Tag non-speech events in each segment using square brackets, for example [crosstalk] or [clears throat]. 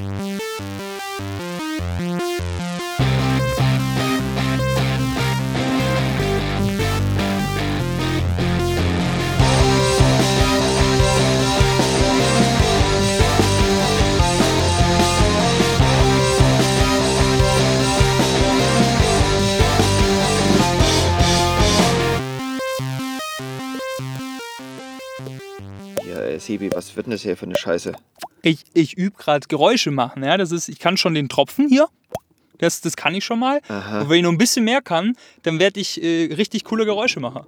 Ja, Sebi, was wird denn das hier für eine Scheiße? Ich, ich übe gerade Geräusche machen. Ja? Das ist, ich kann schon den Tropfen hier. Das, das kann ich schon mal. Aha. Und wenn ich noch ein bisschen mehr kann, dann werde ich äh, richtig coole Geräusche machen.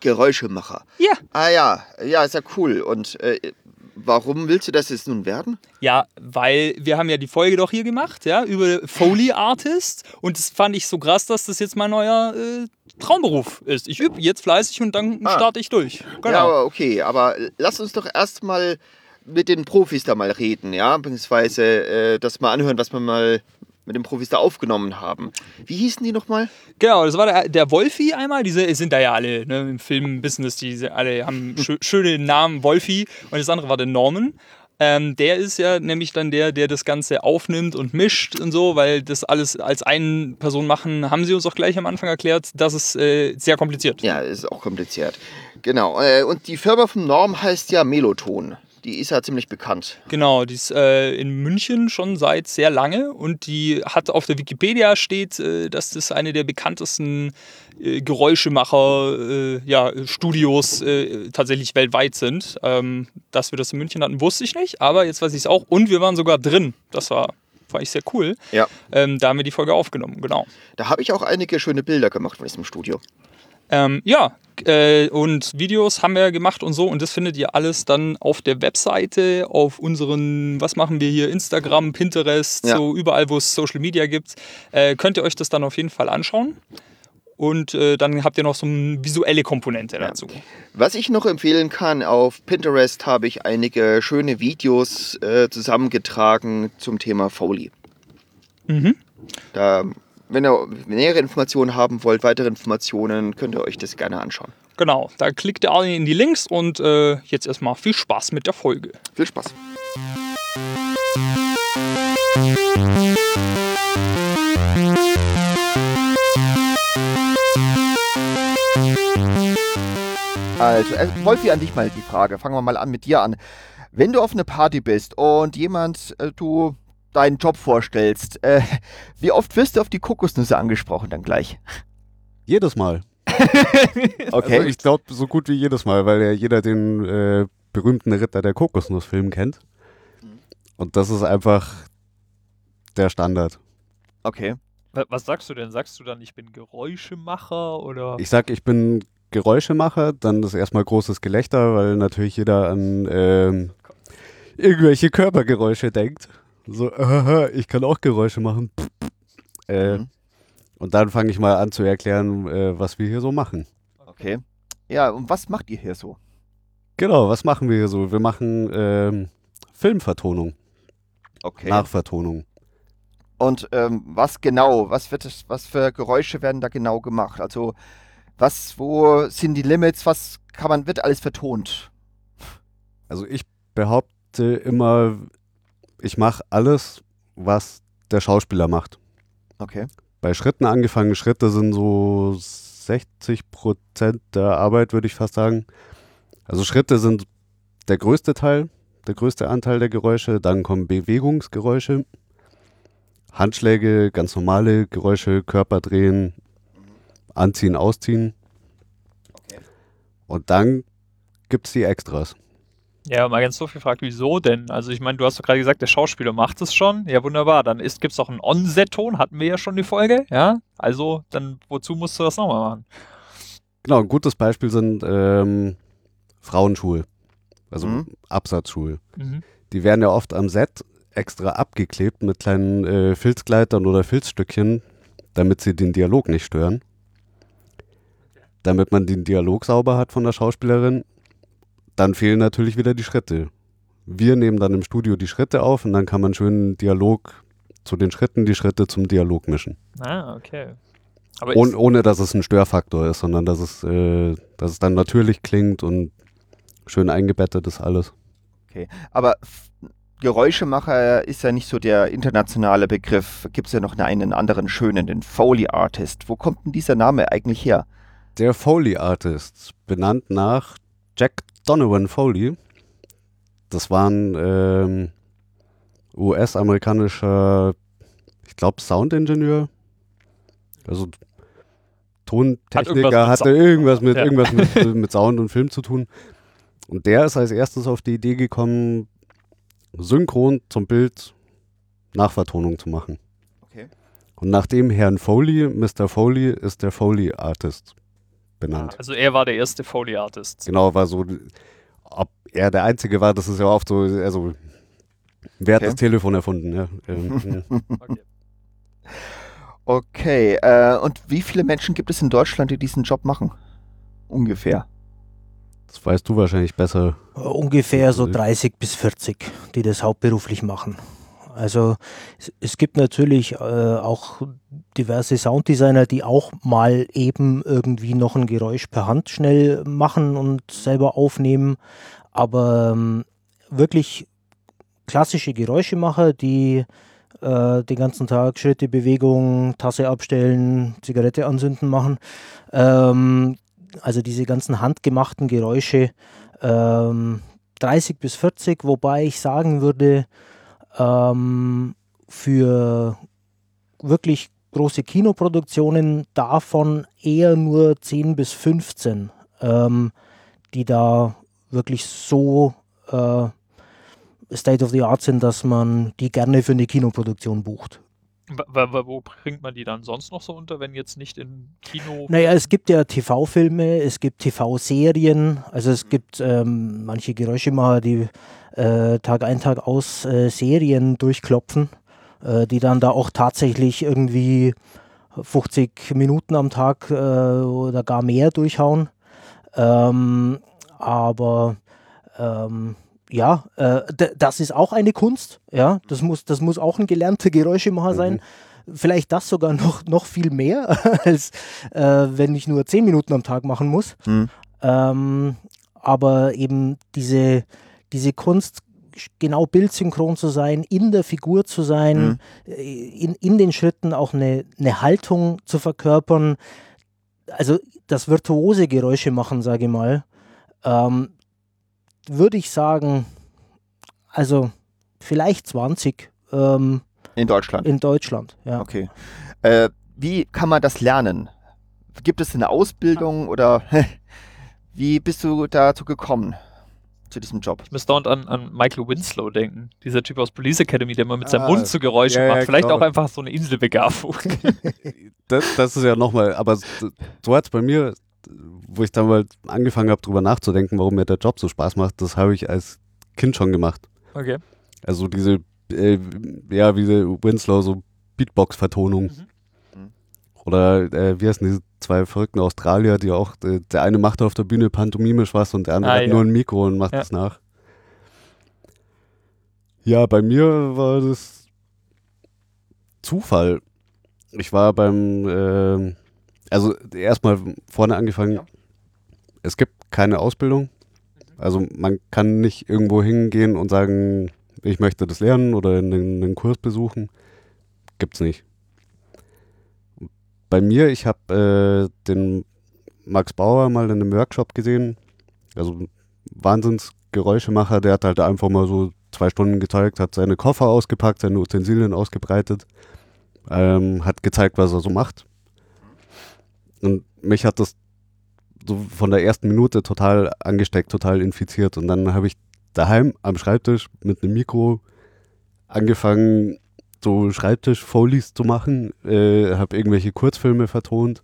Geräuschemacher. Ja. Ah ja, ja, ist ja cool. Und äh, warum willst du das jetzt nun werden? Ja, weil wir haben ja die Folge doch hier gemacht, ja, über Foley Artist. Und das fand ich so krass, dass das jetzt mein neuer äh, Traumberuf ist. Ich übe jetzt fleißig und dann Ah. starte ich durch. Genau. Ja, okay, aber lass uns doch erstmal mit den Profis da mal reden, ja? Beziehungsweise äh, das mal anhören, was wir mal mit den Profis da aufgenommen haben. Wie hießen die nochmal? Genau, das war der, der Wolfi einmal. Diese sind da ja alle ne, im Film-Business, die alle haben [laughs] schö schöne Namen Wolfi. Und das andere war der Norman. Ähm, der ist ja nämlich dann der, der das Ganze aufnimmt und mischt und so, weil das alles als eine Person machen, haben sie uns auch gleich am Anfang erklärt, das ist äh, sehr kompliziert. Ja, ist auch kompliziert. Genau. Äh, und die Firma vom Norm heißt ja Meloton. Die ist ja ziemlich bekannt. Genau, die ist äh, in München schon seit sehr lange und die hat auf der Wikipedia steht, äh, dass das eine der bekanntesten äh, Geräuschemacher äh, ja, Studios äh, tatsächlich weltweit sind. Ähm, dass wir das in München hatten, wusste ich nicht, aber jetzt weiß ich es auch und wir waren sogar drin. Das war, fand ich sehr cool. Ja. Ähm, da haben wir die Folge aufgenommen, genau. Da habe ich auch einige schöne Bilder gemacht von diesem Studio. Ähm, ja, äh, und Videos haben wir gemacht und so. Und das findet ihr alles dann auf der Webseite, auf unseren, was machen wir hier, Instagram, Pinterest, Ja. so überall, wo es Social Media gibt. Äh, könnt ihr euch das dann auf jeden Fall anschauen. Und äh, dann habt ihr noch so eine visuelle Komponente dazu. Was ich noch empfehlen kann, auf Pinterest habe ich einige schöne Videos äh, zusammengetragen zum Thema Foley. Mhm. Da, wenn ihr nähere Informationen haben wollt, weitere Informationen, könnt ihr euch das gerne anschauen. Genau, da klickt ihr alle in die Links und äh, jetzt erstmal viel Spaß mit der Folge. Viel Spaß. Also, Wolfi, an dich mal die Frage. Fangen wir mal an mit dir an. Wenn du auf eine Party bist und jemand, äh, du deinen Job vorstellst, äh, wie oft wirst du auf die Kokosnüsse angesprochen dann gleich? Jedes Mal. [laughs] Okay. Also ich glaube so gut wie jedes Mal, weil ja jeder den äh, berühmten Ritter der Kokosnuss-Film kennt. Und das ist einfach der Standard. okay. Wa- Was sagst du denn? Sagst du dann, ich bin Geräuschemacher oder? Ich sag, ich bin Geräuschemacher, dann ist erstmal großes Gelächter, weil natürlich jeder an ähm, irgendwelche Körpergeräusche denkt. So, äh, [laughs] ich kann auch Geräusche machen. Äh, Mhm. Und dann fange ich mal an zu erklären, äh, was wir hier so machen. Okay. Ja, und was macht ihr hier so? Genau, was machen wir hier so? Wir machen ähm, Filmvertonung, Okay. Nachvertonung. Und ähm, was genau, was wird es, was für Geräusche werden da genau gemacht? Also was, wo sind die Limits, was kann man, wird alles vertont? Also ich behaupte immer, ich mache alles, was der Schauspieler macht. Okay. Bei Schritten angefangen, Schritte sind so 60 Prozent der Arbeit, würde ich fast sagen. Also Schritte sind der größte Teil, der größte Anteil der Geräusche. Dann kommen Bewegungsgeräusche, Handschläge, ganz normale Geräusche, Körper drehen, anziehen, ausziehen. Okay. Und dann gibt es die Extras. Ja, mal ganz so viel gefragt, wieso denn? Also ich meine, du hast doch gerade gesagt, der Schauspieler macht es schon. Ja, wunderbar. Dann gibt es auch einen On-Set-Ton, hatten wir ja schon die Folge, ja? Also, dann wozu musst du das nochmal machen? Genau, ein gutes Beispiel sind ähm, Frauenschuhe, also Mhm. Absatzschuhe. Mhm. Die werden ja oft am Set extra abgeklebt mit kleinen äh, Filzgleitern oder Filzstückchen, damit sie den Dialog nicht stören. Damit man den Dialog sauber hat von der Schauspielerin. Dann fehlen natürlich wieder die Schritte. Wir nehmen dann im Studio die Schritte auf und dann kann man schön Dialog zu den Schritten, die Schritte zum Dialog mischen. Ah, okay. Aber ohne, ist, ohne dass es ein Störfaktor ist, sondern dass es, äh, dass es dann natürlich klingt und schön eingebettet ist alles. Okay. Aber Geräuschemacher ist ja nicht so der internationale Begriff. Gibt es ja noch einen anderen schönen, den Foley Artist. Wo kommt denn dieser Name eigentlich her? Der Foley Artist, benannt nach Jack Donovan Foley. Das war ein ähm, US-amerikanischer, ich glaube, Soundingenieur. Also Tontechniker Hat hatte irgendwas mit, Ja. irgendwas mit, [laughs] mit Sound und Film zu tun. Und der ist als erstes auf die Idee gekommen, synchron zum Bild Nachvertonung zu machen. Okay. Und nachdem Herrn Foley, Mr. Foley, ist der Foley Artist benannt. Also er war der erste Foley-Artist. Genau, war so, ob er der Einzige war, das ist ja oft so, also, wer hat Okay. das Telefon erfunden? Ja, [laughs] ähm, ja. Okay. Okay, äh, und wie viele Menschen gibt es in Deutschland, die diesen Job machen? Ungefähr. Das weißt du wahrscheinlich besser. Äh, Ungefähr so Mhm. 30 bis 40, die das hauptberuflich machen. Also es, es gibt natürlich äh, auch diverse Sounddesigner, die auch mal eben irgendwie noch ein Geräusch per Hand schnell machen und selber aufnehmen. Aber ähm, wirklich klassische Geräuschemacher, die äh, den ganzen Tag Schritte, Bewegungen, Tasse abstellen, Zigarette anzünden machen. Ähm, also diese ganzen handgemachten Geräusche, ähm, 30 bis 40, wobei ich sagen würde, ähm, für wirklich große Kinoproduktionen davon eher nur 10 bis 15, ähm, die da wirklich so äh, State of the Art sind, dass man die gerne für eine Kinoproduktion bucht. Wo bringt man die dann sonst noch so unter, wenn jetzt nicht in Kino? Naja, es gibt ja TV-Filme, es gibt TV-Serien, also es gibt ähm, manche Geräuschemacher, die äh, Tag ein, Tag aus äh, Serien durchklopfen, äh, die dann da auch tatsächlich irgendwie 50 Minuten am Tag äh, oder gar mehr durchhauen. Ähm, aber ähm, ja, äh, das ist auch eine Kunst. Ja, das muss, das muss auch ein gelernter Geräuschemacher sein. Vielleicht das sogar noch, noch viel mehr, [laughs] als äh, wenn ich nur 10 Minuten am Tag machen muss. Hm. Ähm, aber eben diese, diese Kunst, genau bildsynchron zu sein, in der Figur zu sein, äh, in, in den Schritten auch eine, eine Haltung zu verkörpern. Also das virtuose Geräusche machen, sage ich mal, ähm, würde ich sagen, also vielleicht 20 ähm, In Deutschland. in Deutschland. Ja. Okay. Äh, wie kann man das lernen? Gibt es eine Ausbildung oder [laughs] wie bist du dazu gekommen, zu diesem Job? Ich muss dauernd an, an Michael Winslow denken. Dieser Typ aus Police Academy, der immer mit seinem Ah, Mund so Geräusche ja, ja, macht. Vielleicht klar. auch einfach so eine Inselbegabung. [laughs] Das, das ist ja nochmal, aber so- so hat es bei mir, wo ich dann mal angefangen habe, drüber nachzudenken, warum mir der Job so Spaß macht, das habe ich als Kind schon gemacht. okay. Also diese, äh, ja, wie der Winslow, so Beatbox-Vertonung. Mhm. Oder äh, wie heißen diese zwei verrückten Australier, die auch, äh, der eine macht auf der Bühne pantomimisch was und der andere Ah, hat ja. nur ein Mikro und macht Ja. das nach. Ja, bei mir war das Zufall. Ich war beim, ähm, also erstmal vorne angefangen, Ja. es gibt keine Ausbildung. Also man kann nicht irgendwo hingehen und sagen, ich möchte das lernen oder einen, einen Kurs besuchen. Gibt's nicht. Bei mir, ich habe äh, den Max Bauer mal in einem Workshop gesehen. Also Wahnsinnsgeräuschemacher, der hat halt einfach mal so zwei Stunden gezeigt, hat seine Koffer ausgepackt, seine Utensilien ausgebreitet, ähm, hat gezeigt, was er so macht. Und mich hat das so von der ersten Minute total angesteckt, total infiziert. Und dann habe ich daheim am Schreibtisch mit einem Mikro angefangen, so Schreibtisch-Folies zu machen, äh, habe irgendwelche Kurzfilme vertont.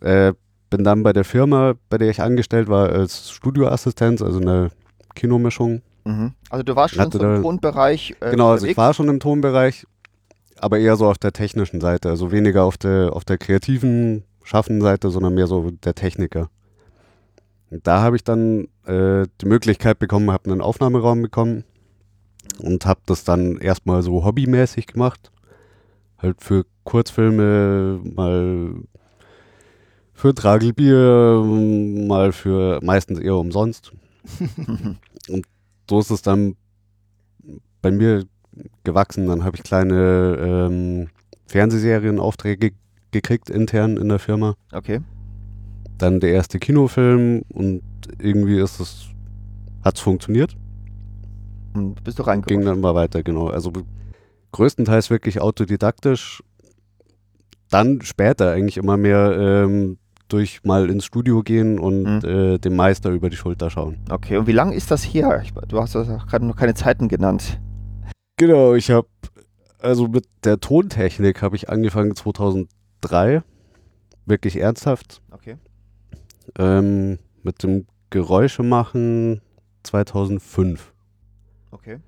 Äh, bin dann bei der Firma, bei der ich angestellt war, als Studioassistent, also eine Kinomischung. Mhm. Also du warst schon im Tonbereich äh, genau, also ich war schon im Tonbereich, aber eher so auf der technischen Seite, also weniger auf der, auf der kreativen, schaffenden Seite, sondern mehr so der Techniker. Und da habe ich dann äh, die Möglichkeit bekommen, habe einen Aufnahmeraum bekommen und habe das dann erstmal so hobbymäßig gemacht. Halt für Kurzfilme, mal für Tragelbier, mal für meistens eher umsonst. [laughs] und so ist es dann bei mir gewachsen. Dann habe ich kleine ähm, Fernsehserienaufträge gekriegt intern in der Firma. Okay. Dann der erste Kinofilm und irgendwie ist es, hat es funktioniert. Und bist du Ging reingekommen? dann mal weiter, genau. Also größtenteils wirklich autodidaktisch. Dann später eigentlich immer mehr ähm, durch mal ins Studio gehen und Mhm. äh, dem Meister über die Schulter schauen. Okay, und wie lange ist das her? Ich, du hast das auch gerade noch keine Zeiten genannt. Genau, ich habe also mit der Tontechnik habe ich angefangen 2003, wirklich ernsthaft. Okay. Ähm, mit dem Geräuschemachen 2005. Okay.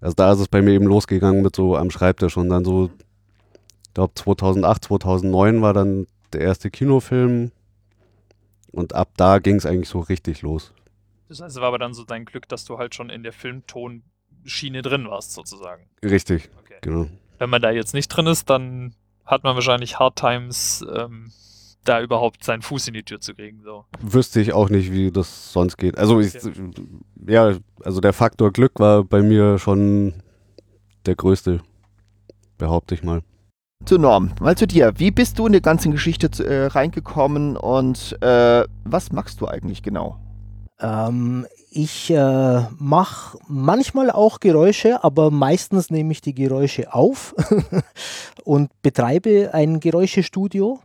Also da ist es bei mir eben losgegangen mit so am Schreibtisch und dann so, ich glaube 2008, 2009 war dann der erste Kinofilm und ab da ging es eigentlich so richtig los. Das heißt, es war aber dann so dein Glück, dass du halt schon in der Filmtonschiene drin warst, sozusagen. Richtig, Okay. genau. Wenn man da jetzt nicht drin ist, dann hat man wahrscheinlich Hard Times, ähm, da überhaupt seinen Fuß in die Tür zu kriegen. So. Wüsste ich auch nicht, wie das sonst geht. Also ich, ja, also der Faktor Glück war bei mir schon der größte, behaupte ich mal. Zu Norm, mal zu dir. Wie bist du in die ganze Geschichte äh, reingekommen und äh, was machst du eigentlich genau? Ähm, ich äh, mache manchmal auch Geräusche, aber meistens nehme ich die Geräusche auf [laughs] und betreibe ein Geräuschestudio.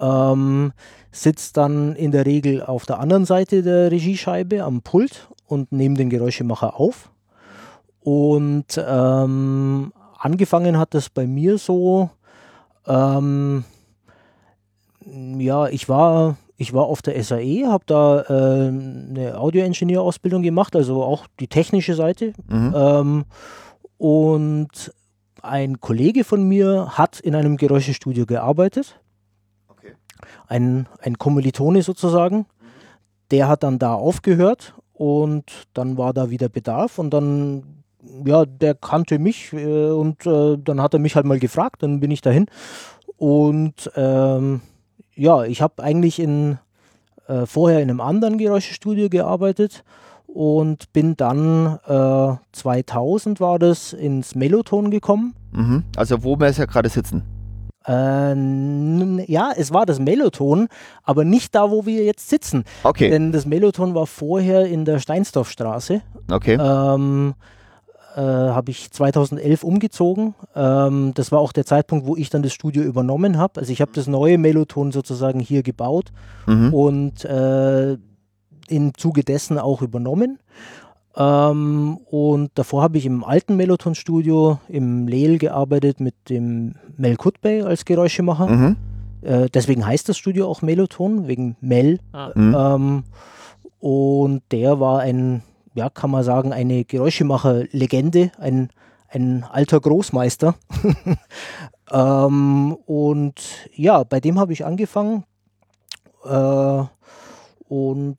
Ähm, sitze dann in der Regel auf der anderen Seite der Regiescheibe am Pult und nehme den Geräuschemacher auf. Und ähm, angefangen hat das bei mir so, ähm, ja, ich war, ich war auf der SAE, habe da äh, eine Audio-Engineer-Ausbildung gemacht, also auch die technische Seite. Mhm. Ähm, und ein Kollege von mir hat in einem Geräuschestudio gearbeitet, Okay. ein, ein Kommilitone sozusagen. Der hat dann da aufgehört und dann war da wieder Bedarf und dann, ja, der kannte mich äh, und äh, dann hat er mich halt mal gefragt, dann bin ich dahin. Und ähm, ja, ich habe eigentlich in, äh, vorher in einem anderen Geräuschestudio gearbeitet und bin dann äh, 2000 war das ins Meloton gekommen. Mhm. Also wo wir es ja gerade sitzen. Äh, ja, es war das Meloton, aber nicht da, wo wir jetzt sitzen. Okay, Denn das Meloton war vorher in der Steinsdorfstraße. okay. Ähm, äh, habe ich 2011 umgezogen. Ähm, das war auch der Zeitpunkt, wo ich dann das Studio übernommen habe. Also ich habe das neue Meloton sozusagen hier gebaut Mhm. und äh, im Zuge dessen auch übernommen. Ähm, und davor habe ich im alten Meloton-Studio im Leel gearbeitet mit dem Mel Kutbey als Geräuschemacher. Mhm. Äh, deswegen heißt das Studio auch Meloton, wegen Mel. Mhm. Ähm, und der war ein, ja, kann man sagen, eine Geräuschemacher-Legende, ein, ein alter Großmeister. [laughs] ähm, und ja, bei dem habe ich angefangen. Äh, und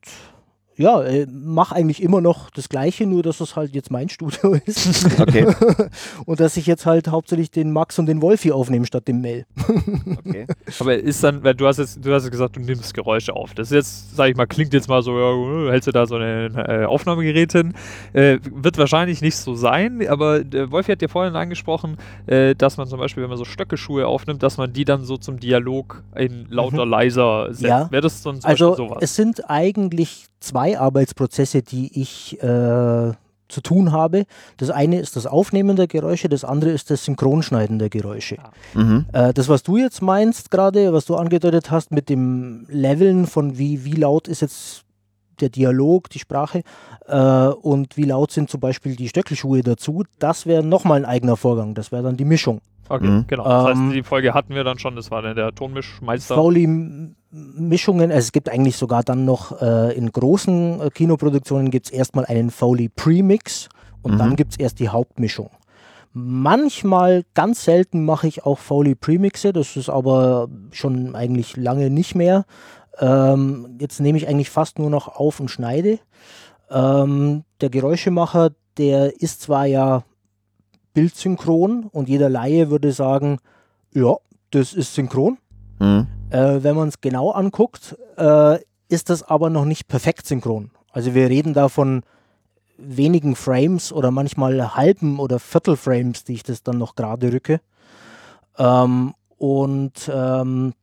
ja, äh, mache eigentlich immer noch das Gleiche, nur dass es halt jetzt mein Studio [laughs] ist. Okay, [laughs] und dass ich jetzt halt hauptsächlich den Max und den Wolfi aufnehme statt dem Mel. [laughs] okay. Aber ist dann, weil du hast jetzt, du hast jetzt gesagt, du nimmst Geräusche auf. Das ist jetzt, sag ich mal, klingt jetzt mal so, ja, hältst du da so ein äh, Aufnahmegerät hin. Äh, wird wahrscheinlich nicht so sein, aber Wolfi hat ja vorhin angesprochen, äh, dass man zum Beispiel, wenn man so Stöckeschuhe aufnimmt, dass man die dann so zum Dialog in lauter, leiser setzt. Ja. Wäre das dann zum Also Beispiel sowas? es sind eigentlich zwei Arbeitsprozesse, die ich äh, zu tun habe. Das eine ist das Aufnehmen der Geräusche, das andere ist das Synchronschneiden der Geräusche. Mhm. Äh, das, was du jetzt meinst gerade, was du angedeutet hast mit dem Leveln von wie, wie laut ist jetzt der Dialog, die Sprache äh, und wie laut sind zum Beispiel die Stöckelschuhe dazu, das wäre nochmal ein eigener Vorgang. Das wäre dann die Mischung. Okay, Mhm. genau. Das Ähm, heißt, die Folge hatten wir dann schon, das war dann der Tonmischmeister. Foley-Mischungen, also es gibt eigentlich sogar dann noch äh, in großen äh, Kinoproduktionen gibt es erstmal einen Foley-Premix und Mhm. dann gibt es erst die Hauptmischung. Manchmal, ganz selten mache ich auch Foley-Premixe, das ist aber schon eigentlich lange nicht mehr. Ähm, jetzt nehme ich eigentlich fast nur noch auf und schneide. Ähm, der Geräuschemacher, der ist zwar ja bildsynchron und jeder Laie würde sagen, ja, das ist synchron. Mhm. Äh, wenn man es genau anguckt, äh, ist das aber noch nicht perfekt synchron. Also wir reden da von wenigen Frames oder manchmal halben oder Viertelframes, die ich das dann noch gerade rücke. Ähm, und ähm,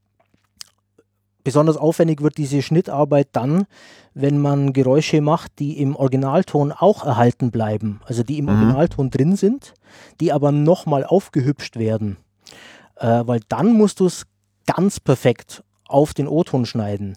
besonders aufwendig wird diese Schnittarbeit dann, wenn man Geräusche macht, die im Originalton auch erhalten bleiben, also die im Mhm. Originalton drin sind, die aber nochmal aufgehübscht werden. Äh, weil dann musst du es ganz perfekt auf den O-Ton schneiden.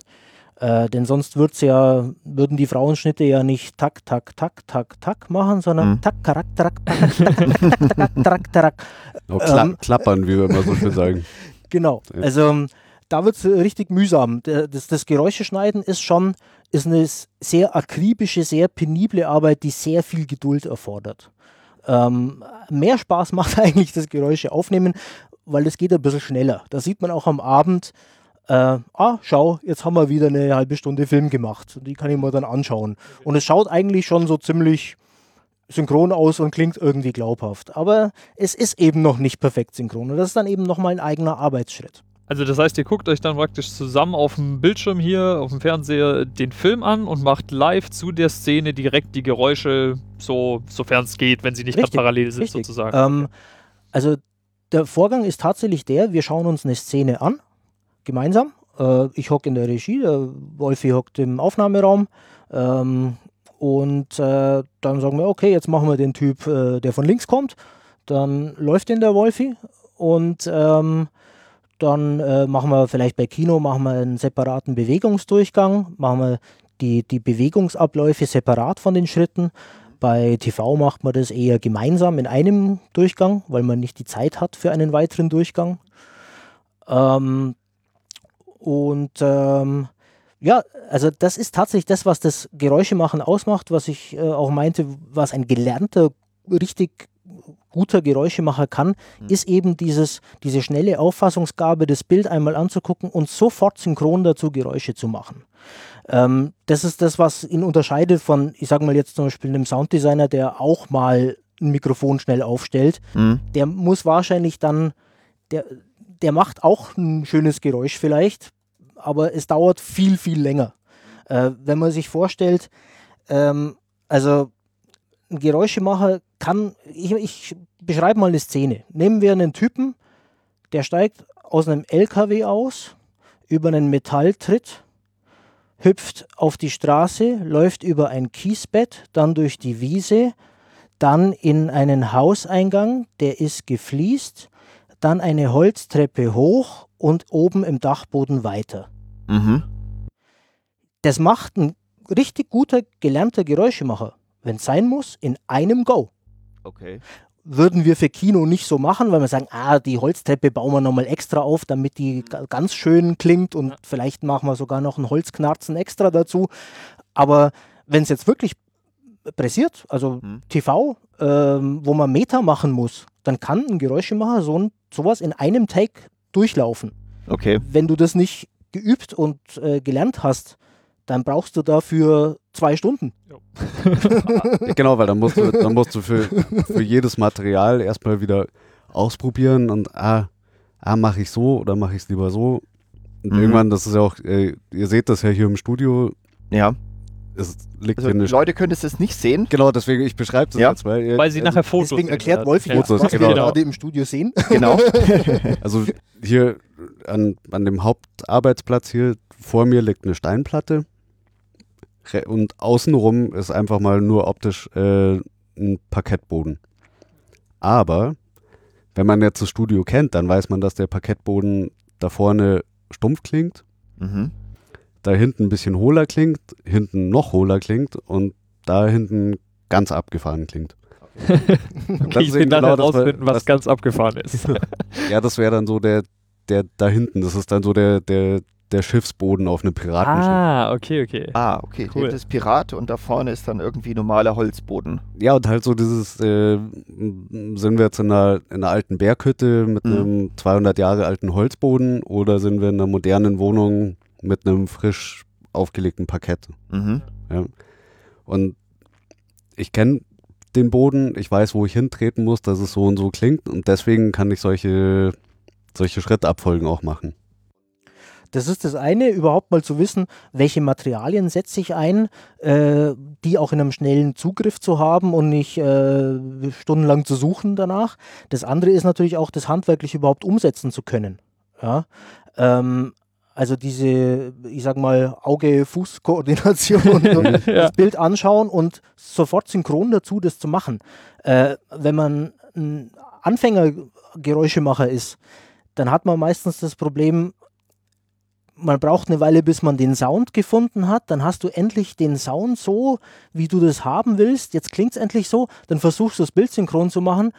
Äh, denn sonst wird's ja, würden die Frauenschnitte ja nicht tak, tak, tak, tak, tak machen, sondern Mhm. tak, karak, tarak, tarak, tarak, tarak, tarak, tarak. Oh, kla Ähm. klappern, wie wir immer so schön sagen. Genau. Also ähm, da wird es richtig mühsam. Das, das Geräuscheschneiden ist schon ist eine sehr akribische, sehr penible Arbeit, die sehr viel Geduld erfordert. Ähm, mehr Spaß [laughs] macht eigentlich das Geräusche aufnehmen, weil es geht ein bisschen schneller. Da sieht man auch am Abend, äh, ah, schau, jetzt haben wir wieder eine halbe Stunde Film gemacht. Die kann ich mir dann anschauen. Und es schaut eigentlich schon so ziemlich synchron aus und klingt irgendwie glaubhaft. Aber es ist eben noch nicht perfekt synchron. Und das ist dann eben nochmal ein eigener Arbeitsschritt. Also das heißt, ihr guckt euch dann praktisch zusammen auf dem Bildschirm hier, auf dem Fernseher, den Film an und macht live zu der Szene direkt die Geräusche, so sofern es geht, wenn sie nicht gerade parallel sind richtig. sozusagen. Ähm, also der Vorgang ist tatsächlich der, wir schauen uns eine Szene an, gemeinsam. Äh, ich hocke in der Regie, der Wolfi hockt im Aufnahmeraum. Ähm, und äh, dann sagen wir, okay, jetzt machen wir den Typ, äh, der von links kommt. Dann läuft den der Wolfi und ähm, dann äh, machen wir vielleicht bei Kino machen wir einen separaten Bewegungsdurchgang, machen wir die, die Bewegungsabläufe separat von den Schritten. Bei TV macht man das eher gemeinsam in einem Durchgang, weil man nicht die Zeit hat für einen weiteren Durchgang. Ähm, und ähm, ja, also das ist tatsächlich das, was das Geräuschemachen ausmacht, was ich äh, auch meinte, was ein gelernter, richtig guter Geräuschemacher kann, ist eben dieses, diese schnelle Auffassungsgabe, das Bild einmal anzugucken und sofort synchron dazu Geräusche zu machen. Ähm, das ist das, was ihn unterscheidet von, ich sage mal jetzt zum Beispiel einem Sounddesigner, der auch mal ein Mikrofon schnell aufstellt. Mhm. Der muss wahrscheinlich dann, der, der macht auch ein schönes Geräusch vielleicht, aber es dauert viel, viel länger. Äh, wenn man sich vorstellt, ähm, also ein Geräuschemacher kann, ich, ich beschreibe mal eine Szene. Nehmen wir einen Typen, der steigt aus einem LKW aus, über einen Metalltritt, hüpft auf die Straße, läuft über ein Kiesbett, dann durch die Wiese, dann in einen Hauseingang, der ist gefliest, dann eine Holztreppe hoch und oben im Dachboden weiter. Mhm. Das macht ein richtig guter, gelernter Geräuschemacher, wenn es sein muss, in einem Go. Okay. Würden wir für Kino nicht so machen, weil wir sagen, ah, die Holztreppe bauen wir nochmal extra auf, damit die ga- ganz schön klingt und vielleicht machen wir sogar noch einen Holzknarzen extra dazu. Aber wenn es jetzt wirklich pressiert, also Hm. TV, ähm, wo man Meta machen muss, dann kann ein Geräuschemacher so ein, sowas in einem Take durchlaufen. Okay. Wenn du das nicht geübt und äh, gelernt hast, dann brauchst du dafür zwei Stunden. [laughs] Genau, weil dann musst du, dann musst du für, für jedes Material erstmal wieder ausprobieren und ah, ah mache ich so oder mache ich es lieber so. Und Mhm. irgendwann, das ist ja auch, äh, ihr seht das ja hier im Studio, Ja. es liegt Also hier eine. Leute können es jetzt nicht sehen. Genau, deswegen, ich beschreibe das Ja. jetzt, weil, ihr, Weil sie also, nachher Fotos Deswegen erklärt. Wolfi Ja. jetzt, Fotos, was wir genau. gerade im Studio sehen. [laughs] Genau. [laughs] Also hier an, an dem Hauptarbeitsplatz hier vor mir liegt eine Steinplatte und außenrum ist einfach mal nur optisch äh, ein Parkettboden. Aber wenn man jetzt das Studio kennt, dann weiß man, dass der Parkettboden da vorne stumpf klingt, mhm. da hinten ein bisschen hohler klingt, hinten noch hohler klingt und da hinten ganz abgefahren klingt. Okay, [laughs] ich will nachher genau das, rausfinden, was was- ganz abgefahren ist. [laughs] Ja, das wäre dann so der, der da hinten, das ist dann so der, der, der Schiffsboden auf einem Piratenschiff. ah, okay, okay. Ah, okay. Cool. Das ist Pirat und da vorne ist dann irgendwie normaler Holzboden. Ja, und halt so dieses, äh, sind wir jetzt in einer, in einer alten Berghütte mit Mhm. einem 200 Jahre alten Holzboden oder sind wir in einer modernen Wohnung mit einem frisch aufgelegten Parkett? Mhm. Und ich kenne den Boden, ich weiß, wo ich hintreten muss, dass es so und so klingt und deswegen kann ich solche, solche Schrittabfolgen auch machen. Das ist das eine, überhaupt mal zu wissen, welche Materialien setze ich ein, äh, die auch in einem schnellen Zugriff zu haben und nicht äh, stundenlang zu suchen danach. Das andere ist natürlich auch, das handwerklich überhaupt umsetzen zu können. Ja? Ähm, also diese, ich sag mal, Auge-Fuß-Koordination, [laughs] Ja. das Bild anschauen und sofort synchron dazu das zu machen. Äh, wenn man ein Anfängergeräuschemacher ist, dann hat man meistens das Problem, man braucht eine Weile, bis man den Sound gefunden hat. Dann hast du endlich den Sound so, wie du das haben willst. Jetzt klingt es endlich so. Dann versuchst du das Bild synchron zu machen.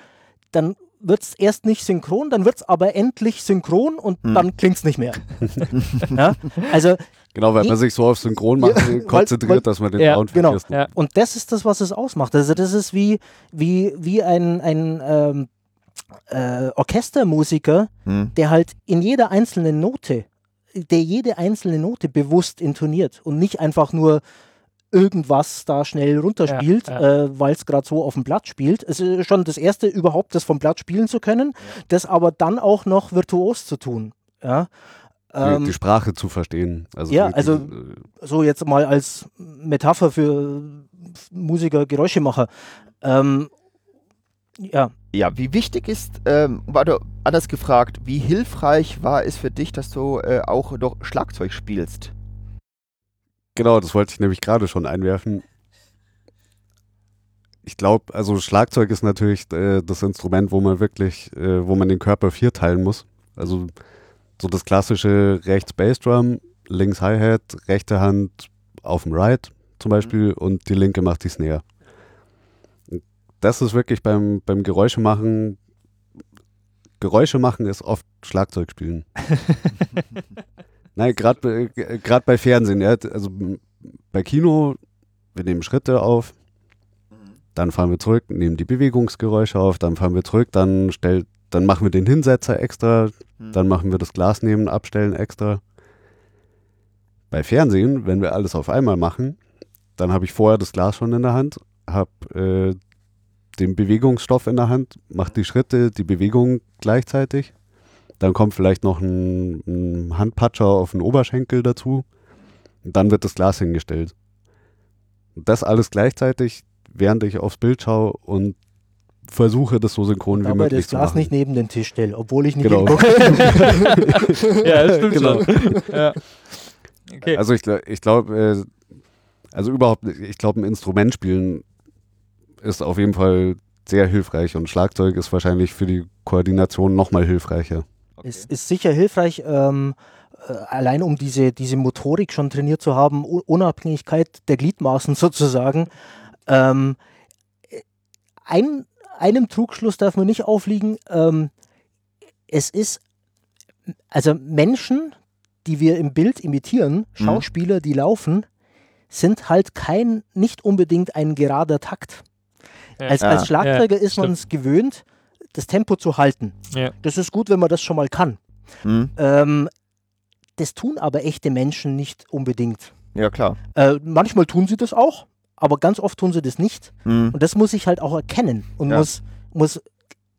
Dann wird es erst nicht synchron, dann wird es aber endlich synchron und dann klingt es nicht mehr. [laughs] ja? Also Genau, weil man sich so auf Synchron macht, Ja, weil- konzentriert, weil- dass man den Ja, Sound genau. vergisst. Ja. Und das ist das, was es ausmacht. Also das ist wie, wie, wie ein, ein ähm, äh, Orchestermusiker, Hm. der halt in jeder einzelnen Note, der jede einzelne Note bewusst intoniert und nicht einfach nur irgendwas da schnell runterspielt, Ja, ja. äh, weil es gerade so auf dem Blatt spielt. Es ist schon das Erste überhaupt, das vom Blatt spielen zu können, das aber dann auch noch virtuos zu tun. Ja. Die, Ähm, die Sprache zu verstehen. Also ja, die, also- die, äh, so jetzt mal als Metapher für Musiker, Geräuschemacher. Ähm, ja, Ja, wie wichtig ist, ähm, warte, anders gefragt, wie hilfreich war es für dich, dass du äh, auch noch Schlagzeug spielst? Genau, das wollte ich nämlich gerade schon einwerfen. Ich glaube, also Schlagzeug ist natürlich äh, das Instrument, wo man wirklich, äh, wo man den Körper vierteilen muss. Also so das klassische rechts Bassdrum, links Hi-Hat, rechte Hand auf dem Ride zum Beispiel und die linke macht die Snare. Das ist wirklich beim, beim Geräuschemachen, Geräusche machen ist oft Schlagzeug spielen. [laughs] Nein, gerade gerade bei Fernsehen, ja, also bei Kino, wir nehmen Schritte auf, dann fahren wir zurück, nehmen die Bewegungsgeräusche auf, dann fahren wir zurück, dann stellt, dann machen wir den Hinsetzer extra, dann machen wir das Glas nehmen, abstellen extra. Bei Fernsehen, wenn wir alles auf einmal machen, dann habe ich vorher das Glas schon in der Hand, habe äh, den Bewegungsstoff in der Hand, mache die Schritte, die Bewegung gleichzeitig. Dann kommt vielleicht noch ein, ein Handpatscher auf den Oberschenkel dazu. Und dann wird das Glas hingestellt. Und das alles gleichzeitig, während ich aufs Bild schaue und versuche, das so synchron wie möglich das zu Glas machen. nicht neben den Tisch stelle, obwohl ich nicht Genau. [laughs] ja, das stimmt Genau. schon. Ja. Okay. Also ich, ich glaube, äh, also überhaupt, ich glaube, ein Instrument spielen ist auf jeden Fall sehr hilfreich und Schlagzeug ist wahrscheinlich für die Koordination nochmal hilfreicher. Es ist sicher hilfreich, ähm, äh, allein um diese, diese Motorik schon trainiert zu haben, Unabhängigkeit der Gliedmaßen [laughs] sozusagen. Ähm, äh, ein, einem Trugschluss darf man nicht aufliegen. Ähm, es ist, also Menschen, die wir im Bild imitieren, Schauspieler, die laufen, sind halt kein, nicht unbedingt ein gerader Takt. Ja. Als, Ah, als Schlagzeuger ja, ist man es gewöhnt, das Tempo zu halten. Ja. Das ist gut, wenn man das schon mal kann. Hm? Ähm, das tun aber echte Menschen nicht unbedingt. Ja, klar. Äh, manchmal tun sie das auch, aber ganz oft tun sie das nicht. Hm. Und das muss ich halt auch erkennen und Ja. muss, muss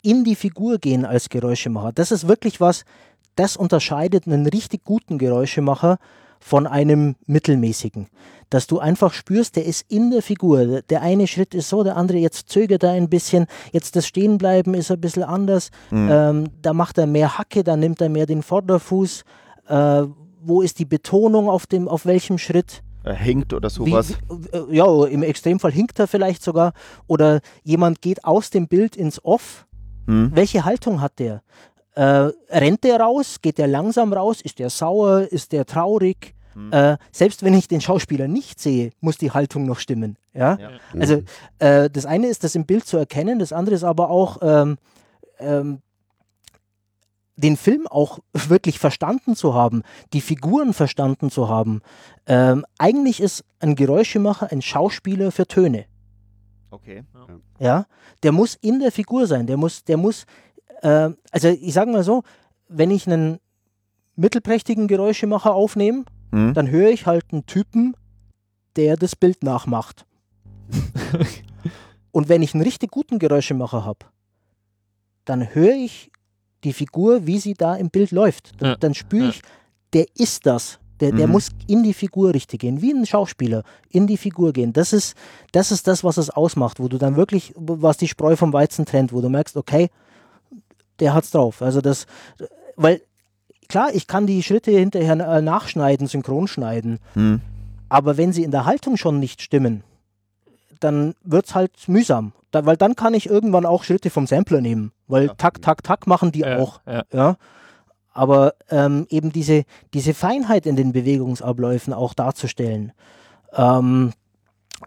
in die Figur gehen als Geräuschemacher. Das ist wirklich was, das unterscheidet einen richtig guten Geräuschemacher von einem mittelmäßigen. Dass du einfach spürst, der ist in der Figur. Der eine Schritt ist so, der andere jetzt zögert er ein bisschen. Jetzt das Stehenbleiben ist ein bisschen anders. Mhm. Ähm, da macht er mehr Hacke, da nimmt er mehr den Vorderfuß. Äh, wo ist die Betonung auf, dem, auf welchem Schritt? Er hängt oder sowas. wie, äh, ja, im Extremfall hinkt er vielleicht sogar. Oder jemand geht aus dem Bild ins Off. Hm? Welche Haltung hat der? Äh, rennt der raus? Geht der langsam raus? Ist der sauer? Ist der traurig? Äh, selbst wenn ich den Schauspieler nicht sehe, muss die Haltung noch stimmen. Ja? Ja. Also äh, das eine ist, das im Bild zu erkennen, das andere ist aber auch ähm, ähm, den Film auch [laughs] wirklich verstanden zu haben, die Figuren verstanden zu haben. Ähm, eigentlich ist ein Geräuschemacher ein Schauspieler für Töne. Okay. Ja, der muss in der Figur sein. Der muss, der muss, äh, also ich sage mal so, wenn ich einen mittelprächtigen Geräuschemacher aufnehme, Hm? dann höre ich halt einen Typen, der das Bild nachmacht. [laughs] Und wenn ich einen richtig guten Geräuschemacher habe, dann höre ich die Figur, wie sie da im Bild läuft. Dann, Ja, dann spüre ja. ich, der ist das. Der, der Mhm. muss in die Figur richtig gehen, wie ein Schauspieler, in die Figur gehen. Das ist, das ist das, was es ausmacht, wo du dann wirklich, was die Spreu vom Weizen trennt, wo du merkst, okay, der hat's drauf. Also das, weil klar, ich kann die Schritte hinterher äh, nachschneiden, synchron schneiden, Hm. aber wenn sie in der Haltung schon nicht stimmen, dann wird's halt mühsam. Da, weil dann kann ich irgendwann auch Schritte vom Sampler nehmen, weil Ja. tak, tak, tak machen die Ja, auch. ja. Ja. Aber ähm, eben diese, diese Feinheit in den Bewegungsabläufen auch darzustellen, ähm,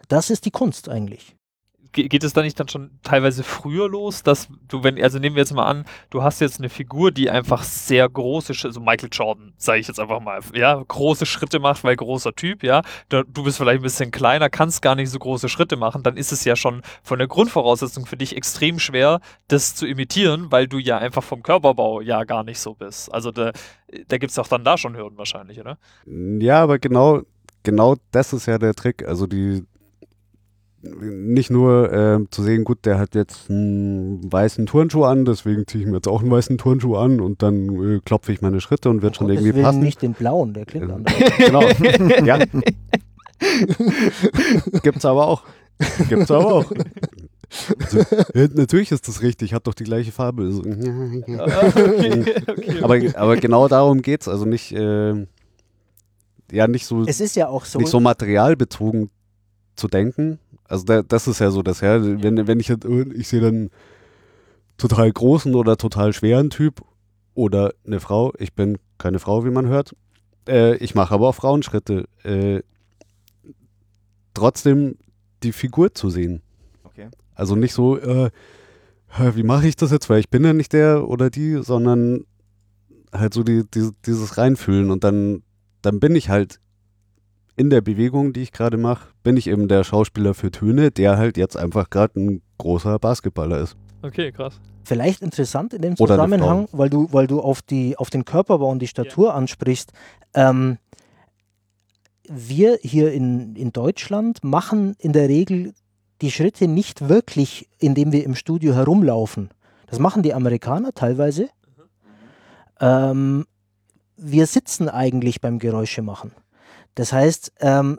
das ist die Kunst eigentlich. Ge geht es da nicht dann schon teilweise früher los, dass du, wenn, also nehmen wir jetzt mal an, du hast jetzt eine Figur, die einfach sehr große, also Michael Jordan, sage ich jetzt einfach mal, ja, große Schritte macht, weil großer Typ, ja, da, du bist vielleicht ein bisschen kleiner, kannst gar nicht so große Schritte machen, dann ist es ja schon von der Grundvoraussetzung für dich extrem schwer, das zu imitieren, weil du ja einfach vom Körperbau ja gar nicht so bist. Also da, da gibt es auch dann da schon Hürden wahrscheinlich, oder? Ja, aber genau, genau das ist ja der Trick. Also die nicht nur ähm, zu sehen, gut, der hat jetzt einen weißen Turnschuh an, deswegen ziehe ich mir jetzt auch einen weißen Turnschuh an und dann äh, klopfe ich meine Schritte und wird schon Gottes irgendwie Willen passen. nicht den blauen, der klingt Ja. anders. genau. ja. [laughs] Gibt's aber auch. Gibt's aber auch. Also, äh, natürlich ist das richtig, hat doch die gleiche Farbe. So, [laughs] okay, okay, aber, aber genau darum geht's. Also nicht, äh, ja, nicht so, Es ist ja auch so, nicht so materialbezogen zu denken. Also da, das ist ja so das, ja. Wenn, wenn ich jetzt, ich sehe dann total großen oder total schweren Typ oder eine Frau, ich bin keine Frau, wie man hört. Äh, ich mache aber auch Frauenschritte. Äh, trotzdem die Figur zu sehen. Okay. Also nicht so, äh, wie mache ich das jetzt, weil ich bin ja nicht der oder die, sondern halt so die, die, dieses Reinfühlen und dann, dann bin ich halt in der Bewegung, die ich gerade mache, bin ich eben der Schauspieler für Töne, der halt jetzt einfach gerade ein großer Basketballer ist. okay, krass. vielleicht interessant in dem Zusammenhang, weil du, weil du auf, die, auf den Körperbau und die Statur ansprichst. Ähm, wir hier in, in Deutschland machen in der Regel die Schritte nicht wirklich, indem wir im Studio herumlaufen. Das machen die Amerikaner teilweise. Ähm, wir sitzen eigentlich beim Geräusche machen. Das heißt, ähm,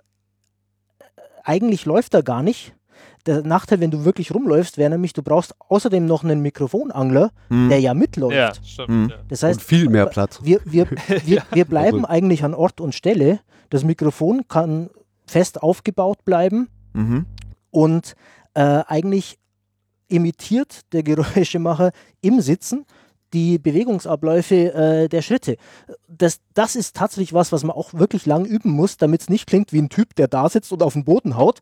eigentlich läuft er gar nicht. Der Nachteil, wenn du wirklich rumläufst, wäre nämlich, du brauchst außerdem noch einen Mikrofonangler, Hm. der ja mitläuft. Ja, stimmt. Hm. Ja. Das Und heißt, viel mehr Platz. wir, wir, [laughs] wir, wir bleiben Also- eigentlich an Ort und Stelle. Das Mikrofon kann fest aufgebaut bleiben Mhm. und äh, eigentlich imitiert der Geräuschemacher im Sitzen die Bewegungsabläufe äh, der Schritte. Das, das ist tatsächlich was, was man auch wirklich lang üben muss, damit es nicht klingt wie ein Typ, der da sitzt und auf den Boden haut,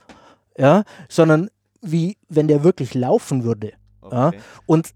ja, sondern wie wenn der wirklich laufen würde. Ja. Und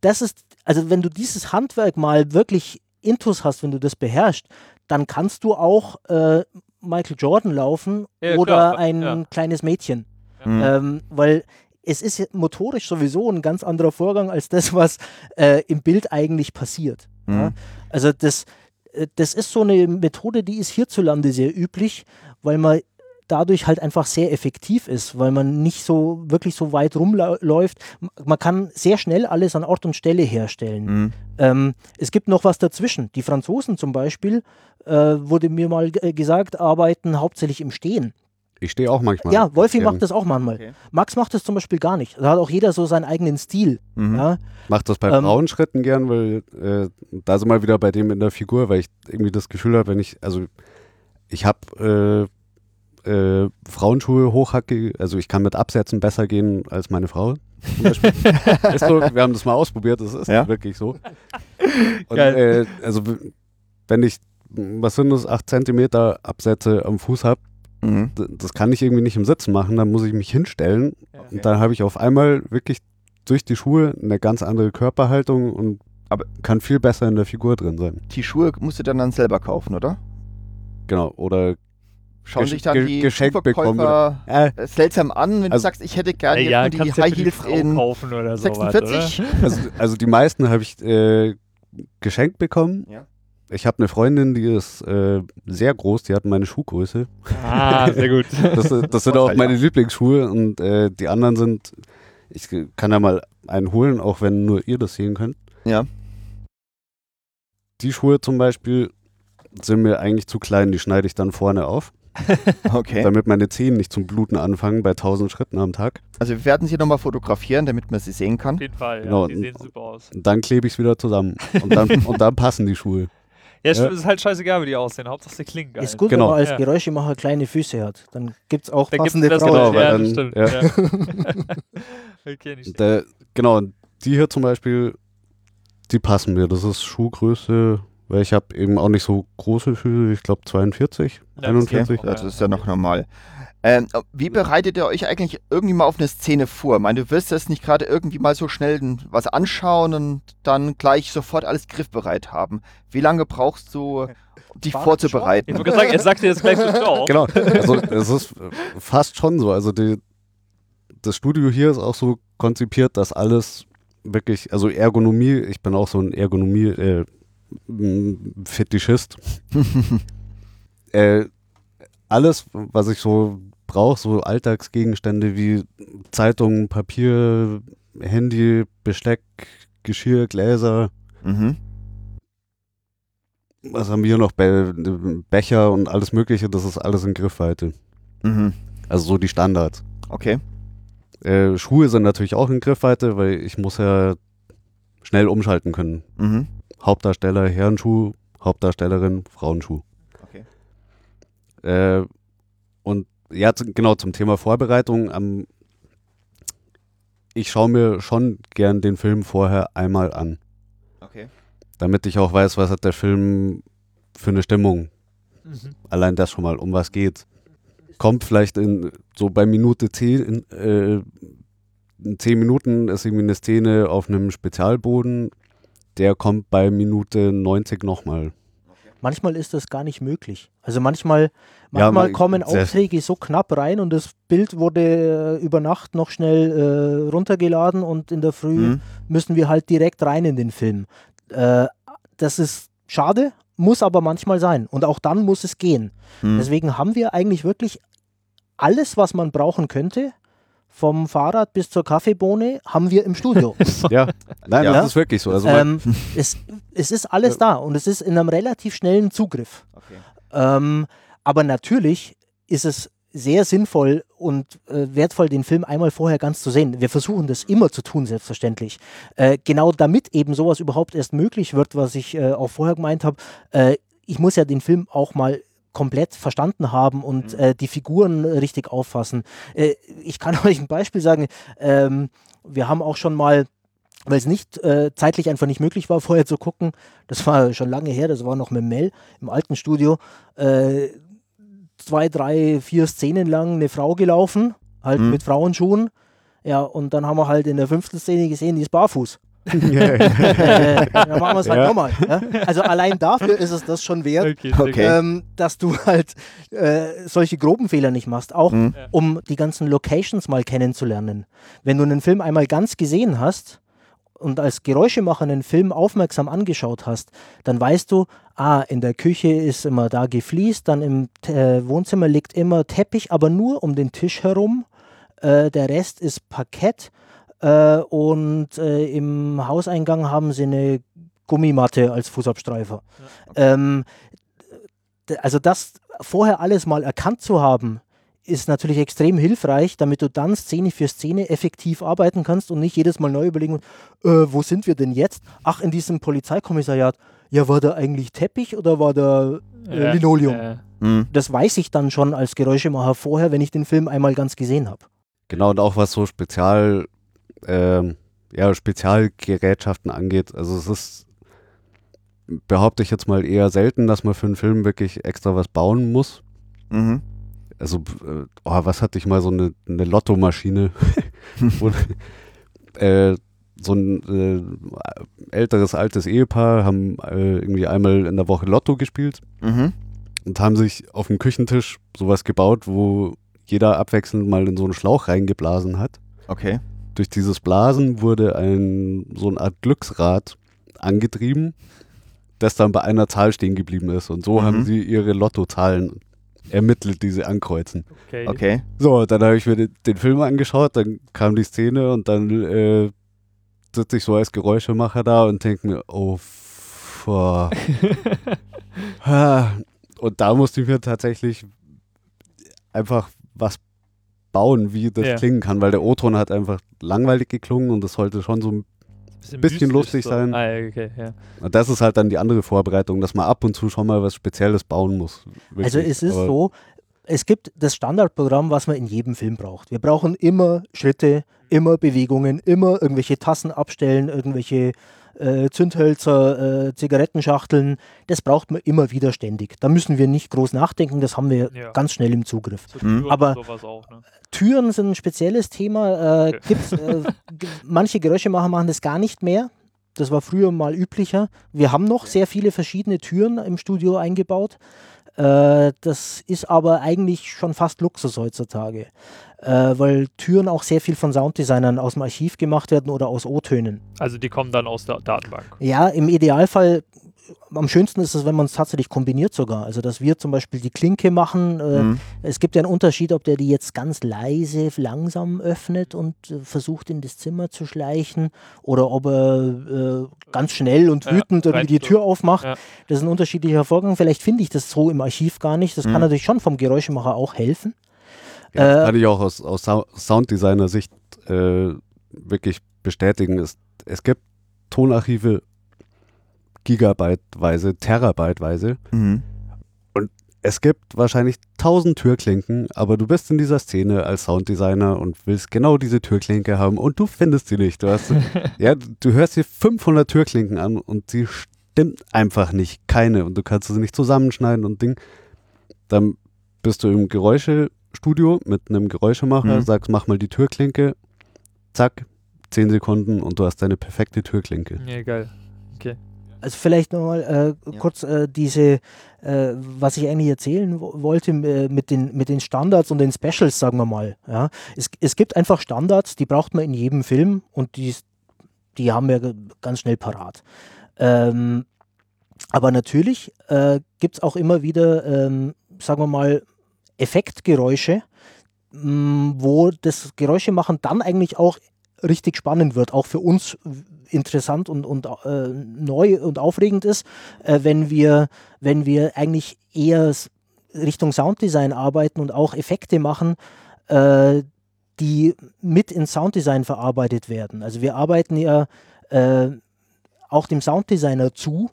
das ist, also wenn du dieses Handwerk mal wirklich intus hast, wenn du das beherrschst, dann kannst du auch äh, Michael Jordan laufen Ja, oder klar, ein ja. kleines Mädchen. Hm. Ähm, weil es ist ja motorisch sowieso ein ganz anderer Vorgang als das, was äh, im Bild eigentlich passiert. Ja? Hm. Also das, äh, das ist so eine Methode, die ist hierzulande sehr üblich, weil man dadurch halt einfach sehr effektiv ist, weil man nicht so wirklich so weit rumläuft. Man kann sehr schnell alles an Ort und Stelle herstellen. Hm. Ähm, es gibt noch was dazwischen. Die Franzosen zum Beispiel, äh, wurde mir mal gesagt, arbeiten hauptsächlich im Stehen. Ich stehe auch manchmal. Ja, Wolfi macht das auch manchmal. Okay. Max macht das zum Beispiel gar nicht. Da hat auch jeder so seinen eigenen Stil. Mhm. Ja? Macht das bei Ähm, Frauenschritten gern, weil äh, da sind wir wieder bei dem in der Figur, weil ich irgendwie das Gefühl habe, wenn ich, also ich habe äh, äh, Frauenschuhe hochhacke, also ich kann mit Absätzen besser gehen als meine Frau. [laughs] So, wir haben das mal ausprobiert, das ist Ja. wirklich so. Und, äh, also wenn ich, was sind das, 8 Zentimeter Absätze am Fuß habe, Mhm. das kann ich irgendwie nicht im Sitzen machen, dann muss ich mich hinstellen und dann habe ich auf einmal wirklich durch die Schuhe eine ganz andere Körperhaltung und Aber- kann viel besser in der Figur drin sein. Die Schuhe musst du dann, dann selber kaufen, oder? Genau. Oder Schauen Gesch- sich dann ge- die geschenkt bekommen Schuhverkäufer äh, äh, seltsam an, wenn du Also- sagst, ich hätte gerne ja, jetzt nur die du ja High für die Heels Frau in kaufen oder sowas, 46. also, also die meisten habe ich äh, geschenkt bekommen. Ja. Ich habe eine Freundin, die ist äh, sehr groß, die hat meine Schuhgröße. Ah, sehr gut. [laughs] Das, das sind auch meine Lieblingsschuhe und äh, die anderen sind, ich kann ja mal einen holen, auch wenn nur ihr das sehen könnt. Ja. Die Schuhe zum Beispiel sind mir eigentlich zu klein, die schneide ich dann vorne auf, [laughs] Okay. damit meine Zehen nicht zum Bluten anfangen bei 1000 Schritten am Tag. Also wir werden sie nochmal fotografieren, damit man sie sehen Auf kann. jeden Fall, Genau. ja. Die sehen super aus. Und dann klebe ich es wieder zusammen. Und dann, [laughs] und dann passen die Schuhe. Ja, Ja. ist halt scheißegal, wie die aussehen. Hauptsache, sie klingen geil. Ist gut, Genau. wenn man als Ja. Geräuschemacher kleine Füße hat. Dann gibt es auch Da gibt's passende das Frauen. genau, ja, dann- das stimmt. ja. Okay, [laughs] nicht schlecht. Der, genau, die hier zum Beispiel, die passen mir. Das ist Schuhgröße, weil ich habe eben auch nicht so große Füße, ich glaube 42, Ja, das 41. geht auch. Das ist ja noch normal. Ähm, wie bereitet ihr euch eigentlich irgendwie mal auf eine Szene vor? Ich meine, du wirst das nicht gerade irgendwie mal so schnell was anschauen und dann gleich sofort alles griffbereit haben. Wie lange brauchst du, dich Warte vorzubereiten? Ich gerade sagen, er sagt dir jetzt gleich so [laughs] ciao. Genau, also es ist fast schon so. Also die, das Studio hier ist auch so konzipiert, dass alles wirklich, also Ergonomie, ich bin auch so ein Ergonomie äh, [laughs] äh, alles, was ich so brauche, so Alltagsgegenstände wie Zeitungen, Papier, Handy, Besteck, Geschirr, Gläser, Mhm. was haben wir hier noch? Be Becher und alles Mögliche, das ist alles in Griffweite. Mhm. Also so die Standards. Okay. Äh, Schuhe sind natürlich auch in Griffweite, weil ich muss ja schnell umschalten können. Mhm. Hauptdarsteller Herrenschuh, Hauptdarstellerin Frauenschuh. Äh, und ja, genau zum Thema Vorbereitung. Ähm, ich schaue mir schon gern den Film vorher einmal an, Okay. damit ich auch weiß, was hat der Film für eine Stimmung. Mhm. Allein das schon mal, um was geht. Kommt vielleicht in so bei Minute 10, in, äh, in 10 Minuten ist irgendwie eine Szene auf einem Spezialboden, der kommt bei Minute 90 nochmal. Manchmal ist das gar nicht möglich. Also manchmal, Ja, manchmal man- kommen Aufträge so knapp rein und das Bild wurde äh, über Nacht noch schnell äh, runtergeladen und in der Früh Mhm. müssen wir halt direkt rein in den Film. Äh, das ist schade, muss aber manchmal sein. Und auch dann muss es gehen. Mhm. Deswegen haben wir eigentlich wirklich alles, was man brauchen könnte, vom Fahrrad bis zur Kaffeebohne, haben wir im Studio. [laughs] Ja, nein, Ja. das ist wirklich so. Also ähm, [laughs] es, es ist alles da und es ist in einem relativ schnellen Zugriff. Okay. Ähm, aber natürlich ist es sehr sinnvoll und äh, wertvoll, den Film einmal vorher ganz zu sehen. Wir versuchen das immer zu tun, selbstverständlich. Äh, genau damit eben sowas überhaupt erst möglich wird, was ich äh, auch vorher gemeint habe. Äh, ich muss ja den Film auch mal komplett verstanden haben und äh, die Figuren richtig auffassen. Äh, ich kann [laughs] euch ein Beispiel sagen. Ähm, wir haben auch schon mal weil es nicht äh, zeitlich einfach nicht möglich war, [laughs] vorher zu gucken. Das war schon lange her, das war noch mit Mel im alten Studio. Äh, zwei, drei, vier Szenen lang eine Frau gelaufen, halt Mhm. mit Frauenschuhen. Ja, und dann haben wir halt in der fünften Szene gesehen, die ist barfuß. Äh, [laughs] dann machen wir es halt Ja. nochmal. Ja? Also allein dafür ist es das schon wert, Okay, Okay. ähm, dass du halt äh, solche groben Fehler nicht machst. Auch Mhm. Ja. um die ganzen Locations mal kennenzulernen. Wenn du einen Film einmal ganz gesehen hast und als Geräuschemacher einen Film aufmerksam angeschaut hast, dann weißt du, ah, in der Küche ist immer da gefliest, dann im äh, Wohnzimmer liegt immer Teppich, aber nur um den Tisch herum. Äh, der Rest ist Parkett äh, und äh, im Hauseingang haben sie eine Gummimatte als Fußabstreifer. Ähm, d- also das vorher alles mal erkannt zu haben, ist natürlich extrem hilfreich, damit du dann Szene für Szene effektiv arbeiten kannst und nicht jedes Mal neu überlegen, äh, wo sind wir denn jetzt? Ach, in diesem Polizeikommissariat. Ja, war da eigentlich Teppich oder war da äh, Ja, Linoleum? ja. Mhm. Das weiß ich dann schon als Geräuschemacher vorher, wenn ich den Film einmal ganz gesehen habe. Genau, und auch was so Spezial, ähm, ja, Spezialgerätschaften angeht. Also es ist, behaupte ich jetzt mal eher selten, dass man für einen Film wirklich extra was bauen muss. Mhm. Also, äh, oh, was hatte ich mal so eine, eine Lottomaschine? [laughs] Wo, äh, so ein äh, älteres, altes Ehepaar haben äh, irgendwie einmal in der Woche Lotto gespielt Mhm. und haben sich auf dem Küchentisch sowas gebaut, wo jeder abwechselnd mal in so einen Schlauch reingeblasen hat. Okay. Durch dieses Blasen wurde ein so eine Art Glücksrad angetrieben, das dann bei einer Zahl stehen geblieben ist. Und so Mhm. haben sie ihre Lottozahlen ermittelt, die sie ankreuzen. Okay. Okay. So, dann habe ich mir den, den Film angeschaut, dann kam die Szene und dann äh, sitze ich so als Geräuschemacher da und denke mir, oh fuck. [laughs] Ah, Und da musste ich mir tatsächlich einfach was bauen, wie das Ja. klingen kann, weil der O-Ton hat einfach langweilig geklungen und das sollte schon so. Bisschen mystisch lustig so. sein. Ah, okay, ja. Und das ist halt dann die andere Vorbereitung, dass man ab und zu schon mal was Spezielles bauen muss. Wirklich. Also es ist Aber so, es gibt das Standardprogramm, was man in jedem Film braucht. Wir brauchen immer Schritte, immer Bewegungen, immer irgendwelche Tassen abstellen, irgendwelche äh, Zündhölzer, äh, Zigarettenschachteln. Das braucht man immer wieder ständig. Da müssen wir nicht groß nachdenken, das haben wir Ja. ganz schnell im Zugriff. Mhm. Türen Aber- auch, ne? Türen sind ein spezielles Thema. Äh, Okay. äh, [laughs] manche Geräuschemacher machen das gar nicht mehr. Das war früher mal üblicher. Wir haben noch sehr viele verschiedene Türen im Studio eingebaut. Äh, das ist aber eigentlich schon fast Luxus heutzutage, äh, weil Türen auch sehr viel von Sounddesignern aus dem Archiv gemacht werden oder aus O-Tönen. Also die kommen dann aus der Datenbank. Ja, im Idealfall, am schönsten ist es, wenn man es tatsächlich kombiniert sogar. Also, dass wir zum Beispiel die Klinke machen. Äh, Mhm. Es gibt ja einen Unterschied, ob der die jetzt ganz leise, langsam öffnet und äh, versucht, in das Zimmer zu schleichen oder ob er äh, ganz schnell und Ja, wütend irgendwie die Tür aufmacht. Ja. Das ist ein unterschiedlicher Vorgang. Vielleicht finde ich das so im Archiv gar nicht. Das Mhm. kann natürlich schon vom Geräuschemacher auch helfen. Ja, Äh, kann ich auch aus, aus Sou- Sounddesigner-Sicht äh, wirklich bestätigen. Es, es gibt Tonarchive gigabyteweise, terabyteweise. Mhm. Es gibt wahrscheinlich tausend Türklinken, aber du bist in dieser Szene als Sounddesigner und willst genau diese Türklinke haben und du findest sie nicht. Du, hast, [laughs] ja, du hörst dir 500 Türklinken an und sie stimmt einfach nicht. Keine. Und du kannst sie nicht zusammenschneiden und Ding. Dann bist du im Geräuschestudio mit einem Geräuschemacher, Mhm. sagst, mach mal die Türklinke. Zack, 10 Sekunden und du hast deine perfekte Türklinke. Ja, geil. Also vielleicht nochmal äh, Ja. kurz äh, diese, äh, was ich eigentlich erzählen wo wollte äh, mit, den, mit den Standards und den Specials, sagen wir mal. Ja. Es, es gibt einfach Standards, die braucht man in jedem Film und die, die haben wir ganz schnell parat. Ähm, aber natürlich äh, gibt es auch immer wieder, ähm, sagen wir mal, Effektgeräusche, mh, wo das Geräuschemachen dann eigentlich auch richtig spannend wird, auch für uns interessant und, und äh, neu und aufregend ist, äh, wenn, wir, wenn wir eigentlich eher Richtung Sounddesign arbeiten und auch Effekte machen, äh, die mit ins Sounddesign verarbeitet werden. Also wir arbeiten ja äh, auch dem Sounddesigner zu,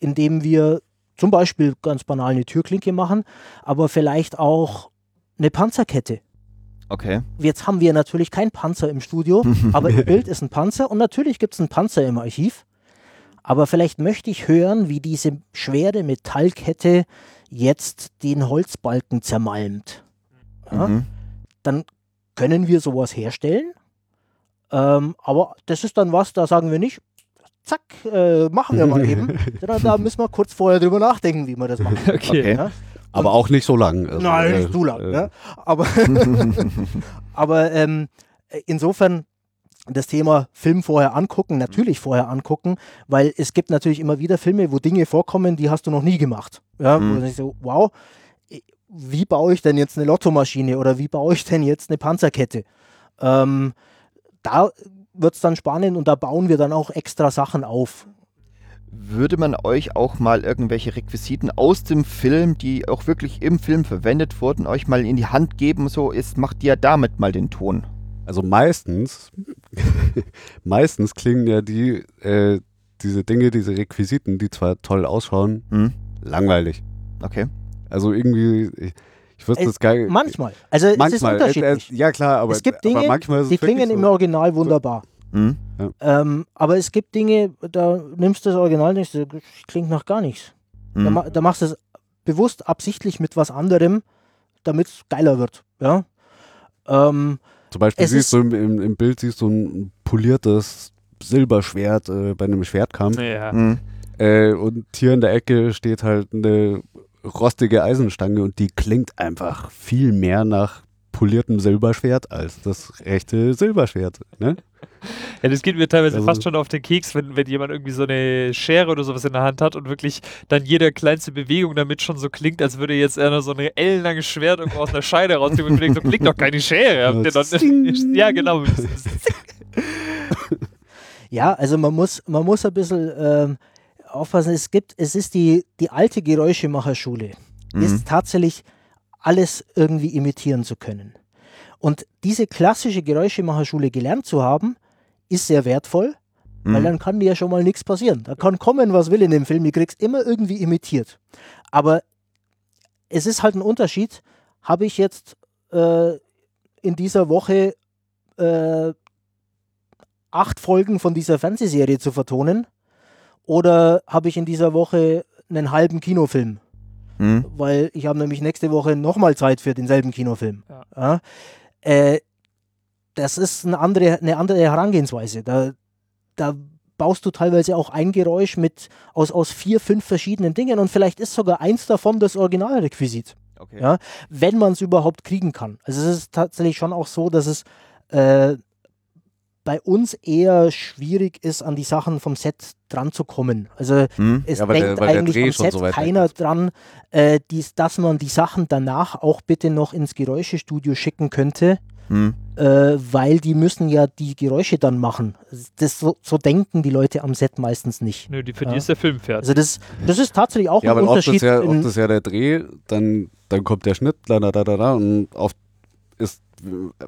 indem wir zum Beispiel ganz banal eine Türklinke machen, aber vielleicht auch eine Panzerkette. Okay. Jetzt haben wir natürlich keinen Panzer im Studio, [laughs] aber im Bild ist ein Panzer und natürlich gibt es einen Panzer im Archiv. Aber vielleicht möchte ich hören, wie diese schwere Metallkette jetzt den Holzbalken zermalmt. Ja? Mhm. Dann können wir sowas herstellen. Ähm, aber das ist dann was, da sagen wir nicht, zack, äh, machen wir mal eben. [laughs] Sondern da müssen wir kurz vorher drüber nachdenken, wie wir das machen. Okay. [laughs] Okay. Ja? Aber auch nicht so lang. Also, Nein, äh, nicht zu lang. äh, ne? Aber, [laughs] aber ähm, insofern das Thema Film vorher angucken, natürlich vorher angucken, weil es gibt natürlich immer wieder Filme, wo Dinge vorkommen, die hast du noch nie gemacht. Ja, Mhm. wo du denkst so, wow, wie baue ich denn jetzt eine Lottomaschine oder wie baue ich denn jetzt eine Panzerkette? Ähm, da wird es dann spannend und da bauen wir dann auch extra Sachen auf. Würde man euch auch mal irgendwelche Requisiten aus dem Film, die auch wirklich im Film verwendet wurden, euch mal in die Hand geben? So, jetzt macht ihr damit mal den Ton. Also meistens, [laughs] meistens klingen ja die, äh, diese Dinge, diese Requisiten, die zwar toll ausschauen, Hm? langweilig. Okay. Also irgendwie, Äh, es geil. Manchmal. Also es ist manchmal, unterschiedlich. ja klar, aber, es gibt Dinge, manchmal die klingen im so. Original wunderbar. Hm? Ähm, aber es gibt Dinge, da nimmst du das Original nicht, das klingt nach gar nichts. Da, Hm? ma da machst du es bewusst absichtlich mit was anderem, damit es geiler wird. Ja? Ähm, Zum Beispiel siehst ist- du im, im, im Bild siehst du ein poliertes Silberschwert äh, bei einem Schwertkampf. Ja. Hm? Äh, und hier in der Ecke steht halt eine rostige Eisenstange und die klingt einfach viel mehr nach poliertem Silberschwert als das rechte Silberschwert. Ne? [laughs] Ja, das geht mir teilweise Also- fast schon auf den Keks, wenn, wenn jemand irgendwie so eine Schere oder sowas in der Hand hat und wirklich dann jede kleinste Bewegung damit schon so klingt, als würde jetzt einer so ein ellenlanges Schwert irgendwo aus einer Scheide rausnehmen und [laughs] denkt, so klingt doch keine Schere. Ja, genau. [laughs] ja, also man muss, man muss ein bisschen ähm, aufpassen, es gibt, es ist die, die alte Geräuschemacherschule, Mhm. ist tatsächlich alles irgendwie imitieren zu können. Und diese klassische Geräuschemacherschule gelernt zu haben, ist sehr wertvoll, weil Mhm. dann kann dir ja schon mal nichts passieren. Da kann kommen, was will in dem Film, du kriegst immer irgendwie imitiert. Aber es ist halt ein Unterschied, habe ich jetzt äh, in dieser Woche äh, acht Folgen von dieser Fernsehserie zu vertonen oder habe ich in dieser Woche einen halben Kinofilm? Mhm. weil ich habe nämlich nächste Woche nochmal Zeit für denselben Kinofilm. Ja. Ja. Äh, das ist eine andere, eine andere Herangehensweise. Da, da baust du teilweise auch ein Geräusch mit aus, aus vier, fünf verschiedenen Dingen und vielleicht ist sogar eins davon das Originalrequisit, Okay. Ja. wenn man es überhaupt kriegen kann. Also es ist tatsächlich schon auch so, dass es äh, bei uns eher schwierig ist, an die Sachen vom Set dran zu kommen. Also Mhm. es Ja, denkt der eigentlich am schon Set so keiner ist. dran, äh, dies, dass man die Sachen danach auch bitte noch ins Geräuschestudio schicken könnte, Mhm. äh, weil die müssen ja die Geräusche dann machen. Das, so, so denken die Leute am Set meistens nicht. Nö, die, für die Ja. ist der Film fertig. Also das, das ist tatsächlich auch Ja, ein Unterschied. ja, in- oft ist ja der Dreh, dann, dann kommt der Schnitt, da, da, da, da, da und oft ist,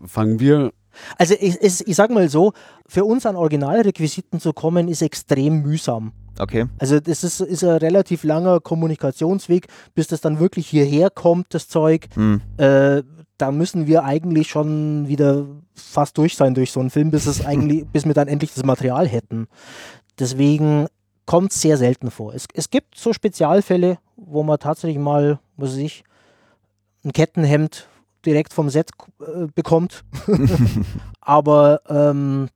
fangen wir, also ich, ich, ich sag mal so, für uns an Originalrequisiten zu kommen, ist extrem mühsam. Okay. Also das ist, ist ein relativ langer Kommunikationsweg, bis das dann wirklich hierher kommt, das Zeug. Mhm. Äh, da müssen wir eigentlich schon wieder fast durch sein durch so einen Film, bis es [laughs] eigentlich, bis wir dann endlich das Material hätten. Deswegen kommt es sehr selten vor. Es, es gibt so Spezialfälle, wo man tatsächlich mal, was weiß ich, ein Kettenhemd direkt vom Set äh, bekommt. [laughs] [laughs] Aber ähm,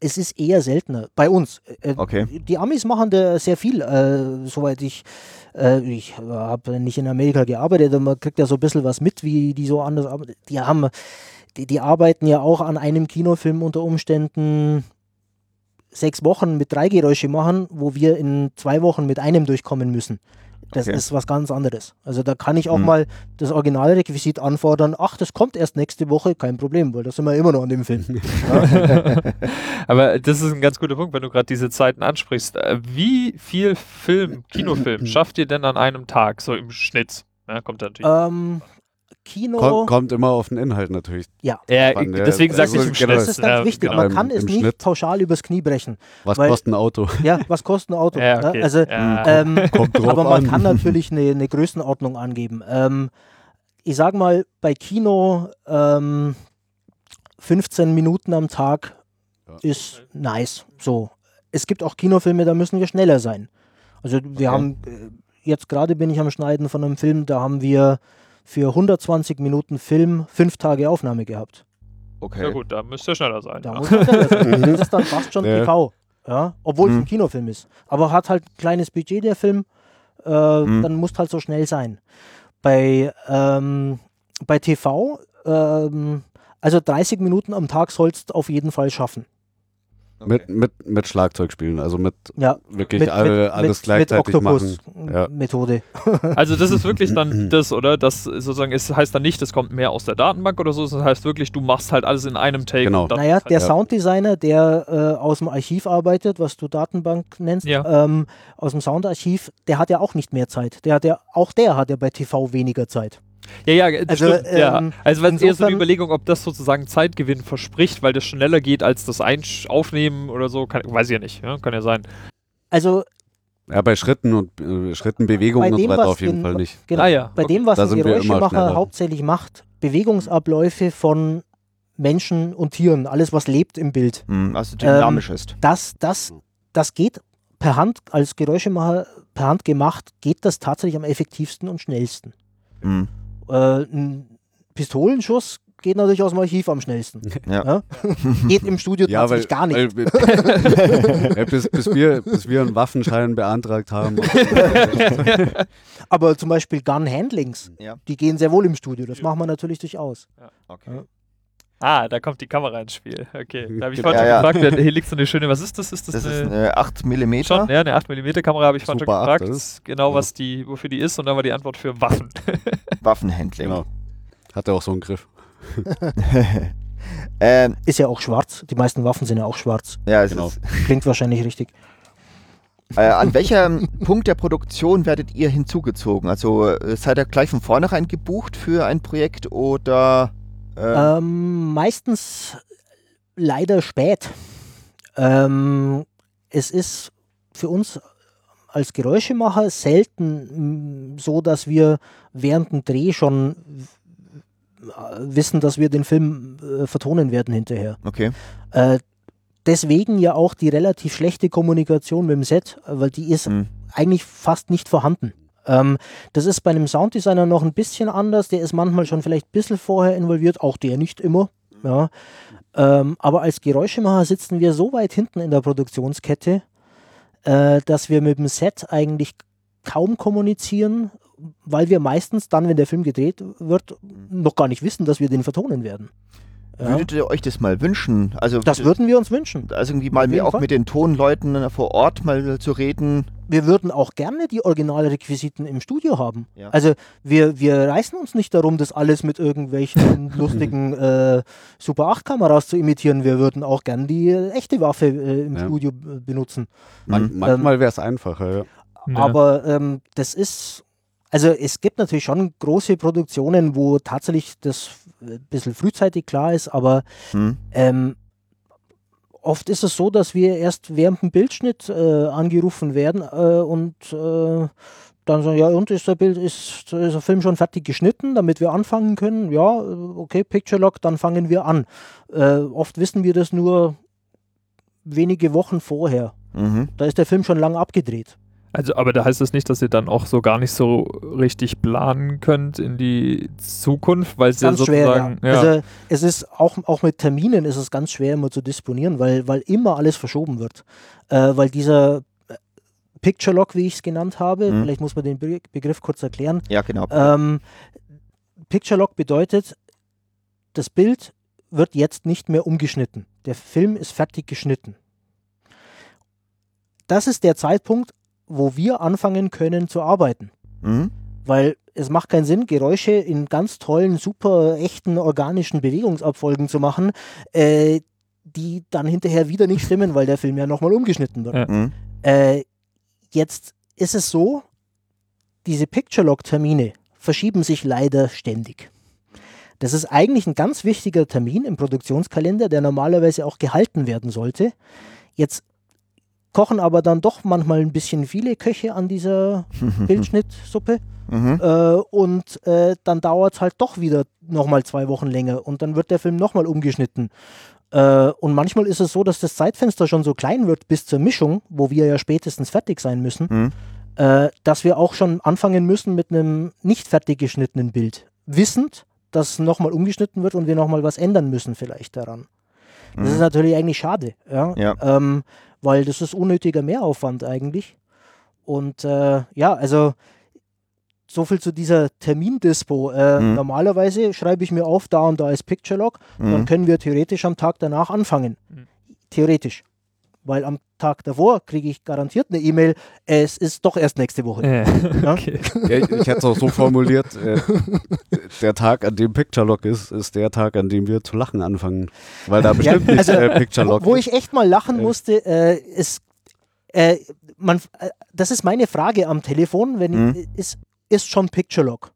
es ist eher seltener bei uns. Äh, Okay. Die Amis machen da sehr viel, äh, soweit ich, äh, ich habe nicht in Amerika gearbeitet, aber man kriegt ja so ein bisschen was mit, wie die so anders arbeiten. Die haben, die, die arbeiten ja auch an einem Kinofilm unter Umständen sechs Wochen mit drei Geräusche machen, wo wir in zwei Wochen mit einem durchkommen müssen. Das Okay. ist was ganz anderes. Also da kann ich auch Hm. mal das Originalrequisit anfordern. Ach, das kommt erst nächste Woche, kein Problem, weil da sind wir immer noch an dem Film. [laughs] Aber das ist ein ganz guter Punkt, wenn du gerade diese Zeiten ansprichst. Äh, Wie viel Film, Kinofilm [clears throat] schafft ihr denn an einem Tag, so im Schnitt? Ja, kommt natürlich. ähm, Kino. kommt, kommt immer auf den Inhalt natürlich. ja, ja, deswegen also ich im genau. Schnitt. Das ist ganz Ja, wichtig. genau. Man Im- kann es im nicht Schnitt. pauschal übers Knie brechen. Was Weil- kostet ein Auto? [laughs] Ja, was kostet ein Auto? Ja, Ja, okay. Also, Ja. ähm, Kommt drauf [laughs] aber man an. kann [laughs] natürlich eine, eine Größenordnung angeben. Ähm, ich sag mal, bei Kino ähm, 15 Minuten am Tag Ja. ist nice. So. Es gibt auch Kinofilme, da müssen wir schneller sein. Also wir Okay. haben, äh, jetzt gerade bin ich am Schneiden von einem Film, da haben wir für 120 Minuten Film fünf Tage Aufnahme gehabt. Okay. Ja gut, da müsst ihr schneller sein. Da ja. muss man schneller sein. [laughs] Das ist dann fast schon Ja. TV. Ja, obwohl es Mhm. ein Kinofilm ist. Aber hat halt ein kleines Budget, der Film. Äh, Mhm. Dann muss halt so schnell sein. Bei, ähm, bei TV, ähm, also 30 Minuten am Tag sollst du auf jeden Fall schaffen. Mit, mit, mit Schlagzeug spielen, also mit Ja, wirklich alle, alles gleichzeitig machen. Ja. Methode. [laughs] Also das ist wirklich dann das, oder? Das sozusagen, es heißt dann nicht, es kommt mehr aus der Datenbank oder so, es heißt wirklich, du machst halt alles in einem Take. Genau. Naja, ist halt- der Ja. Sounddesigner, der äh, aus dem Archiv arbeitet, was du Datenbank nennst, Ja. ähm, aus dem Soundarchiv, der hat ja auch nicht mehr Zeit. Der hat ja, auch der hat ja bei TV weniger Zeit. Ja, ja, Also, stimmt, ja. ähm, Also weil es eher so die insofern- Überlegung, ob das sozusagen Zeitgewinn verspricht, weil das schneller geht als das Einsch Aufnehmen oder so, kann, weiß ich ja nicht, ja? kann ja sein. Also Ja, bei Schritten und äh, Schritten, Bewegungen und so weiter auf jeden in- Fall nicht. genau, Ah ja, bei okay. dem, was Da ein Geräuschemacher hauptsächlich macht, Bewegungsabläufe von Menschen und Tieren, alles was lebt im Bild, Hm, also dynamisch ist. das, das, das geht per Hand, als Geräuschemacher per Hand gemacht, geht das tatsächlich am effektivsten und schnellsten. Hm. Äh, ein Pistolenschuss geht natürlich aus dem Archiv am schnellsten. [laughs] Ja. [laughs] Geht im Studio Ja, weil, tatsächlich gar nicht. weil [laughs] ja, bis, bis, wir, bis wir einen Waffenschein beantragt haben. Aber zum Beispiel Gun Handlings, Ja. die gehen sehr wohl im Studio. Das machen wir natürlich durchaus. Okay. Ah, da kommt die Kamera ins Spiel. Okay. Da habe ich [laughs] Ja, vorhin schon ja. gefragt, hier liegt so eine schöne, was ist das? Ist das, Das ist eine, eine 8 mm. schon, ja, eine 8mm Kamera habe ich vorhin schon 8 gefragt, ist. genau Ja. was die, wofür die ist und dann war die Antwort für Waffen. [laughs] Waffenhandling. genau. Hat er auch so einen Griff. [laughs] ähm, Ist ja auch schwarz. Die meisten Waffen sind ja auch schwarz. ja, es Genau. ist, Klingt wahrscheinlich richtig. Äh, an welchem Punkt der Produktion werdet ihr hinzugezogen? Also äh, seid ihr gleich von vornherein gebucht für ein Projekt oder äh, Ähm, meistens leider spät. Ähm, es ist für uns als Geräuschemacher selten so, dass wir während dem Dreh schon wissen, dass wir den Film äh, vertonen werden hinterher. okay? Äh, deswegen ja auch die relativ schlechte Kommunikation mit dem Set, weil die ist Hm. eigentlich fast nicht vorhanden. Ähm, das ist bei einem Sounddesigner noch ein bisschen anders. Der ist manchmal schon vielleicht ein bisschen vorher involviert, auch der nicht immer. Ja. Ähm, aber als Geräuschemacher sitzen wir so weit hinten in der Produktionskette, äh, dass wir mit dem Set eigentlich kaum kommunizieren, weil wir meistens dann, wenn der Film gedreht wird, noch gar nicht wissen, dass wir den vertonen werden. Ja. Würdet ihr euch das mal wünschen? Also Das würden wir uns wünschen. also irgendwie mal auch Fall. mit den Tonleuten vor Ort mal zu reden. wir würden auch gerne die Originalrequisiten im Studio haben. Ja. Also wir, wir reißen uns nicht darum, das alles mit irgendwelchen [laughs] lustigen äh, Super 8 Kameras zu imitieren. Wir würden auch gerne die äh, echte Waffe äh, im Ja. Studio äh, benutzen. Man, Mhm. manchmal wäre es einfacher, ja. Ja. Aber ähm, das ist, also es gibt natürlich schon große Produktionen, wo tatsächlich das ein bisschen frühzeitig klar ist, aber Hm? ähm, oft ist es so, dass wir erst während dem Bildschnitt äh, angerufen werden äh, und äh, dann sagen, ja, und ist der Bild, ist, ist der Film schon fertig geschnitten, damit wir anfangen können? Ja, äh, okay, Picture Lock, dann fangen wir an. Äh, oft wissen wir das nur wenige Wochen vorher. Mhm. Da ist der Film schon lang abgedreht. Also, aber da heißt das nicht, dass ihr dann auch so gar nicht so richtig planen könnt in die Zukunft, weil es ja Ganz schwer, sozusagen. ja. Also es ist auch, auch mit Terminen ist es ganz schwer immer zu disponieren, weil, weil immer alles verschoben wird. Äh, weil dieser äh, Picture Lock, wie ich es genannt habe, Mhm. vielleicht muss man den Be Begriff kurz erklären. Ja, genau. Ähm, Picture Lock bedeutet, das Bild wird jetzt nicht mehr umgeschnitten. Der Film ist fertig geschnitten. Das ist der Zeitpunkt, wo wir anfangen können zu arbeiten. Mhm. Weil es macht keinen Sinn, Geräusche in ganz tollen, super echten, organischen Bewegungsabfolgen zu machen, äh, die dann hinterher wieder nicht stimmen, weil der Film ja nochmal umgeschnitten wird. Mhm. Äh, jetzt ist es so, diese Picture-Log-Termine verschieben sich leider ständig. Das ist eigentlich ein ganz wichtiger Termin im Produktionskalender, der normalerweise auch gehalten werden sollte. Jetzt kochen aber dann doch manchmal ein bisschen viele Köche an dieser [laughs] Bildschnittsuppe. Mhm. Äh, und äh, dann dauert es halt doch wieder nochmal zwei Wochen länger und dann wird der Film nochmal umgeschnitten. Äh, und manchmal ist es so, dass das Zeitfenster schon so klein wird bis zur Mischung, wo wir ja spätestens fertig sein müssen, Mhm. äh, dass wir auch schon anfangen müssen mit einem nicht fertig geschnittenen Bild. Wissend, dass nochmal umgeschnitten wird und wir nochmal was ändern müssen vielleicht daran. Das ist Mhm. natürlich eigentlich schade, ja. Ja. Ähm, weil das ist unnötiger Mehraufwand eigentlich. Und äh, ja, also so viel zu dieser Termindispo. Äh, Mhm. Normalerweise schreibe ich mir auf, da und da ist Picture Log, dann Mhm. können wir theoretisch am Tag danach anfangen. Mhm. Theoretisch. Weil am Tag davor kriege ich garantiert eine E-Mail, es ist doch erst nächste Woche. Äh, Ja. [laughs] okay. ja ich ich hätte es auch so formuliert, äh, der Tag, an dem Picture Lock ist, ist der Tag, an dem wir zu lachen anfangen. Weil da bestimmt nicht also, äh, Picture Lock Wo, wo ich echt mal lachen Äh. musste, äh, ist, äh, man, äh, das ist meine Frage am Telefon, wenn Mhm. ich, ist, ist schon Picture Log.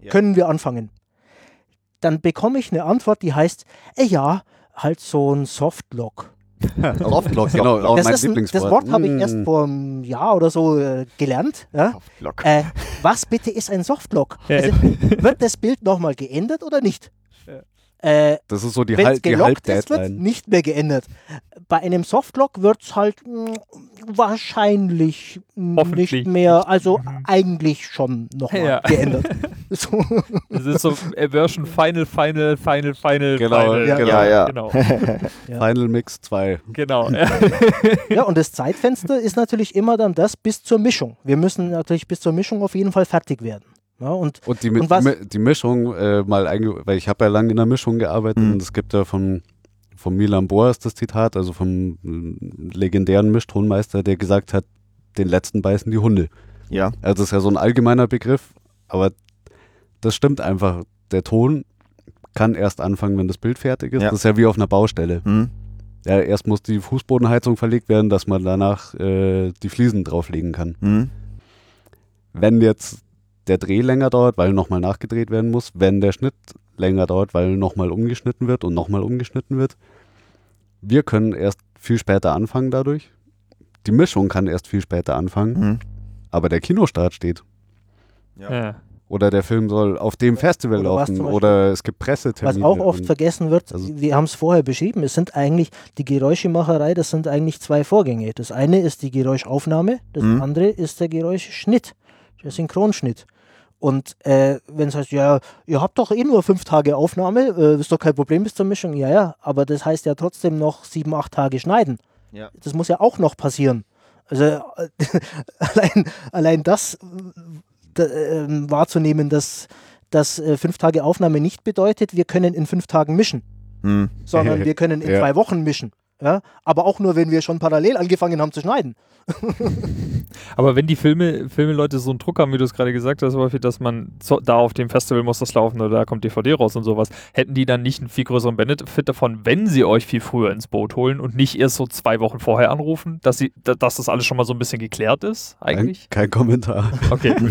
Ja. Können wir anfangen? Dann bekomme ich eine Antwort, die heißt, äh, ja, halt so ein Softlog. [laughs] Softlock, genau, auch das, mein Lieblingswort. das Wort habe ich erst Mm. vor einem Jahr oder so äh, gelernt. Ja? Softlock. Äh, was bitte ist ein Softlog? Ja. Also, wird das Bild nochmal geändert oder nicht? Ja. Äh, Das ist so die, halt, die Halbdeadline. nicht mehr geändert. Bei einem Softlock wird es halt mh, wahrscheinlich mh, Hoffentlich nicht mehr, also Mhm. eigentlich schon nochmal Ja. geändert. [laughs] so. Das ist so Version Final, Final, Final, Final, Genau, Final. ja. Ja, ja. Genau, [laughs] Final Mix 2. genau. Ja. [laughs] Ja, und das Zeitfenster ist natürlich immer dann das bis zur Mischung. Wir müssen natürlich bis zur Mischung auf jeden Fall fertig werden. Ja, und Und die, Und was- die Mischung äh, mal einge weil ich habe ja lange in der Mischung gearbeitet Mhm. und es gibt ja vom, vom Milan Boas das Zitat, also vom äh, legendären Mischtonmeister, der gesagt hat, den letzten beißen die Hunde. Ja. Also das ist ja so ein allgemeiner Begriff, aber das stimmt einfach. Der Ton kann erst anfangen, wenn das Bild fertig ist. Ja. Das ist ja wie auf einer Baustelle. Mhm. Ja, erst muss die Fußbodenheizung verlegt werden, dass man danach äh, die Fliesen drauflegen kann. Hm. Wenn jetzt der Dreh länger dauert, weil nochmal nachgedreht werden muss, wenn der Schnitt länger dauert, weil nochmal umgeschnitten wird und nochmal umgeschnitten wird. Wir können erst viel später anfangen dadurch. Die Mischung kann erst viel später anfangen, Hm. aber der Kinostart steht. Ja. Ja. Oder der Film soll auf dem Festival Oder was laufen Beispiel- oder es gibt Was Pressetermine. auch oft vergessen wird, also- wir haben es vorher beschrieben, es sind eigentlich die Geräuschemacherei, das sind eigentlich zwei Vorgänge. Das eine ist die Geräuschaufnahme, das Mhm. andere ist der Geräuschschnitt, der Synchronschnitt. Und äh, wenn es heißt, ja, ihr habt doch eh nur fünf Tage Aufnahme, äh, ist doch kein Problem bis zur Mischung. Ja, ja, aber das heißt ja trotzdem noch sieben, acht Tage schneiden. Ja. Das muss ja auch noch passieren. Also äh, [laughs] allein, allein das äh, ähm, wahrzunehmen, dass, dass äh, fünf Tage Aufnahme nicht bedeutet, wir können in fünf Tagen mischen, Hm. sondern wir können in [laughs] Ja. zwei Wochen mischen. Ja? Aber auch nur, wenn wir schon parallel angefangen haben zu schneiden. [laughs] Aber wenn die Filme, Filmeleute so einen Druck haben, wie du es gerade gesagt hast, Wolfi, dass man so, da auf dem Festival muss das laufen oder da kommt DVD raus und sowas, hätten die dann nicht einen viel größeren Benefit davon, wenn sie euch viel früher ins Boot holen und nicht erst so zwei Wochen vorher anrufen, dass, sie, da, dass das alles schon mal so ein bisschen geklärt ist, Kein, eigentlich? kein Kommentar. Okay. [laughs]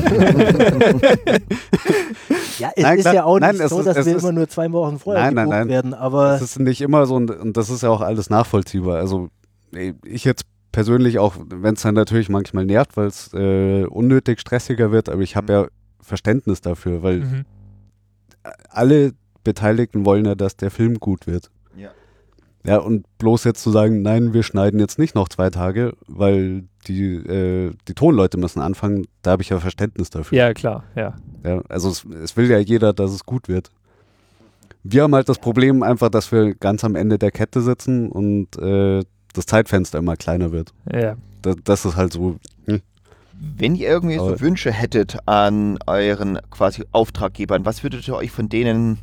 [laughs] Ja, es Nein, ist klar. ja auch Nein, nicht es so, ist- dass es wir ist- immer nur zwei Wochen vorher Nein, nein, nein. werden. Aber Das ist nicht immer so und, und das ist ja auch alles nachvollziehbar. Also ich jetzt persönlich auch, wenn es dann natürlich manchmal nervt, weil es äh, unnötig stressiger wird, aber ich habe ja Verständnis dafür, weil mhm. alle Beteiligten wollen ja, dass der Film gut wird. Ja. Und bloß jetzt zu sagen, nein, wir schneiden jetzt nicht noch zwei Tage, weil die, äh, die Tonleute müssen anfangen, da habe ich ja Verständnis dafür. Ja, klar, ja. Ja, also es, es will ja jeder, dass es gut wird. Wir haben halt das Problem einfach, dass wir ganz am Ende der Kette sitzen und äh, das Zeitfenster immer kleiner wird. ja. Das, das ist halt so. Hm. Wenn ihr irgendwie so Aber- Wünsche hättet an euren quasi Auftraggebern, was würdet ihr euch von denen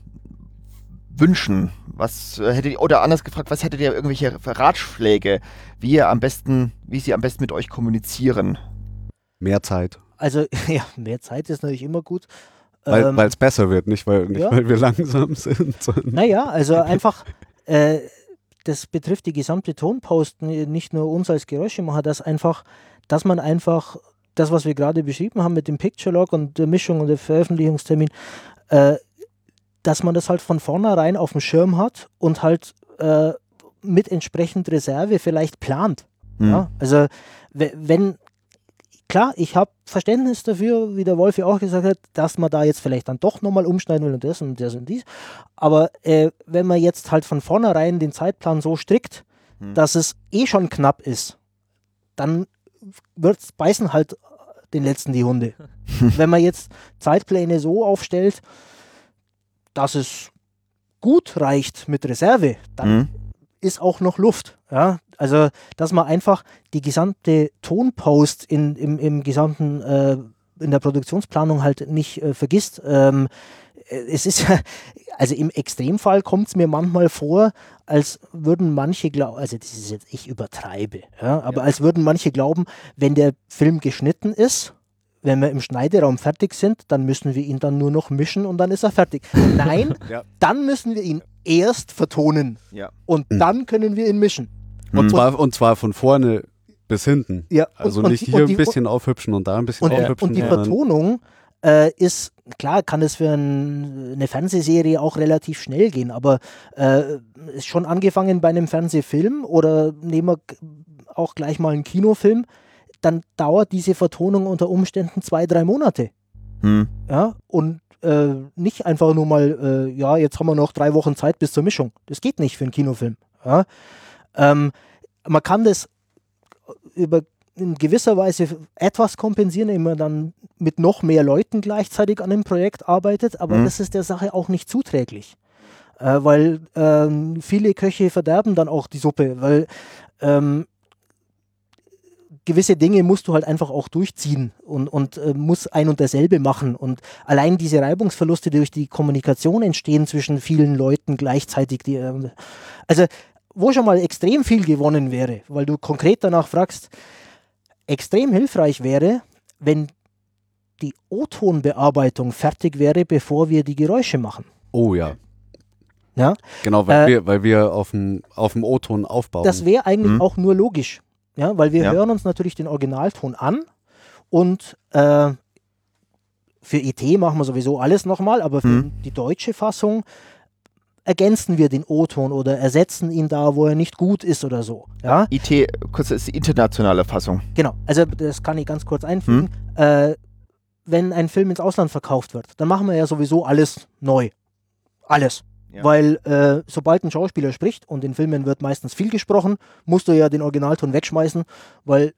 wünschen? Was äh, hättet ihr, oder anders gefragt, was hättet ihr irgendwelche Ratschläge, wie ihr am besten, wie sie am besten mit euch kommunizieren? Mehr Zeit. also, [laughs] ja, mehr Zeit ist natürlich immer gut. Weil Ähm, es besser wird, nicht weil, nicht ja. weil wir [laughs] langsam sind. sondern- Naja, also [laughs] einfach, äh, das betrifft die gesamte Tonpost, n- nicht nur uns als Geräuschemacher, dass einfach, dass man einfach das, was wir gerade beschrieben haben mit dem Picture Log und der Mischung und der Veröffentlichungstermin, äh, dass man das halt von vornherein auf dem Schirm hat und halt äh, mit entsprechend Reserve vielleicht plant. Hm. Ja? Also we- wenn, klar, ich habe Verständnis dafür, wie der Wolf ja auch gesagt hat, dass man da jetzt vielleicht dann doch nochmal umschneiden will und das und das und dies. Aber äh, wenn man jetzt halt von vornherein den Zeitplan so strickt, Hm. dass es eh schon knapp ist, dann wird's beißen halt den letzten die Hunde. [laughs] wenn man jetzt Zeitpläne so aufstellt, dass es gut reicht mit Reserve, dann Hm. ist auch noch Luft. Ja? Also, dass man einfach die gesamte Tonpost in, im, im gesamten, äh, in der Produktionsplanung halt nicht äh, vergisst. Ähm, äh, es ist ja, also im Extremfall kommt es mir manchmal vor, als würden manche glauben, also das ist jetzt, ich übertreibe, ja, aber als würden manche glauben, wenn der Film geschnitten ist, wenn wir im Schneideraum fertig sind, dann müssen wir ihn dann nur noch mischen und dann ist er fertig. Nein, [laughs] Ja. dann müssen wir ihn erst vertonen Ja. und Hm. dann können wir ihn mischen. Und, Hm. zwar, und zwar von vorne bis hinten. Ja, Also und, nicht und, hier die, ein bisschen aufhübschen und da ein bisschen und, aufhübschen. und die Vertonung äh, ist, klar, kann es für ein, eine Fernsehserie auch relativ schnell gehen, aber äh, ist schon angefangen bei einem Fernsehfilm oder nehmen wir auch gleich mal einen Kinofilm, dann dauert diese Vertonung unter Umständen zwei, drei Monate. Hm. Ja, und äh, nicht einfach nur mal, äh, ja, jetzt haben wir noch drei Wochen Zeit bis zur Mischung. Das geht nicht für einen Kinofilm. Ja? Ähm, man kann das über in gewisser Weise etwas kompensieren, indem man dann mit noch mehr Leuten gleichzeitig an dem Projekt arbeitet, aber Mhm. das ist der Sache auch nicht zuträglich. Äh, weil ähm, viele Köche verderben dann auch die Suppe, weil ähm, gewisse Dinge musst du halt einfach auch durchziehen und, und äh, muss ein und derselbe machen. Und allein diese Reibungsverluste, die durch die Kommunikation entstehen zwischen vielen Leuten gleichzeitig, die, äh, also wo schon mal extrem viel gewonnen wäre, weil du konkret danach fragst, extrem hilfreich wäre, wenn die O-Tonbearbeitung fertig wäre, bevor wir die Geräusche machen. Oh ja. Ja? Genau, weil, Äh, wir, weil wir auf dem, auf dem O-Ton aufbauen. Das wäre eigentlich Mhm. auch nur logisch. Ja, weil wir Ja. hören uns natürlich den Originalton an und äh, für ET machen wir sowieso alles nochmal, aber für Mhm. die deutsche Fassung ergänzen wir den O-Ton oder ersetzen ihn da, wo er nicht gut ist oder so. Ja, IT, kurz, das ist die internationale Fassung. genau. Also das kann ich ganz kurz einfügen. Mhm. Äh, wenn ein Film ins Ausland verkauft wird, dann machen wir ja sowieso alles neu. Alles. Ja. Weil äh, sobald ein Schauspieler spricht und in Filmen wird meistens viel gesprochen, musst du ja den Originalton wegschmeißen, weil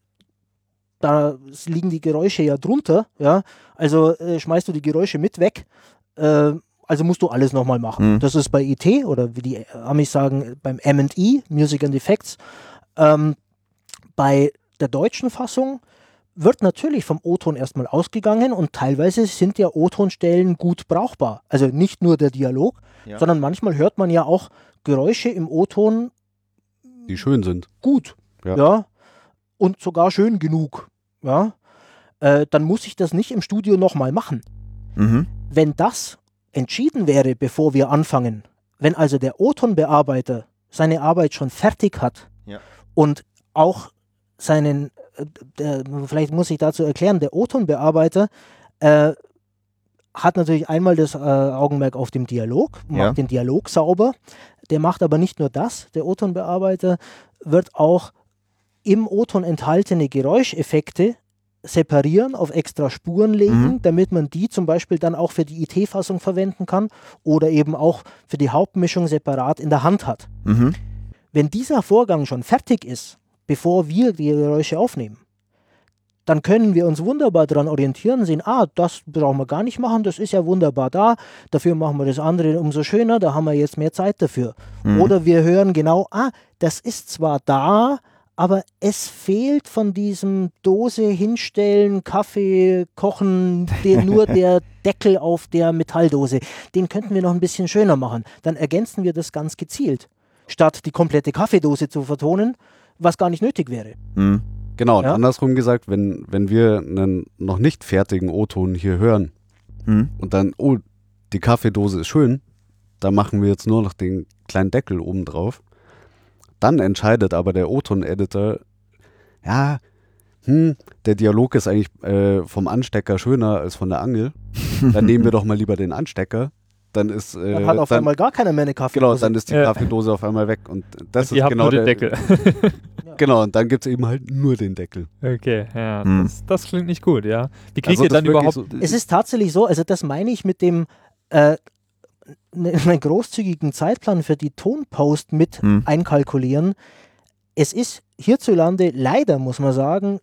da liegen die Geräusche ja drunter. Ja? Also äh, schmeißt du die Geräusche mit weg. Äh, also musst du alles nochmal machen. Mhm. Das ist bei IT oder wie die Amis sagen, beim ME, Music and Effects. Ähm, bei der deutschen Fassung wird natürlich vom O-Ton erstmal ausgegangen und teilweise sind ja O-Tonstellen gut brauchbar. Also nicht nur der Dialog, Ja. sondern manchmal hört man ja auch Geräusche im O-Ton die schön sind. gut. Ja. Ja. Und sogar schön genug. Ja. Äh, dann muss ich das nicht im Studio nochmal machen. Mhm. Wenn das entschieden wäre, bevor wir anfangen, wenn also der O-Ton-Bearbeiter seine Arbeit schon fertig hat Ja. und auch seinen, der, vielleicht muss ich dazu erklären, der O-Ton-Bearbeiter äh, hat natürlich einmal das äh, Augenmerk auf dem Dialog, macht Ja. den Dialog sauber, der macht aber nicht nur das, der O-Ton-Bearbeiter wird auch im O-Ton enthaltene Geräuscheffekte separieren, auf extra Spuren legen, Mhm. damit man die zum Beispiel dann auch für die IT-Fassung verwenden kann oder eben auch für die Hauptmischung separat in der Hand hat. Mhm. Wenn dieser Vorgang schon fertig ist, bevor wir die Geräusche aufnehmen, dann können wir uns wunderbar daran orientieren, sehen, ah, das brauchen wir gar nicht machen, das ist ja wunderbar da, dafür machen wir das andere umso schöner, da haben wir jetzt mehr Zeit dafür. Mhm. Oder wir hören genau, ah, das ist zwar da, aber es fehlt von diesem Dose hinstellen, Kaffee kochen, der, nur [laughs] der Deckel auf der Metalldose. Den könnten wir noch ein bisschen schöner machen. Dann ergänzen wir das ganz gezielt, statt die komplette Kaffeedose zu vertonen, was gar nicht nötig wäre. Mhm. Genau, und Ja. andersrum gesagt, wenn, wenn wir einen noch nicht fertigen O-Ton hier hören Mhm. und dann, oh, die Kaffeedose ist schön, da machen wir jetzt nur noch den kleinen Deckel oben drauf. Dann entscheidet aber der O-Ton-Editor, ja, hm, der Dialog ist eigentlich äh, vom Anstecker schöner als von der Angel. [laughs] Dann nehmen wir doch mal lieber den Anstecker. Dann ist, äh, Dann hat auf dann, einmal gar keiner mehr eine genau, Kaffeedose. dann ist die Ja. Kaffeedose auf einmal weg. Und das Ihr ist habt genau nur den der Deckel. [laughs] Genau, und dann gibt es eben halt nur den Deckel. Okay, ja, Hm. das, das klingt nicht gut, ja. Wie kriegt Also ihr dann überhaupt. so- Es ist tatsächlich so, also das meine ich mit dem äh, ne- [laughs] einen großzügigen Zeitplan für die Tonpost mit Hm. einkalkulieren. Es ist hierzulande leider, muss man sagen,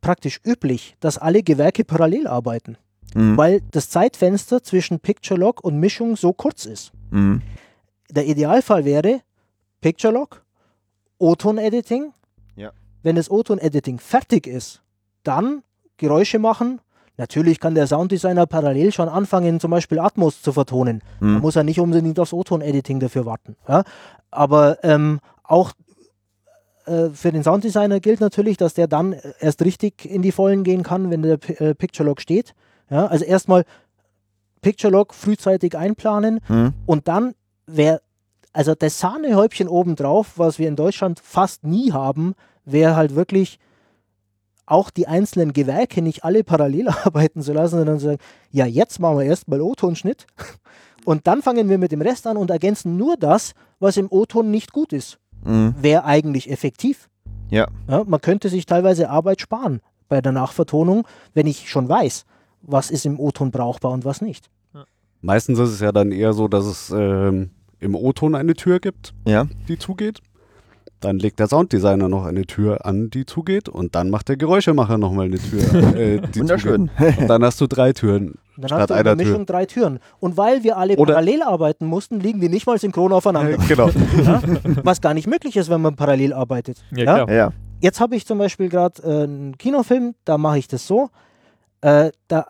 praktisch üblich, dass alle Gewerke parallel arbeiten, Mhm. weil das Zeitfenster zwischen Picture Log und Mischung so kurz ist. Mhm. Der Idealfall wäre Picture Log, O-Ton-Editing. Ja. Wenn das O-Ton-Editing fertig ist, dann Geräusche machen. Natürlich kann der Sounddesigner parallel schon anfangen, zum Beispiel Atmos zu vertonen. Da Mhm. muss er nicht unbedingt aufs O-Ton-Editing dafür warten. Ja? Aber ähm, auch äh, für den Sounddesigner gilt natürlich, dass der dann erst richtig in die Vollen gehen kann, wenn der P äh, Picture Log steht. Ja? Also erstmal Picture Log frühzeitig einplanen Mhm. und dann wäre, also das Sahnehäubchen obendrauf, was wir in Deutschland fast nie haben, wäre halt wirklich auch die einzelnen Gewerke nicht alle parallel [laughs] arbeiten zu lassen, sondern zu sagen, ja, jetzt machen wir erstmal O-Ton-Schnitt [laughs] und dann fangen wir mit dem Rest an und ergänzen nur das, was im O-Ton nicht gut ist. Mhm. Wäre eigentlich effektiv. Ja. ja. Man könnte sich teilweise Arbeit sparen bei der Nachvertonung, wenn ich schon weiß, was ist im O-Ton brauchbar und was nicht. Meistens ist es ja dann eher so, dass es ähm, im O-Ton eine Tür gibt, Ja. die zugeht. Dann legt der Sounddesigner noch eine Tür an, die zugeht. Und dann macht der Geräuschemacher nochmal eine Tür, äh, die [laughs] Wunderschön. zugeht. Und dann hast du drei Türen. Und dann Statt hast du in der einer Tür. Mischung drei Türen. Und weil wir alle Oder- parallel arbeiten mussten, liegen die nicht mal synchron aufeinander. [laughs] genau. ja? Was gar nicht möglich ist, wenn man parallel arbeitet. Ja, klar. Ja. Jetzt habe ich zum Beispiel gerade äh, einen Kinofilm, da mache ich das so. Äh, da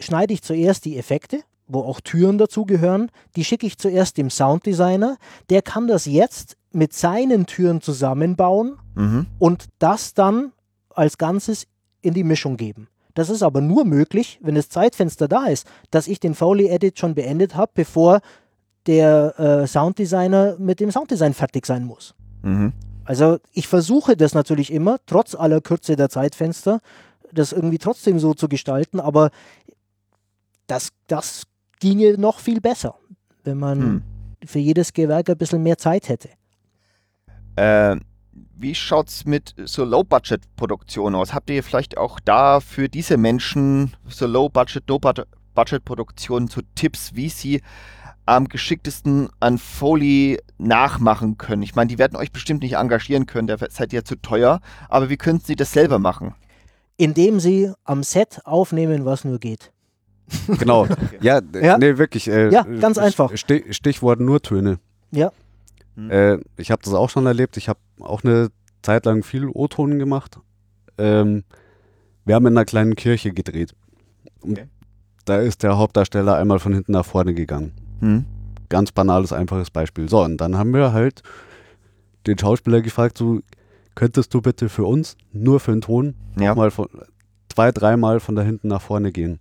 schneide ich zuerst die Effekte, wo auch Türen dazugehören. Die schicke ich zuerst dem Sounddesigner. Der kann das jetzt mit seinen Türen zusammenbauen Mhm. und das dann als Ganzes in die Mischung geben. Das ist aber nur möglich, wenn das Zeitfenster da ist, dass ich den Foley-Edit schon beendet habe, bevor der äh, Sounddesigner mit dem Sounddesign fertig sein muss. Mhm. Also ich versuche das natürlich immer, trotz aller Kürze der Zeitfenster, das irgendwie trotzdem so zu gestalten, aber das, das ginge noch viel besser, wenn man Hm. für jedes Gewerk ein bisschen mehr Zeit hätte. Äh, wie schaut's mit so Low-Budget-Produktionen aus? Habt ihr vielleicht auch da für diese Menschen so Low-Budget, No-Budget-Produktionen so Tipps, wie sie am geschicktesten an Foley nachmachen können? Ich meine, die werden euch bestimmt nicht engagieren können, da seid ihr zu teuer, aber wie könnten sie das selber machen? Indem sie am Set aufnehmen, was nur geht. Genau. [laughs] Ja, Ja. nee, wirklich. Äh, Ja, ganz einfach. Stich, Stichwort nur Töne. Ja. Hm. Äh, ich habe das auch schon erlebt. Ich habe auch eine Zeit lang viel O-Ton gemacht. Ähm, wir haben in einer kleinen Kirche gedreht. Okay. Da ist der Hauptdarsteller einmal von hinten nach vorne gegangen. Hm? Ganz banales, einfaches Beispiel. So, und dann haben wir halt den Schauspieler gefragt, so, könntest du bitte für uns, nur für den Ton, Ja. mal von, zwei, dreimal von da hinten nach vorne gehen.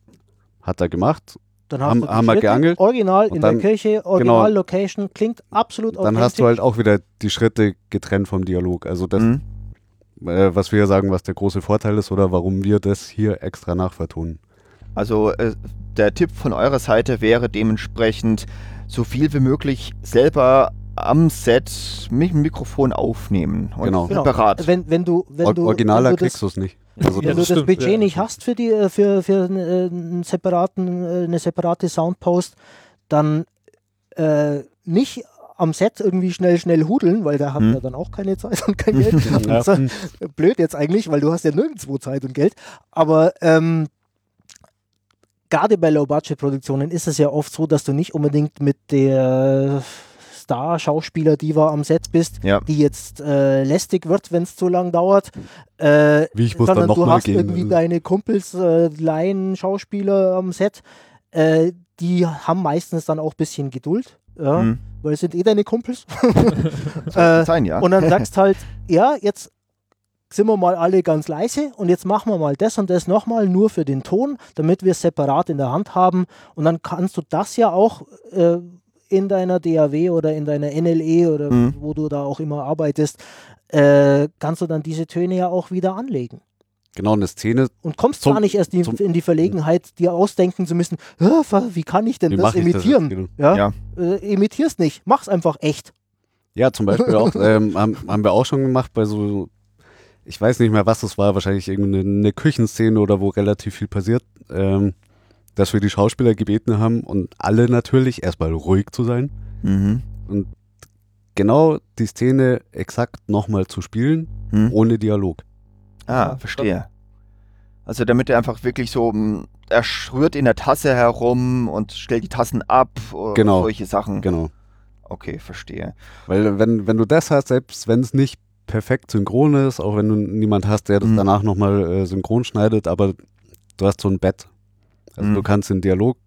Hat er gemacht. Dann Haben- haben wir geangelt Original in dann- der Kirche, Original Location, klingt absolut Dann hast du halt auch wieder die Schritte getrennt vom Dialog. Also das, Hm? äh, was wir sagen, was der große Vorteil ist oder warum wir das hier extra nachvertonen. Also äh, der Tipp von eurer Seite wäre dementsprechend, so viel wie möglich selber am Set mit dem Mikrofon aufnehmen und Genau. Genau. separat. Wenn, wenn du, wenn du, originaler wenn du das, kriegst du es nicht. Also wenn du das das stimmt, Budget ja. nicht hast für, die, äh, für, für äh, einen separaten, äh, eine separate Soundpost, dann äh, nicht am Set irgendwie schnell, schnell hudeln, weil da hat Hm. er dann auch keine Zeit und kein Geld. [laughs] ja, blöd jetzt eigentlich, weil du hast ja nirgendwo Zeit und Geld. Aber ähm, gerade bei Low-Budget-Produktionen ist es ja oft so, dass du nicht unbedingt mit der Star-Schauspieler-Diva am Set bist, Ja. die jetzt äh, lästig wird, wenn es zu lang dauert. Äh, wie ich muss sondern dann du nochmal hast gehen. irgendwie Also, deine Kumpels, äh, Laien-Schauspieler am Set. Äh, die haben meistens dann auch ein bisschen Geduld, ja, Hm. weil es sind eh deine Kumpels. [laughs] Äh, sein, ja. und dann sagst [laughs] halt, ja, jetzt sind wir mal alle ganz leise und jetzt machen wir mal das und das nochmal nur für den Ton, damit wir es separat in der Hand haben. Und dann kannst du das ja auch äh, in deiner DAW oder in deiner NLE oder Mhm. wo du da auch immer arbeitest, äh, kannst du dann diese Töne ja auch wieder anlegen. genau, eine Szene, Und kommst Zum- gar nicht erst die, zum- in die Verlegenheit, dir ausdenken zu müssen, "Ah, wa- wie kann ich denn das ich das? imitieren? Genau. ja, Ja. Äh, imitier's nicht, mach's einfach echt. Ja, zum Beispiel auch, [laughs] ähm, haben, haben wir auch schon gemacht bei so, ich weiß nicht mehr, was das war, wahrscheinlich irgendeine eine Küchenszene oder wo relativ viel passiert, ähm, dass wir die Schauspieler gebeten haben und alle natürlich erstmal ruhig zu sein Mhm. und genau die Szene exakt nochmal zu spielen, Hm. ohne Dialog. Ah, verstehe. Also damit er einfach wirklich so, mh, er schrührt in der Tasse herum und stellt die Tassen ab oder Genau. solche Sachen. Genau. Okay, verstehe. Weil wenn, wenn du das hast, selbst wenn es nicht perfekt synchron ist, auch wenn du niemand hast, der das Mhm. danach nochmal äh, synchron schneidet, aber du hast so ein Bett. Also Mhm. du kannst den Dialog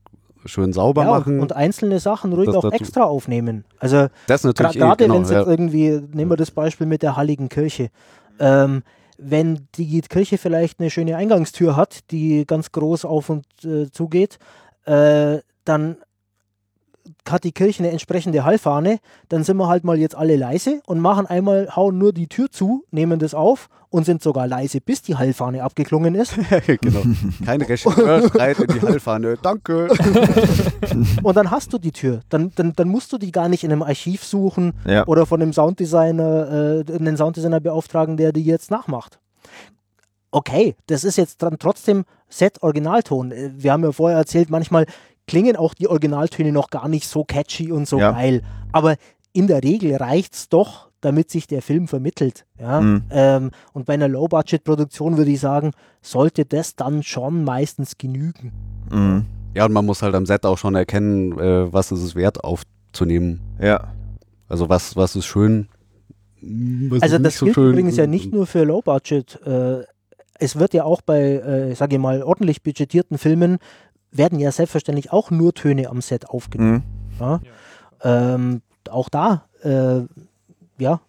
schön sauber Ja, machen. und einzelne Sachen ruhig auch extra aufnehmen. Also das natürlich eh, Gerade genau, wenn es ja. jetzt irgendwie, nehmen wir das Beispiel mit der Halligen Kirche. Ähm, wenn die Kirche vielleicht eine schöne Eingangstür hat, die ganz groß auf und äh, zugeht, äh, dann hat die Kirche eine entsprechende Hallfahne, dann sind wir halt mal jetzt alle leise und machen einmal, hauen nur die Tür zu, nehmen das auf und sind sogar leise, bis die Hallfahne abgeklungen ist. [laughs] genau. Keine Regisseur schreit in die Hallfahne. Danke. [laughs] und dann hast du die Tür. Dann, dann, dann musst du die gar nicht in einem Archiv suchen Ja. oder von einem Sounddesigner, äh, einen Sounddesigner beauftragen, der die jetzt nachmacht. Okay, das ist jetzt dann trotzdem Set-Originalton. Äh, Wir haben ja vorher erzählt, manchmal klingen auch die Originaltöne noch gar nicht so catchy und so Ja. geil. Aber in der Regel reicht es doch, damit sich der Film vermittelt. Ja? Mhm. Ähm, und bei einer Low-Budget-Produktion würde ich sagen, sollte das dann schon meistens genügen. Mhm. Ja, und man muss halt am Set auch schon erkennen, äh, was ist es wert aufzunehmen. Ja. Also was, was ist schön. Was Also ist das nicht so gilt schön. übrigens ja nicht nur für Low Budget. Äh, es wird ja auch bei, äh, sage ich mal, ordentlich budgetierten Filmen werden ja selbstverständlich auch nur Töne am Set aufgenommen. Mhm. Ja? Ähm, auch da, äh, ja,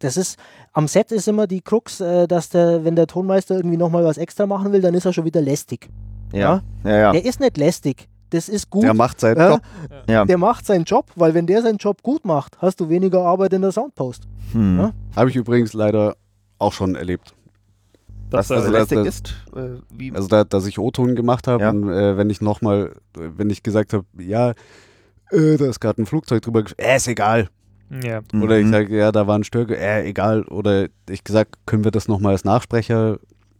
das ist, am Set ist immer die Krux, äh, dass der, wenn der Tonmeister irgendwie nochmal was extra machen will, dann ist er schon wieder lästig. Ja. Ja, ja. Der ist nicht lästig. das ist gut. Der macht seinen Ja. Job. Ja. Der macht seinen Job, weil wenn der seinen Job gut macht, hast du weniger Arbeit in der Soundpost. Hm. Ja. Habe ich übrigens leider auch schon erlebt. Was Das, also lästig das- ist, äh, wie, Also da, dass ich O-Ton gemacht habe Ja. und äh, wenn ich nochmal, wenn ich gesagt habe, ja, äh, da ist gerade ein Flugzeug drüber, äh, ist egal. ja. Oder ich Mhm. sage, ja, da war ein Störge, äh, egal. Oder ich gesagt, können wir das nochmal als Nachsprecher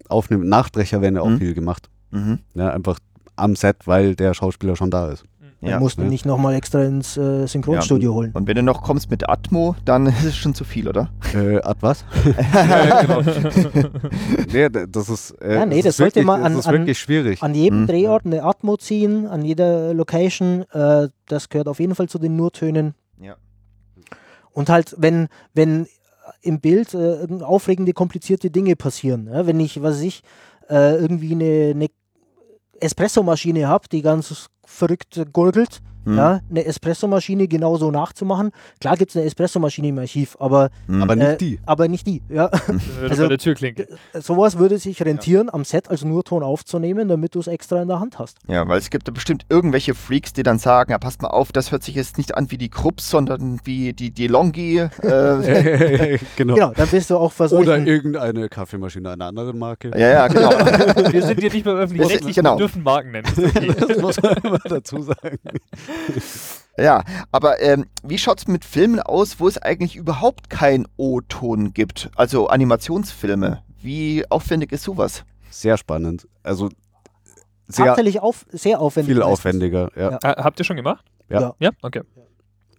aufnehmen? Nachsprecher werden ja auch Mhm. viel gemacht. Mhm. Ja, einfach am Set, weil der Schauspieler schon da ist. Dann Ja. musst du Ja. nicht nochmal extra ins äh, Synchronstudio holen. Und wenn du noch kommst mit Atmo, dann [laughs] ist es schon zu viel, oder? Äh, Ad was? [laughs] ja, genau. [laughs] nee, das ist, äh, Ja, nee, das das ist sollte wirklich, man an- an- wirklich schwierig. An jedem Mhm. Drehort eine Atmo ziehen, an jeder Location, äh, das gehört auf jeden Fall zu den Nurtönen. Ja. Und halt, wenn, wenn im Bild äh, aufregende, komplizierte Dinge passieren, ja, wenn ich, was weiß ich, äh, irgendwie eine, eine Espressomaschine habe, die ganz verrückt gurgelt, Hm. ja, eine Espressomaschine genauso nachzumachen. Klar gibt es eine Espressomaschine im Archiv, aber, Hm. Aber nicht äh, die. aber nicht die. Ja. [laughs] Also, Also- bei der Türklinke. Sowas würde sich rentieren, am Set als Nurton aufzunehmen, damit du es extra in der Hand hast. Ja, weil es gibt da bestimmt irgendwelche Freaks, die dann sagen, ja, passt mal auf, das hört sich jetzt nicht an wie die Krupps, sondern wie die, die Longi. Äh, [laughs] genau. Genau, dann bist du auch Oder versucht. irgendeine Kaffeemaschine einer anderen Marke. ja, ja, genau. [laughs] Wir sind hier nicht beim öffentlich-rechtlichen, Genau. wir dürfen Marken nennen. Okay. Das muss man immer dazu sagen. [laughs] ja, aber ähm, wie schaut es mit Filmen aus, wo es eigentlich überhaupt kein O-Ton gibt? Also Animationsfilme. Wie aufwendig ist sowas? Sehr spannend. Also sehr tatsächlich auf, sehr aufwendig. viel aufwendiger. Ja. Ja. Habt ihr schon gemacht? Ja. Ja. Ja, okay.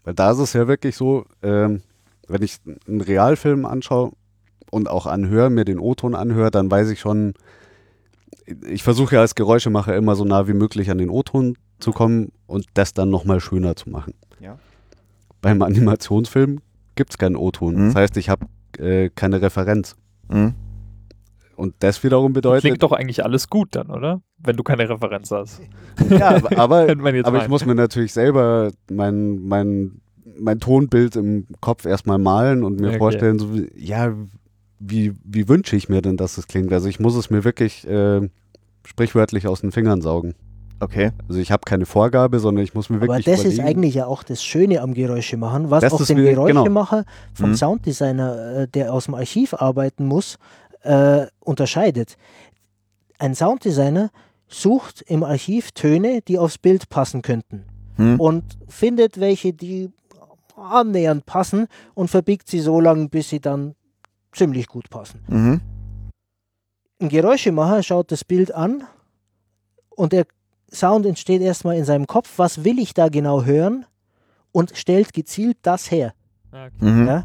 Weil da ist es ja wirklich so, ähm, wenn ich einen Realfilm anschaue und auch anhöre, mir den O-Ton anhöre, dann weiß ich schon, ich versuche ja als Geräuschemacher immer so nah wie möglich an den O-Ton zu kommen und das dann nochmal schöner zu machen. Ja. Beim Animationsfilm gibt es keinen O-Ton. Mhm. Das heißt, ich habe äh, keine Referenz. Hm? Und das wiederum bedeutet, Klingt doch eigentlich alles gut dann, oder? Wenn du keine Referenz hast. ja, aber, [laughs] aber Aber ich muss mir natürlich selber mein, mein, mein Tonbild im Kopf erstmal malen und mir Okay. vorstellen, so wie, ja, wie, wie wünsche ich mir denn, dass es klingt? Also ich muss es mir wirklich äh, sprichwörtlich aus den Fingern saugen. Okay. Also ich habe keine Vorgabe, sondern ich muss mir Aber wirklich das ist überlegen. eigentlich ja auch das Schöne am Geräuschemachen, was Das auch ist den genau. Geräuschemacher vom Mhm. Sounddesigner, äh, der aus dem Archiv arbeiten muss, äh, unterscheidet. Ein Sounddesigner sucht im Archiv Töne, die aufs Bild passen könnten Hm? und findet welche, die annähernd passen und verbiegt sie so lange, bis sie dann ziemlich gut passen. Mhm. Ein Geräuschemacher schaut das Bild an und der Sound entsteht erstmal in seinem Kopf, was will ich da genau hören und stellt gezielt das her. Ah, okay. Mhm. Ja.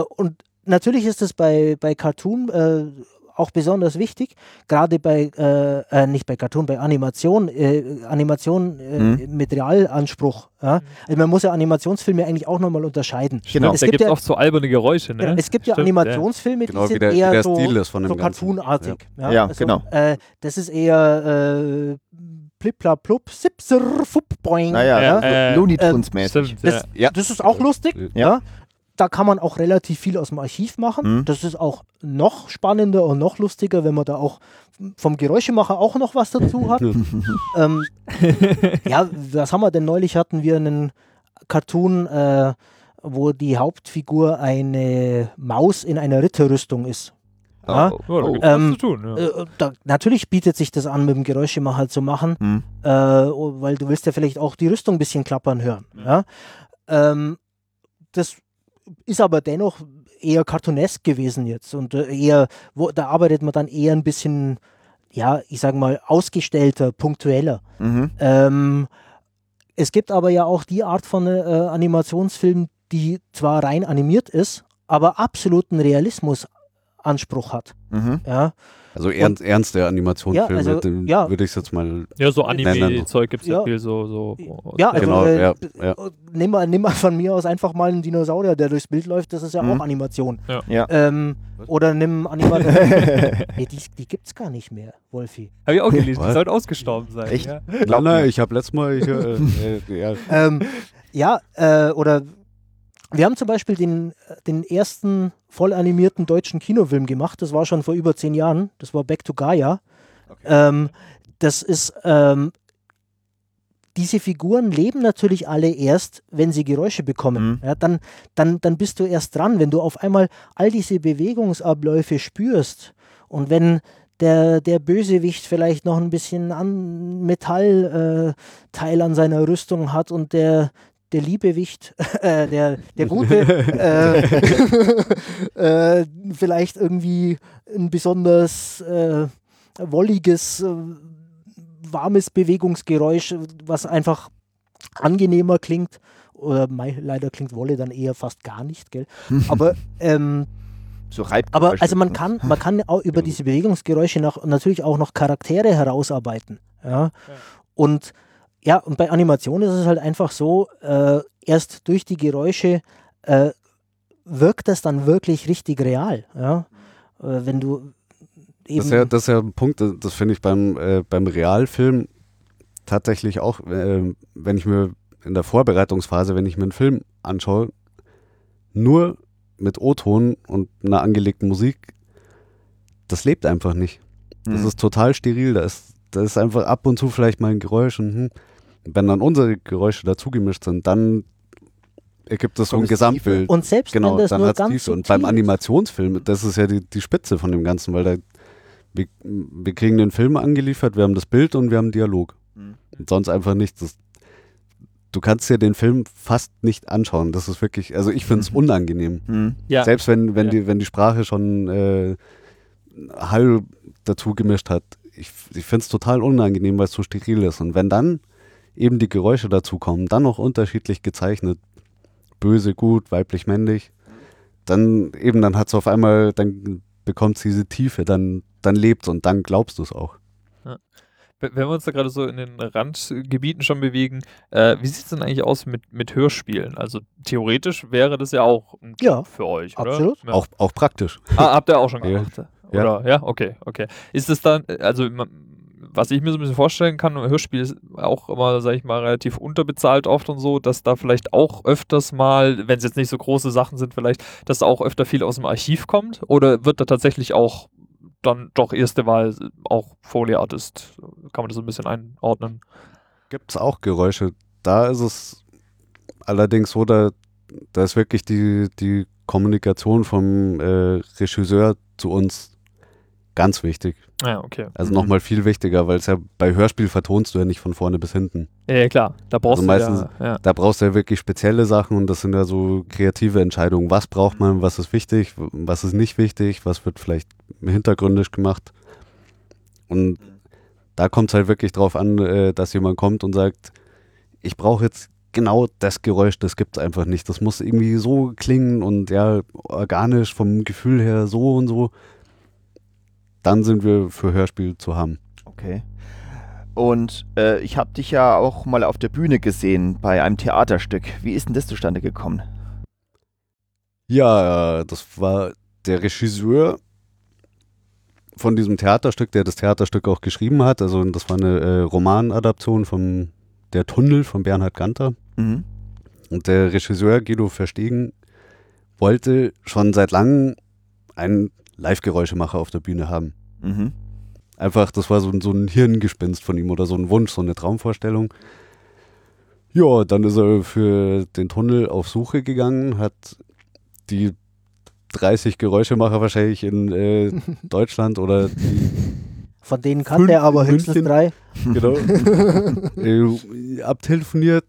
Äh, und natürlich ist es bei, bei Cartoon äh, auch besonders wichtig, gerade bei, äh, äh, nicht bei Cartoon, bei Animation, äh, Animation äh, Mhm. mit Realanspruch. Ja? Also man muss ja Animationsfilme eigentlich auch nochmal unterscheiden. Genau. Es Da gibt ja- auch so alberne Geräusche, ne? Genau, es gibt ja Stimmt, Animationsfilme, Genau, die sind der, eher der so, Stil ist von dem so cartoonartig. Ja, Ja, also, genau. Äh, das ist eher äh, plipla plup, sipser, fupp, boing. Naja, Ja, so äh, Looney Tunes mäßig. Stimmt, Das, ja. Ja. das ist auch lustig. Ja. Da kann man auch relativ viel aus dem Archiv machen. Mhm. Das ist auch noch spannender und noch lustiger, wenn man da auch vom Geräuschemacher auch noch was dazu hat. [laughs] ähm, ja, was haben wir denn? Neulich hatten wir einen Cartoon, äh, wo die Hauptfigur eine Maus in einer Ritterrüstung ist. Ja? Oh, Ja, oh. Ähm, tun. Ja. Äh, da, natürlich bietet sich das an, mit dem Geräuschemacher zu machen, Hm. äh, weil du willst ja vielleicht auch die Rüstung ein bisschen klappern hören. Ja? Ähm, das ist aber dennoch eher cartoonesk gewesen jetzt und äh, eher, wo, da arbeitet man dann eher ein bisschen, ja, ich sag mal, ausgestellter, punktueller. Mhm. Ähm, es gibt aber ja auch die Art von äh, Animationsfilm, die zwar rein animiert ist, aber absoluten Realismusanspruch hat. Mhm. Ja? Also ernst, ernste Animationsfilme, Ja, also, ja. würde ich es jetzt mal. ja, so. Anime-Zeug gibt es ja. Ja. viel so. so Ja, also Genau, äh, ja. Nimm, mal, nimm mal von mir aus einfach mal einen Dinosaurier, der durchs Bild läuft, das ist ja Mhm. auch Animation. Ja. Ja. Ähm, oder nimm Animation. [laughs] nee, die, die gibt's gar nicht mehr, Wolfi. Habe ich auch gelesen, die sollten ausgestorben sein. Echt? Ja. Nein, nein, ich habe letztes Mal. Ich, äh, [laughs] äh, ja, Ähm, ja, äh, oder wir haben zum Beispiel den, den ersten voll animierten deutschen Kinofilm gemacht. Das war schon vor über zehn Jahren. Das war Back to Gaia. Ähm, das ist ähm, diese Figuren leben natürlich alle erst, wenn sie Geräusche bekommen. Mhm. Ja, dann, dann, dann bist du erst dran, wenn du auf einmal all diese Bewegungsabläufe spürst und wenn der, der Bösewicht vielleicht noch ein bisschen an Metallteil äh, an seiner Rüstung hat und der, der Liebewicht, [laughs] äh, der, der Gute, [laughs] äh, [laughs] äh, vielleicht irgendwie ein besonders äh, wolliges, äh, warmes Bewegungsgeräusch, was einfach angenehmer klingt. Oder mei, leider klingt Wolle dann eher fast gar nicht, gell? Aber ähm, So reibt aber also man kann, man kann auch über diese Bewegungsgeräusche noch, natürlich auch noch Charaktere herausarbeiten. Ja? Und ja, und bei Animation ist es halt einfach so, äh, erst durch die Geräusche äh, wirkt das dann wirklich richtig real. Ja? Äh, wenn du eben. Das ist, ja, das ist ja ein Punkt, das, das finde ich beim, äh, beim Realfilm tatsächlich auch, äh, wenn ich mir in der Vorbereitungsphase, wenn ich mir einen Film anschaue, nur mit O-Ton und einer angelegten Musik, das lebt einfach nicht. Das Mhm. ist total steril, da ist, da ist einfach ab und zu vielleicht mal ein Geräusch und hm. Wenn dann unsere Geräusche dazugemischt sind, dann ergibt das so ein Gesamtbild. und selbst Genau, wenn das dann nur hat's ganz Tiefe. Und beim Animationsfilm, das ist ja die, die Spitze von dem Ganzen, weil da, wir, wir kriegen den Film angeliefert, wir haben das Bild und wir haben Dialog. Mhm. Und sonst einfach nichts. Das, du kannst dir den Film fast nicht anschauen. Das ist wirklich, also ich finde es Mhm. unangenehm. Mhm. Ja. Selbst wenn, wenn, Ja. die, wenn die Sprache schon äh, Hall dazu gemischt hat. Ich, ich finde es total unangenehm, weil es so steril ist. Und wenn dann eben die Geräusche dazu kommen, dann noch unterschiedlich gezeichnet, böse, gut, weiblich, männlich, dann eben, dann hat es auf einmal, dann bekommt diese Tiefe, dann, dann lebt und dann glaubst du es auch. Wenn wenn wir uns da gerade so in den Randgebieten schon bewegen, äh, wie sieht es denn eigentlich aus mit, mit Hörspielen? Also theoretisch wäre das ja auch ein Job Ja, für euch, oder? absolut. Ja. Auch, auch praktisch. Ah, habt ihr auch schon [laughs] Ja. gemacht? Oder? Ja. okay, okay. Ist es dann, also ma- was ich mir so ein bisschen vorstellen kann, Hörspiel ist auch immer, sag ich mal, relativ unterbezahlt oft und so, dass da vielleicht auch öfters mal, wenn es jetzt nicht so große Sachen sind, vielleicht, dass da auch öfter viel aus dem Archiv kommt? Oder wird da tatsächlich auch dann doch erste Wahl auch Foley Artist? Kann man das so ein bisschen einordnen? Gibt es auch Geräusche. Da ist es allerdings so, da, da ist wirklich die, die Kommunikation vom äh, Regisseur zu uns ganz wichtig. Ja, okay. Also Mhm. nochmal viel wichtiger, weil es ja bei Hörspiel vertonst du ja nicht von vorne bis hinten. Ja, klar. Da brauchst Also du meistens- ja, ja. Da brauchst du ja wirklich spezielle Sachen und das sind ja so kreative Entscheidungen. Was braucht man, was ist wichtig, was ist nicht wichtig, was wird vielleicht hintergründig gemacht. Und da kommt es halt wirklich drauf an, äh, dass jemand kommt und sagt, ich brauche jetzt genau das Geräusch, das gibt es einfach nicht. Das muss irgendwie so klingen und ja, organisch vom Gefühl her so und so. Dann sind wir für Hörspiel zu haben. Okay. Und äh, ich habe dich ja auch mal auf der Bühne gesehen bei einem Theaterstück. Wie ist denn das zustande gekommen? Ja, das war der Regisseur von diesem Theaterstück, der das Theaterstück auch geschrieben hat. Also das war eine äh, Romanadaption von Der Tunnel von Bernhard Ganter. Mhm. Und der Regisseur Guido Verstegen wollte schon seit langem einen Live-Geräuschemacher auf der Bühne haben. Mhm. Einfach, das war so, ein- so ein Hirngespinst von ihm oder so ein Wunsch, so eine Traumvorstellung. Ja, dann ist er für den Tunnel auf Suche gegangen, hat die 30 Geräuschemacher wahrscheinlich in äh, [laughs] Deutschland oder die, Von denen kann der aber höchstens München. drei. genau, [laughs] äh, abtelefoniert.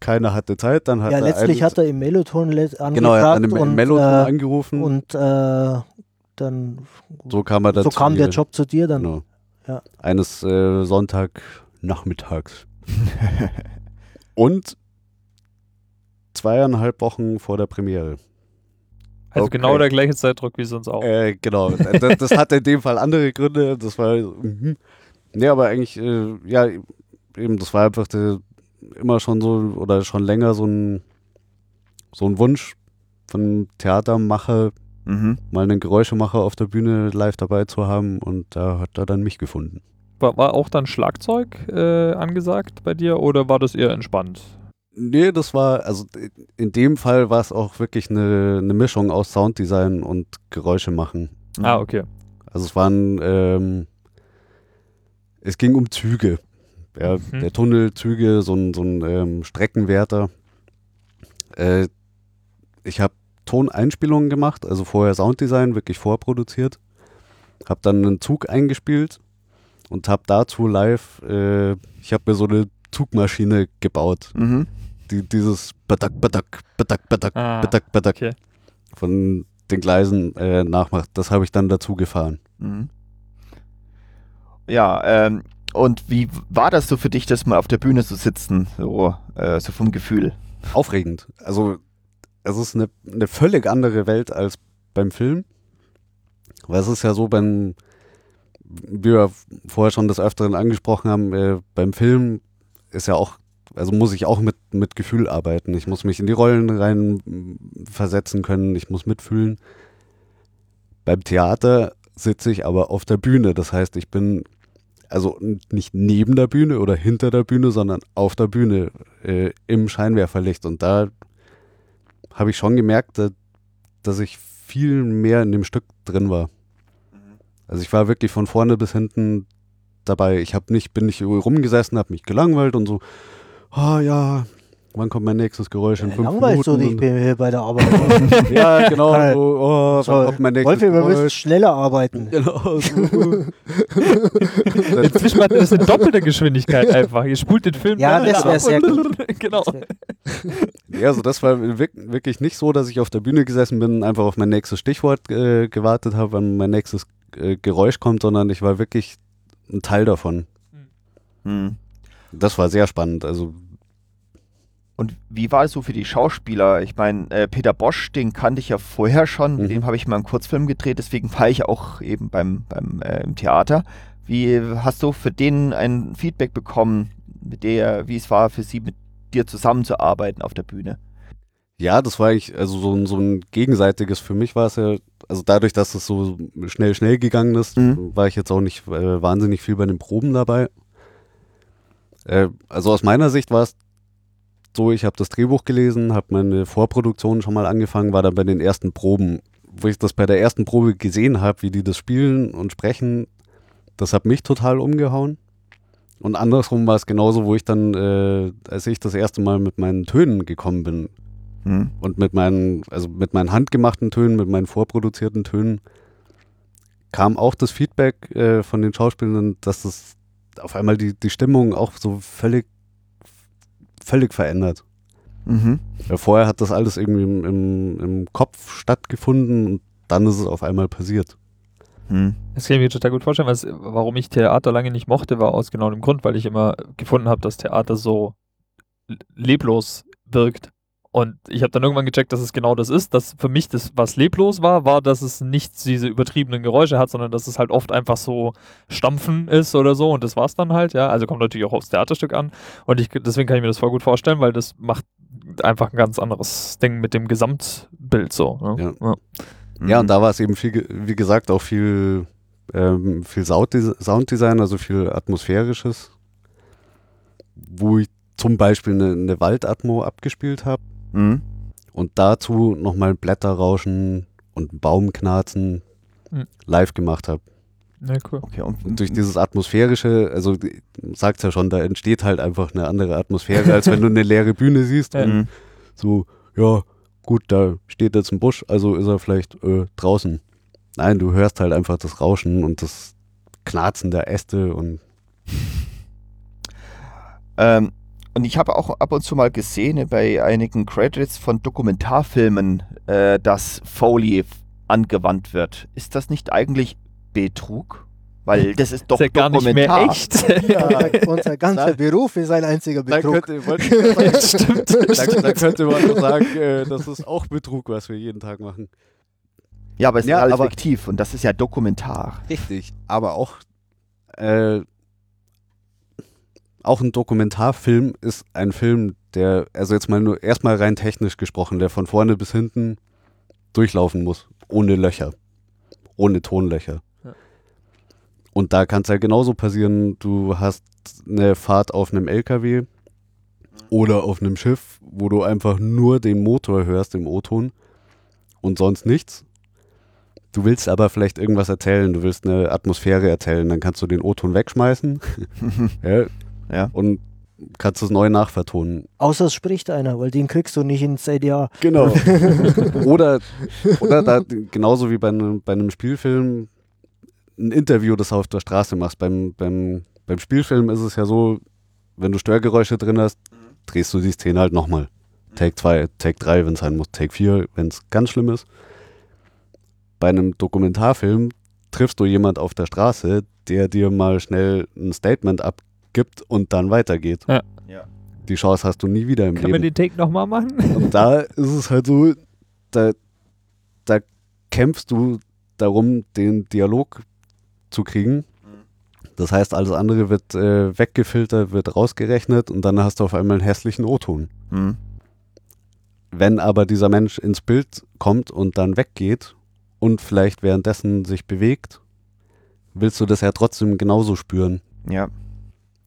Keiner hatte Zeit, dann hat Ja, er letztlich hat er im Meloton angefragt genau, er hat einen und, Meloton äh, angerufen. und äh, dann so kam er so kam der Job zu dir dann. Genau. Ja. Eines äh, Sonntagnachmittags. [laughs] Und zweieinhalb Wochen vor der Premiere. Also Okay. genau der gleiche Zeitdruck wie sonst auch. Äh, genau. das, das hatte in dem Fall andere Gründe. Das war. Mhm. Nee, aber eigentlich, äh, ja, eben, das war einfach der, immer schon so oder schon länger so ein, so ein Wunsch von einem Theatermacher, Mhm. mal einen Geräuschemacher auf der Bühne live dabei zu haben. Und da hat er dann mich gefunden. War, war auch dann Schlagzeug äh, angesagt bei dir oder war das eher entspannt? Nee, das war, also in dem Fall war es auch wirklich eine, eine Mischung aus Sounddesign und Geräusche machen. Mhm. Ah, okay. Also es waren, ähm, es ging um Züge. Ja, Mhm. Der Tunnel, Züge, so ein, so ein ähm, Streckenwärter. Äh, ich habe Toneinspielungen gemacht, also vorher Sounddesign, wirklich vorproduziert. Habe dann einen Zug eingespielt und habe dazu live, äh, ich habe mir so eine Zugmaschine gebaut, Mhm. die dieses Badak, Badak, Badak, Badak, Ah, Badak, Badak okay. von den Gleisen äh, nachmacht. Das habe ich dann dazu gefahren. Mhm. Ja, ähm, und wie war das so für dich, das mal auf der Bühne zu sitzen, so, äh, so vom Gefühl? Aufregend. Also es ist eine, eine völlig andere Welt als beim Film. Weil es ist ja so, beim, wie wir vorher schon des Öfteren angesprochen haben, äh, beim Film ist ja auch, also muss ich auch mit, mit Gefühl arbeiten. Ich muss mich in die Rollen rein versetzen können, ich muss mitfühlen. Beim Theater sitze ich aber auf der Bühne. Das heißt, ich bin also nicht neben der Bühne oder hinter der Bühne, sondern auf der Bühne äh, im Scheinwerferlicht. Und da habe ich schon gemerkt, da, dass ich viel mehr in dem Stück drin war. Also ich war wirklich von vorne bis hinten dabei. Ich habe nicht, bin nicht rumgesessen, habe mich gelangweilt und so, ah ja, wann kommt mein nächstes Geräusch in Äh, fünf Langweilst du dich Minuten? bei, bei der Arbeit? [laughs] ja, genau. So, oh, so, wann kommt mein nächstes Wolfi, wir müssen schneller arbeiten. Genau. So. [laughs] Inzwischen er das in doppelter Geschwindigkeit einfach. Ihr spult den Film. Ja, das wär ab sehr und- [laughs] Genau. Ja, also das war wirk- wirklich nicht so, dass ich auf der Bühne gesessen bin und einfach auf mein nächstes Stichwort äh, gewartet habe, wann mein nächstes äh, Geräusch kommt, sondern ich war wirklich ein Teil davon. Mhm. Das war sehr spannend. Also Und wie war es so für die Schauspieler? Ich meine, äh, Peter Bosch, den kannte ich ja vorher schon, mit Mhm. dem habe ich mal einen Kurzfilm gedreht, deswegen war ich auch eben beim, beim äh, im Theater. Wie hast du für den ein Feedback bekommen, mit der, wie es war für sie mit dir zusammenzuarbeiten auf der Bühne? ja, das war eigentlich, also so ein, so ein gegenseitiges für mich war es ja, also dadurch, dass es so schnell, schnell gegangen ist, Mhm. war ich jetzt auch nicht äh, wahnsinnig viel bei den Proben dabei. Äh, also aus meiner Sicht war es so, ich habe das Drehbuch gelesen, habe meine Vorproduktion schon mal angefangen, war dann bei den ersten Proben, wo ich das bei der ersten Probe gesehen habe, wie die das spielen und sprechen, das hat mich total umgehauen. Und andersrum war es genauso, wo ich dann, äh, als ich das erste Mal mit meinen Tönen gekommen bin Mhm. und mit meinen, also mit meinen handgemachten Tönen, mit meinen vorproduzierten Tönen, kam auch das Feedback äh, von den Schauspielern, dass das auf einmal die, die Stimmung auch so völlig, völlig verändert. Mhm. Weil vorher hat das alles irgendwie im, im, im Kopf stattgefunden und dann ist es auf einmal passiert. Mhm. Das kann ich mir total gut vorstellen, was, warum ich Theater lange nicht mochte, war aus genau dem Grund, weil ich immer gefunden habe, dass Theater so leblos wirkt. Und ich habe dann irgendwann gecheckt, dass es genau das ist. Dass für mich das, was leblos war, war, dass es nicht diese übertriebenen Geräusche hat, sondern dass es halt oft einfach so Stampfen ist oder so. Und das war's dann halt, ja. Also kommt natürlich auch aufs Theaterstück an. Und ich, deswegen kann ich mir das voll gut vorstellen, weil das macht einfach ein ganz anderes Ding mit dem Gesamtbild so. Ne? Ja. Ja, Mhm. und da war es eben viel, wie gesagt, auch viel, ähm, viel Sounddes- Sounddesign, also viel Atmosphärisches, wo ich zum Beispiel eine, eine Waldatmo abgespielt habe Mhm. und dazu nochmal Blätterrauschen und ein Baumknarzen Mhm. live gemacht habe. Ja, cool. Okay, und, Und durch dieses Atmosphärische, also sagt ja schon, da entsteht halt einfach eine andere Atmosphäre, als wenn du eine leere Bühne siehst Ja. und Mhm. so, ja, gut, da steht jetzt ein Busch, also ist er vielleicht äh, draußen. Nein, du hörst halt einfach das Rauschen und das Knarzen der Äste und Ähm, und ich habe auch ab und zu mal gesehen äh, bei einigen Credits von Dokumentarfilmen, äh, dass Foley angewandt wird. Ist das nicht eigentlich Betrug? Weil [laughs] das ist doch ist ja gar nicht mehr Dokumentar. echt. Ja, unser [laughs] ganzer. Beruf ist ein einziger Betrug. [laughs] Stimmt. da, da könnte man sagen, äh, das ist auch Betrug, was wir jeden Tag machen. Ja, aber es Ja, ist alles aber- fiktiv und das ist ja Dokumentar. Richtig. Aber auch, äh, auch ein Dokumentarfilm ist ein Film, der, also jetzt mal nur erstmal rein technisch gesprochen, der von vorne bis hinten durchlaufen muss. Ohne Löcher. Ohne Tonlöcher. Ja. Und da kann es ja genauso passieren, du hast eine Fahrt auf einem LKW oder auf einem Schiff, wo du einfach nur den Motor hörst im O-Ton und sonst nichts. Du willst aber vielleicht irgendwas erzählen, du willst eine Atmosphäre erzählen, dann kannst du den O-Ton wegschmeißen, [laughs] ja, Ja. und kannst es neu nachvertonen. Außer es spricht einer, weil den kriegst du nicht ins ADR. Genau. [laughs] oder oder da, genauso wie bei einem, bei einem Spielfilm ein Interview, das du auf der Straße machst. Beim, beim, beim Spielfilm ist es ja so, wenn du Störgeräusche drin hast, drehst du die Szene halt nochmal. Take 2, Take 3, wenn es sein muss, Take 4, wenn es ganz schlimm ist. Bei einem Dokumentarfilm triffst du jemand auf der Straße, der dir mal schnell ein Statement abgibt und dann weitergeht. Ja. Ja. Die Chance hast du nie wieder im Kann Leben. man den Take nochmal machen? Und da ist es halt so, da, da kämpfst du darum, den Dialog zu kriegen. Das heißt, alles andere wird äh, weggefiltert, wird rausgerechnet und dann hast du auf einmal einen hässlichen O-Ton. Hm. Wenn aber dieser Mensch ins Bild kommt und dann weggeht und vielleicht währenddessen sich bewegt, willst du das ja trotzdem genauso spüren, Ja.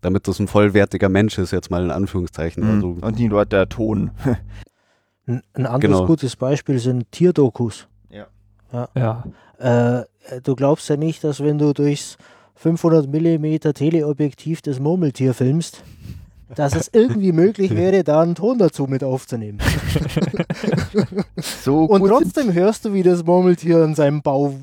Damit das ein vollwertiger Mensch ist, jetzt mal in Anführungszeichen. Hm. Also, Und nicht nur der Ton. Ein, anderes Genau. gutes Beispiel sind Tierdokus. Ja. Äh, du glaubst ja nicht, dass wenn du durchs 500 mm Teleobjektiv das Murmeltier filmst, dass es irgendwie möglich wäre, da einen Ton dazu mit aufzunehmen. So Und trotzdem hörst du, wie das Murmeltier in seinem Bau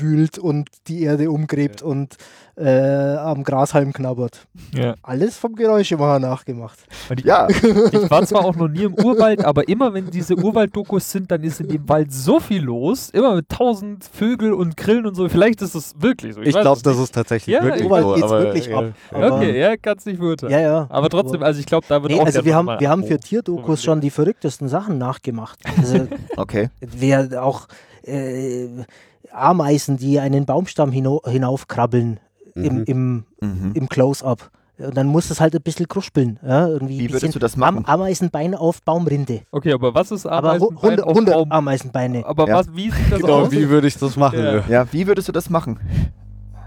wühlt und die Erde umgräbt und äh, am Grashalm knabbert. ja. Alles vom Geräuschemacher nachgemacht. Und ich, Ja, [laughs] ich war zwar auch noch nie im Urwald, aber immer wenn diese Urwald-Dokus sind, dann ist in dem Wald so viel los. Immer mit tausend Vögel und Grillen und so. Vielleicht ist es wirklich so. ich weiß glaube, es das ist tatsächlich Ja, wirklich Urwald so. geht's aber, wirklich ja, ab. ja. Okay, ja, kann's nicht beurteilen. Ja, ja. Aber trotzdem, also ich glaube, da wird Nee, auch also wir haben, wir haben für oh, Tierdokus schon die verrücktesten Sachen nachgemacht. [laughs] Also okay. wer auch äh, Ameisen, die einen Baumstamm hinaufkrabbeln im, Mhm. im, Mhm. im Close-Up. Und dann muss es halt ein bisschen kruspeln. Ja, irgendwie Wie würdest du das machen? Am Ameisenbein auf Baumrinde. Okay, aber was ist Aber hu- Ameisenbein 100, auf 100 Baum? Ameisenbeine. Aber Ja. was, wie sieht das Genau, aus? wie würde ich das machen? Ja. Ja, wie würdest du das machen?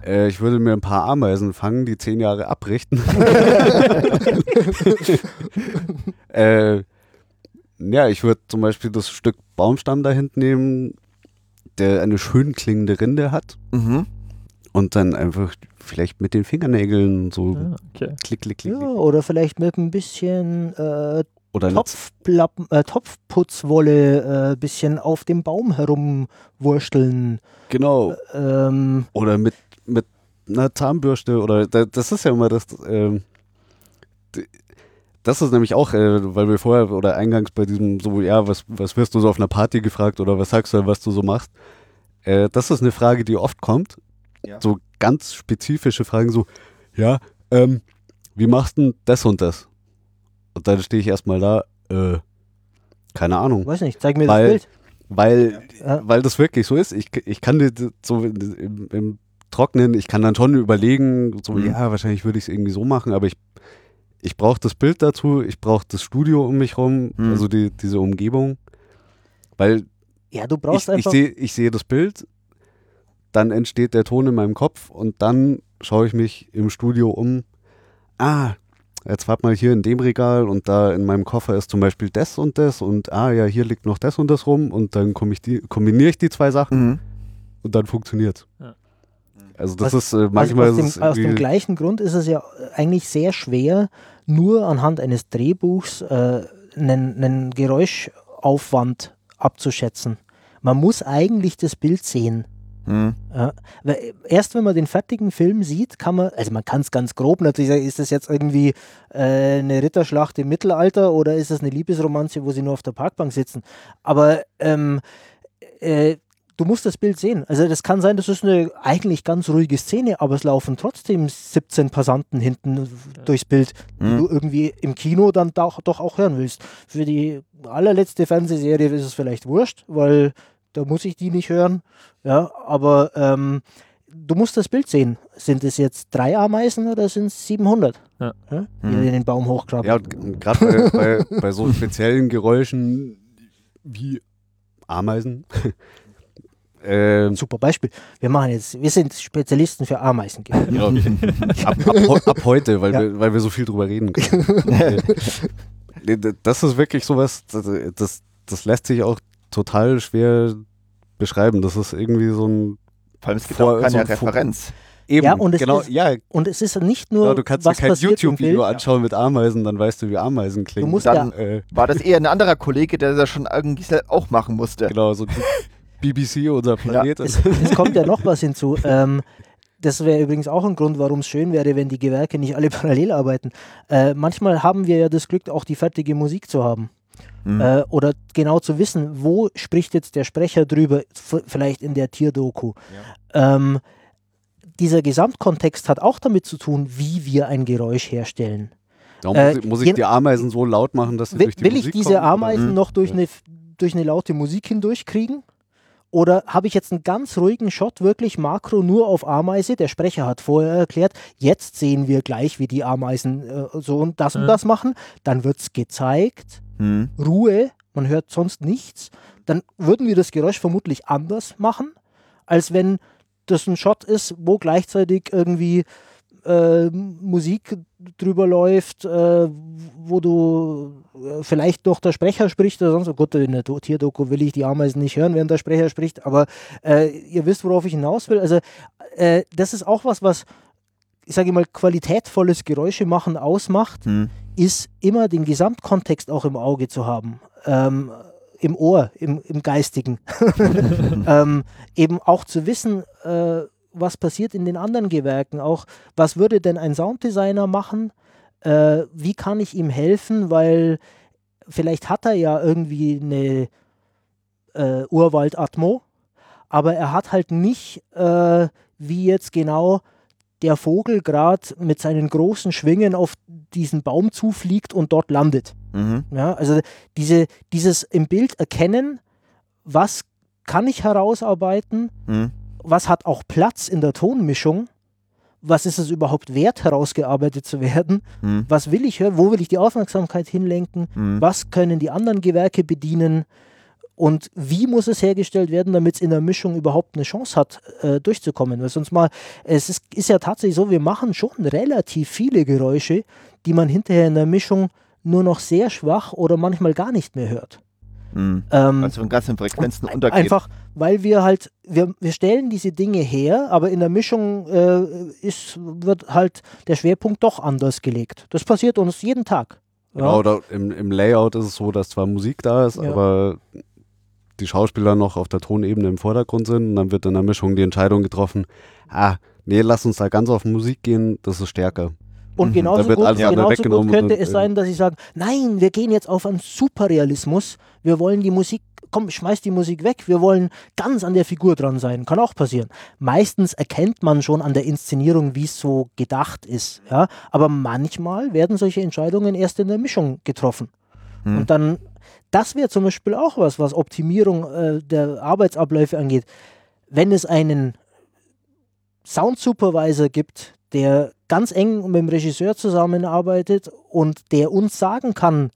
Äh, ich würde mir ein paar Ameisen fangen, die zehn Jahre abrichten. [laughs] äh, ja, ich würde zum Beispiel das Stück Baumstamm da hinten nehmen, der eine schön klingende Rinde hat Mhm. und dann einfach vielleicht mit den Fingernägeln so Ah, okay. klick, klick, klick, Ja, oder vielleicht mit ein bisschen äh, Topfplappen, äh, Topfputzwolle äh, bisschen auf dem Baum herumwursteln. Genau. Ähm, Oder mit, mit einer Zahnbürste oder da, das ist ja immer das. Ähm, das ist nämlich auch, äh, weil wir vorher oder eingangs bei diesem so, ja, was, was wirst du so auf einer Party gefragt oder was sagst du, was du so machst? Äh, das ist eine Frage, die oft kommt. Ja. So ganz spezifische Fragen, so, ja, ähm, wie machst du denn das und das? Und dann stehe ich erstmal da, äh, keine Ahnung. weiß nicht, zeig mir Weil- das Bild. Weil, Ja. weil das wirklich so ist. Ich, ich kann dir so im, im Trocknen, ich kann dann schon überlegen, so, Mhm. ja, wahrscheinlich würde ich es irgendwie so machen, aber ich, ich brauche das Bild dazu, ich brauche das Studio um mich rum, Mhm. also die, diese Umgebung. Weil Ja, du ich, brauchst ich einfach. sehe ich sehe das Bild, dann entsteht der Ton in meinem Kopf und dann schaue ich mich im Studio um. Ah, jetzt warte mal hier in dem Regal und da in meinem Koffer ist zum Beispiel das und das und ah ja, hier liegt noch das und das rum und dann komm ich die, kombiniere ich die zwei Sachen Mhm. und dann funktioniert. Ja. Also das Was- ist äh, manchmal also aus, dem, aus dem gleichen Grund ist es ja eigentlich sehr schwer, nur anhand eines Drehbuchs äh, einen, einen Geräuschaufwand abzuschätzen. Man muss eigentlich das Bild sehen. Mhm. Ja, weil erst wenn man den fertigen Film sieht, kann man, also man kann es ganz grob natürlich sagen, ist das jetzt irgendwie äh, eine Ritterschlacht im Mittelalter oder ist das eine Liebesromanze, wo sie nur auf der Parkbank sitzen? Aber ähm, äh, du musst das Bild sehen. Also das kann sein, das ist eine eigentlich ganz ruhige Szene, aber es laufen trotzdem 17 Passanten hinten durchs Bild, die Mhm. du irgendwie im Kino dann doch, doch auch hören willst. Für die allerletzte Fernsehserie ist es vielleicht wurscht, weil da muss ich die nicht hören. Ja, aber ähm, du musst das Bild sehen. Sind es jetzt drei Ameisen oder sind es 700? Ja. die Mhm. den Baum hochgraben. Ja, gerade bei, bei, bei so speziellen Geräuschen wie Ameisen. Ähm, Super Beispiel. Wir machen jetzt, wir sind Spezialisten für Ameisen. [laughs] ja, [laughs] ab, ab, heu- ab heute, weil, Ja. wir, weil wir so viel drüber reden können. [laughs] Das ist wirklich sowas, das, das, das lässt sich auch total schwer beschreiben. Das ist irgendwie so ein Vor allem, es gibt Vor- auch keine so Referenz. Eben, Ja, und es genau, ist- ja, Und es ist nicht nur, genau, du kannst dir kein YouTube-Video anschauen mit Ameisen, dann weißt du, wie Ameisen klingen. musst Dann- äh, War das eher ein anderer Kollege, der das schon irgendwie auch machen musste? genau, so BBC, unser Planet. Es, es kommt ja noch was hinzu. [laughs] Ähm, das wäre übrigens auch ein Grund, warum es schön wäre, wenn die Gewerke nicht alle [laughs] parallel arbeiten. Äh, manchmal haben wir ja das Glück, auch die fertige Musik zu haben. Hm. Äh, oder genau zu wissen, wo spricht jetzt der Sprecher drüber, vielleicht in der Tierdoku. Ähm, dieser Gesamtkontext hat auch damit zu tun, wie wir ein Geräusch herstellen. Darum äh, muss ich, muss ich je- die Ameisen so laut machen, dass sie Will, durch die will ich diese kommen, oder? Ameisen Mhm. noch durch, Ja. eine, durch eine laute Musik hindurchkriegen? Oder habe ich jetzt einen ganz ruhigen Shot, wirklich Makro nur auf Ameise? Der Sprecher hat vorher erklärt, jetzt sehen wir gleich, wie die Ameisen äh, so und das und Mhm. das machen. Dann wird es gezeigt, Hm. Ruhe, man hört sonst nichts. Dann würden wir das Geräusch vermutlich anders machen, als wenn das ein Shot ist, wo gleichzeitig irgendwie äh, Musik drüber läuft, äh, wo du äh, vielleicht noch der Sprecher spricht oder sonst. Gut, in der Do- Tierdoku will ich die Ameisen nicht hören, während der Sprecher spricht, aber äh, ihr wisst, worauf ich hinaus will. Also, äh, das ist auch was, was, ich sage mal, qualitätvolles Geräusche machen ausmacht Hm. ist immer den Gesamtkontext auch im Auge zu haben. Ähm, Im Ohr, im, im Geistigen. [laughs] ähm, eben auch zu wissen, äh, was passiert in den anderen Gewerken. Auch, was würde denn ein Sounddesigner machen? Äh, wie kann ich ihm helfen? Weil vielleicht hat er ja irgendwie eine äh, Urwald-Atmo, aber er hat halt nicht, äh, wie jetzt genau der Vogel gerade mit seinen großen Schwingen auf diesen Baum zufliegt und dort landet. Mhm. Ja, also diese, dieses im Bild erkennen, was kann ich herausarbeiten, Hm. Was hat auch Platz in der Tonmischung, was ist es überhaupt wert, herausgearbeitet zu werden, Hm. was will ich hören, wo will ich die Aufmerksamkeit hinlenken, Hm. was können die anderen Gewerke bedienen und wie muss es hergestellt werden, damit es in der Mischung überhaupt eine Chance hat, äh, durchzukommen. Weil sonst mal, es ist, ist ja tatsächlich so, wir machen schon relativ viele Geräusche, die man hinterher in der Mischung nur noch sehr schwach oder manchmal gar nicht mehr hört. Hm. Ähm, Also wenn ganzen Frequenzen untergeht. Einfach, weil wir halt, wir, wir stellen diese Dinge her, aber in der Mischung äh, ist, wird halt der Schwerpunkt doch anders gelegt. Das passiert uns jeden Tag. Ja. Genau, oder im, im Layout ist es so, dass zwar Musik da ist, Ja. aber die Schauspieler noch auf der Tonebene im Vordergrund sind und dann wird in der Mischung die Entscheidung getroffen, ah, nee, lass uns da ganz auf Musik gehen, das ist stärker. Und Mhm. genauso, wird gut, genauso gut könnte es äh, sein, dass ich sage, nein, wir gehen jetzt auf einen Superrealismus. Wir wollen die Musik, komm, schmeiß die Musik weg. Wir wollen ganz an der Figur dran sein. Kann auch passieren. Meistens erkennt man schon an der Inszenierung, wie es so gedacht ist. Ja? Aber manchmal werden solche Entscheidungen erst in der Mischung getroffen. Hm. Und dann, das wäre zum Beispiel auch was, was Optimierung äh, der Arbeitsabläufe angeht. Wenn es einen Sound-Supervisor gibt, der ganz eng mit dem Regisseur zusammenarbeitet und der uns sagen kann,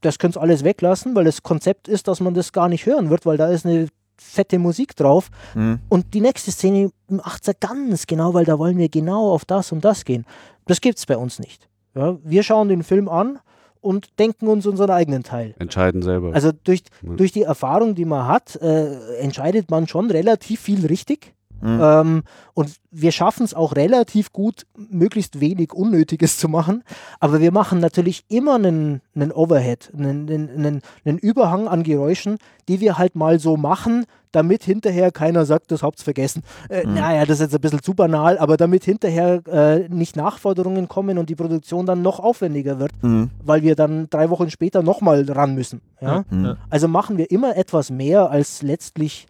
das könnt ihr alles weglassen, weil das Konzept ist, dass man das gar nicht hören wird, weil da ist eine fette Musik drauf. Hm. Und die nächste Szene macht er ganz genau, weil da wollen wir genau auf das und das gehen. Das gibt es bei uns nicht. Ja, wir schauen den Film an und denken uns unseren eigenen Teil. Entscheiden selber. Also durch, Ja. durch die Erfahrung, die man hat, äh, entscheidet man schon relativ viel richtig. Hm. Ähm, und wir schaffen es auch relativ gut, möglichst wenig Unnötiges zu machen. Aber wir machen natürlich immer einen, einen Overhead, einen, einen, einen, einen Überhang an Geräuschen, die wir halt mal so machen, damit hinterher keiner sagt, das habt's vergessen. Äh, Mhm. Naja, das ist jetzt ein bisschen zu banal, aber damit hinterher äh, nicht Nachforderungen kommen und die Produktion dann noch aufwendiger wird, Hm. weil wir dann drei Wochen später nochmal ran müssen. Ja? Hm. Ja. Also machen wir immer etwas mehr, als letztlich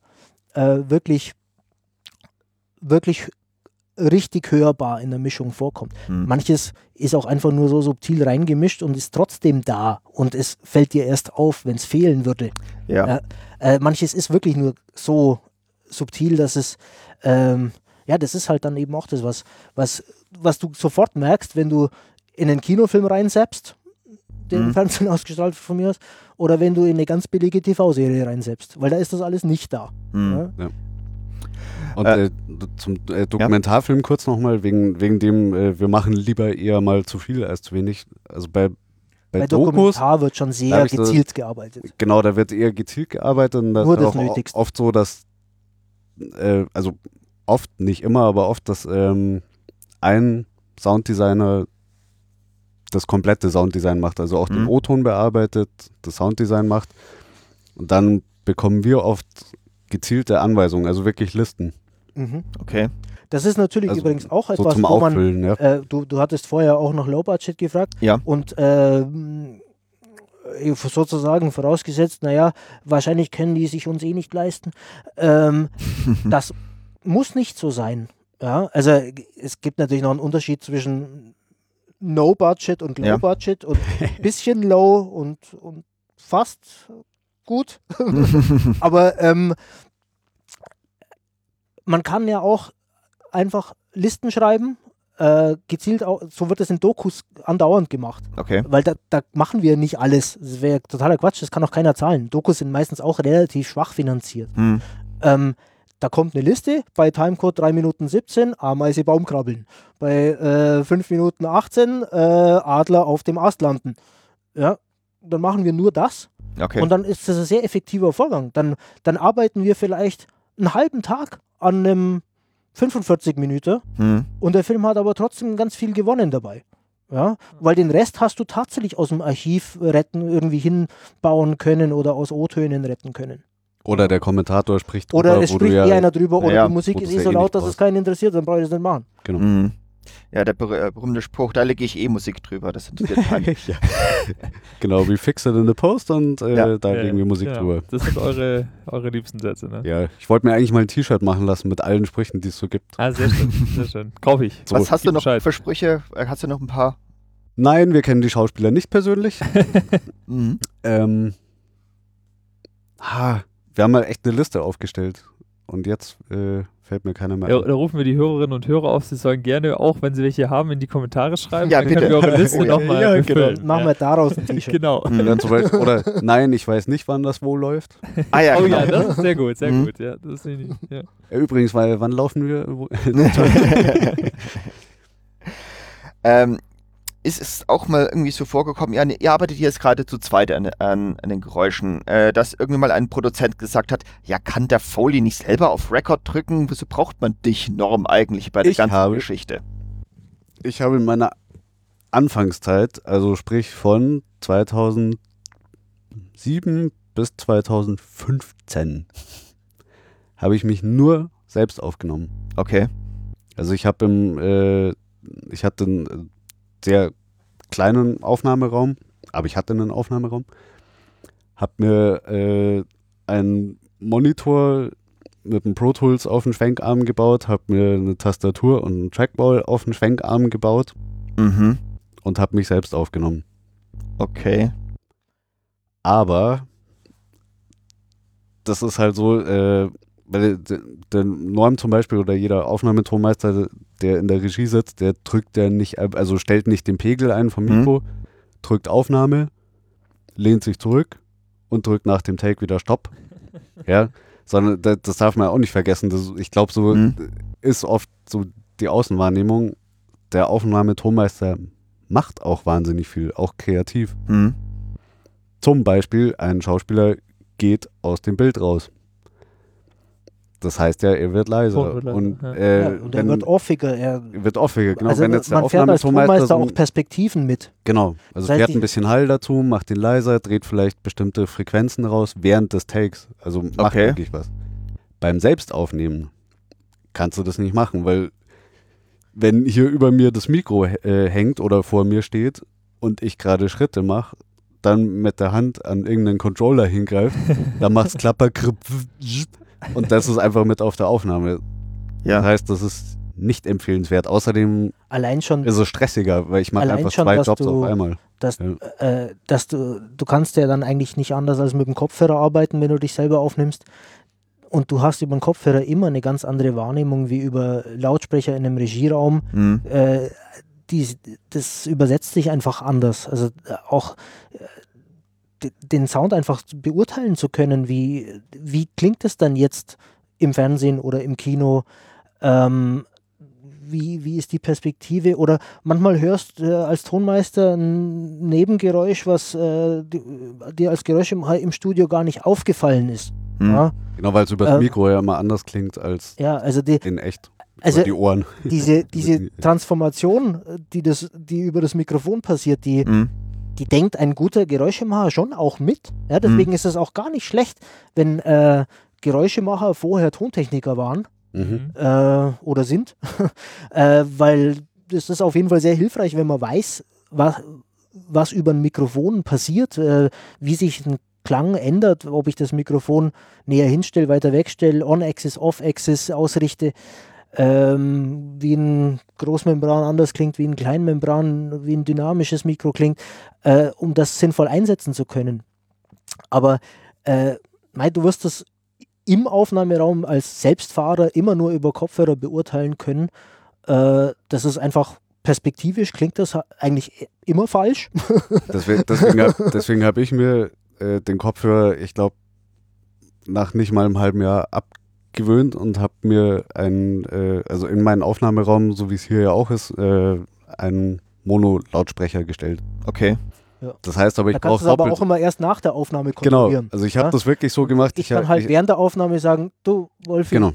äh, wirklich, wirklich richtig hörbar in der Mischung vorkommt. Hm. Manches ist auch einfach nur so subtil reingemischt und ist trotzdem da und es fällt dir erst auf, wenn es fehlen würde. Ja. Ja. Äh, manches ist wirklich nur so subtil, dass es, ähm, ja, das ist halt dann eben auch das, was, was, was du sofort merkst, wenn du in einen Kinofilm reinseppst, den Mhm. Fernsehen [laughs] ausgestrahlt von mir aus, oder wenn du in eine ganz billige TV-Serie reinseppst, weil da ist das alles nicht da. Hm. Ja? Und Äh, äh, zum äh, Dokumentarfilm kurz nochmal, wegen, wegen dem, äh, wir machen lieber eher mal zu viel als zu wenig. Also bei, bei, Bei Dokus, Dokumentar wird schon da sehr gezielt gearbeitet. genau, da wird eher gezielt gearbeitet und das Nur ist das auch Nötigste. oft so, dass, äh, also oft, nicht immer, aber oft, dass ähm, ein Sounddesigner das komplette Sounddesign macht, also auch den Mhm. O-Ton bearbeitet, das Sounddesign macht. Und dann bekommen wir oft gezielte Anweisungen, also wirklich Listen. Mhm. Okay. Das ist natürlich Also übrigens auch So etwas, zum wo man, ja. äh, du, du hattest vorher auch noch Low Budget gefragt. Ja. Und ähm, äh, sozusagen vorausgesetzt, naja, wahrscheinlich können die sich uns eh nicht leisten. Ähm, [laughs] das muss nicht so sein. Ja, also es gibt natürlich noch einen Unterschied zwischen No Budget und Low Ja. Budget und [laughs] bisschen low und, und fast gut. [laughs] Aber ähm, man kann ja auch einfach Listen schreiben, äh, gezielt, au- so wird es in Dokus andauernd gemacht. Okay. Weil da, da machen wir nicht alles. Das wäre totaler Quatsch, das kann auch keiner zahlen. Dokus sind meistens auch relativ schwach finanziert. Hm. Ähm, da kommt eine Liste, bei Timecode 3 Minuten 17, Ameise Baumkrabbeln. Bei äh, 5 Minuten 18, äh, Adler auf dem Ast landen. Ja, dann machen wir nur das Okay. und dann ist das ein sehr effektiver Vorgang. Dann, dann arbeiten wir vielleicht einen halben Tag an einem 45 Minuten hm. und der Film hat aber trotzdem ganz viel gewonnen dabei. Ja, weil den Rest hast du tatsächlich aus dem Archiv retten, irgendwie hinbauen können oder aus O-Tönen retten können. Oder der Kommentator spricht Oder drüber, es wo du spricht ja, eh einer drüber oder Ja, die Musik ist eh ja so eh laut, dass es keinen interessiert, dann brauche ich das nicht machen. Genau. Hm. Ja, der ber äh, berühmte Spruch, da lege ich eh Musik drüber. Das interessiert keinen. [laughs] ja. Genau, wie fix it in the post und äh, Ja. da Ja, legen wir Musik genau. drüber. Das sind eure, eure liebsten Sätze, ne? Ja, ich wollte mir eigentlich mal ein T-Shirt machen lassen mit allen Sprüchen, die es so gibt. Ah, sehr schön, sehr schön. Kauf ich. So, Was hast du noch Bescheid. für Sprüche? Äh, Hast du noch ein paar? Nein, wir kennen die Schauspieler nicht persönlich. [laughs] Mhm. ähm, ha, wir haben mal echt eine Liste aufgestellt und jetzt äh, fällt mir keiner mehr Ja, da rufen wir die Hörerinnen und Hörer auf, sie sollen gerne auch, wenn sie welche haben, in die Kommentare schreiben. Ja, dann können bitte. wir eure Liste [laughs] Oh nochmal Ja, genau. Machen wir daraus ein T-Shirt. Genau. [laughs] Mhm. Beispiel, oder nein, ich weiß nicht, wann das wo läuft. Ah ja, Oh genau. ja, das ist sehr gut, sehr Mhm. gut. Ja, das ich, ja. Übrigens, weil wann laufen wir? [laughs] Ähm, ist es auch mal irgendwie so vorgekommen, ja, ihr arbeitet jetzt gerade zu zweit an, an, an den Geräuschen, äh, dass irgendwann mal ein Produzent gesagt hat, ja, kann der Foley nicht selber auf Record drücken? Wieso braucht man dich, Norm, eigentlich bei der Ich ganzen habe- Geschichte? ich habe in meiner Anfangszeit, also sprich von 2007 bis 2015, habe ich mich nur selbst aufgenommen. Okay. Also ich habe im, äh, ich hatte einen äh, sehr kleinen Aufnahmeraum, aber ich hatte einen Aufnahmeraum, habe mir äh, einen Monitor mit einem Pro Tools auf den Schwenkarm gebaut, habe mir eine Tastatur und einen Trackball auf den Schwenkarm gebaut Mhm. und habe mich selbst aufgenommen. Okay. Aber das ist halt so, äh, weil der, der Norm zum Beispiel oder jeder Aufnahmetonmeister, der in der Regie sitzt, der drückt ja nicht, also stellt nicht den Pegel ein vom Mhm. Mikro, drückt Aufnahme, lehnt sich zurück und drückt nach dem Take wieder Stopp. [laughs] ja, sondern das, das darf man auch nicht vergessen. Das, ich glaube, so Mhm. ist oft so die Außenwahrnehmung. Der Aufnahmetonmeister macht auch wahnsinnig viel, auch kreativ. Mhm. Zum Beispiel, ein Schauspieler geht aus dem Bild raus. Das heißt ja, er wird leiser. Ton wird leiser, und ja. äh, ja, und er wird offiger. Er, wird offiger, genau. also wenn jetzt der man fährt als Tonmeister so auch Perspektiven mit. Genau, also Das heißt, fährt ein bisschen Hall dazu, macht den leiser, dreht vielleicht bestimmte Frequenzen raus während des Takes. Also macht Okay. wirklich was. Beim Selbstaufnehmen kannst du das nicht machen, weil wenn hier über mir das Mikro äh, hängt oder vor mir steht und ich gerade Schritte mache, dann mit der Hand an irgendeinen Controller hingreift, dann macht's Klapper kripp, [laughs] und das ist einfach mit auf der Aufnahme. Das Ja. heißt, das ist nicht empfehlenswert. Außerdem Allein schon, ist es stressiger, weil ich mache einfach schon, zwei Jobs du- auf einmal. dass, Ja. äh, dass du, du kannst ja dann eigentlich nicht anders als mit dem Kopfhörer arbeiten, wenn du dich selber aufnimmst. Und du hast über den Kopfhörer immer eine ganz andere Wahrnehmung wie über Lautsprecher in einem Regieraum. Mhm. Äh, die, das übersetzt sich einfach anders. Also äh, auch den Sound einfach beurteilen zu können, wie, wie klingt es dann jetzt im Fernsehen oder im Kino? Ähm, wie, wie ist die Perspektive? Oder manchmal hörst du äh, als Tonmeister ein Nebengeräusch, was äh, di- dir als Geräusch im, im Studio gar nicht aufgefallen ist. Hm. Ja, Genau, weil es über das Ähm, Mikro ja immer anders klingt als ja also die, in echt. Also die Ohren. diese, [laughs] diese die- Transformation, äh, die, das, die über das Mikrofon passiert, die, Hm. Die denkt ein guter Geräuschemacher schon auch mit. Ja, deswegen ist es auch gar nicht schlecht, wenn äh, Geräuschemacher vorher Tontechniker waren Mhm. äh, oder sind, [laughs] äh, weil das ist auf jeden Fall sehr hilfreich, wenn man weiß, was, was über ein Mikrofon passiert, äh, wie sich ein Klang ändert, ob ich das Mikrofon näher hinstelle, weiter wegstelle, On-Axis, Off-Axis ausrichte, ähm, wie ein Großmembran anders klingt, wie ein Kleinmembran, wie ein dynamisches Mikro klingt, äh, um das sinnvoll einsetzen zu können. Aber äh, mei, du wirst das im Aufnahmeraum als Selbstfahrer immer nur über Kopfhörer beurteilen können. Äh, das ist einfach perspektivisch, klingt das eigentlich immer falsch. [laughs] Deswegen, deswegen habe hab ich mir äh, den Kopfhörer, ich glaube, nach nicht mal einem halben Jahr abgewöhnt und habe mir ein, äh, also in meinen Aufnahmeraum, so wie es hier ja auch ist, äh, einen Mono-Lautsprecher gestellt. Okay. Das heißt aber, ich brauche du es aber auch immer erst nach der Aufnahme Genau, kontrollieren. also ich habe Ja? das wirklich so gemacht. Ich kann hab- halt ich, während der Aufnahme sagen, du Wolfi, Genau.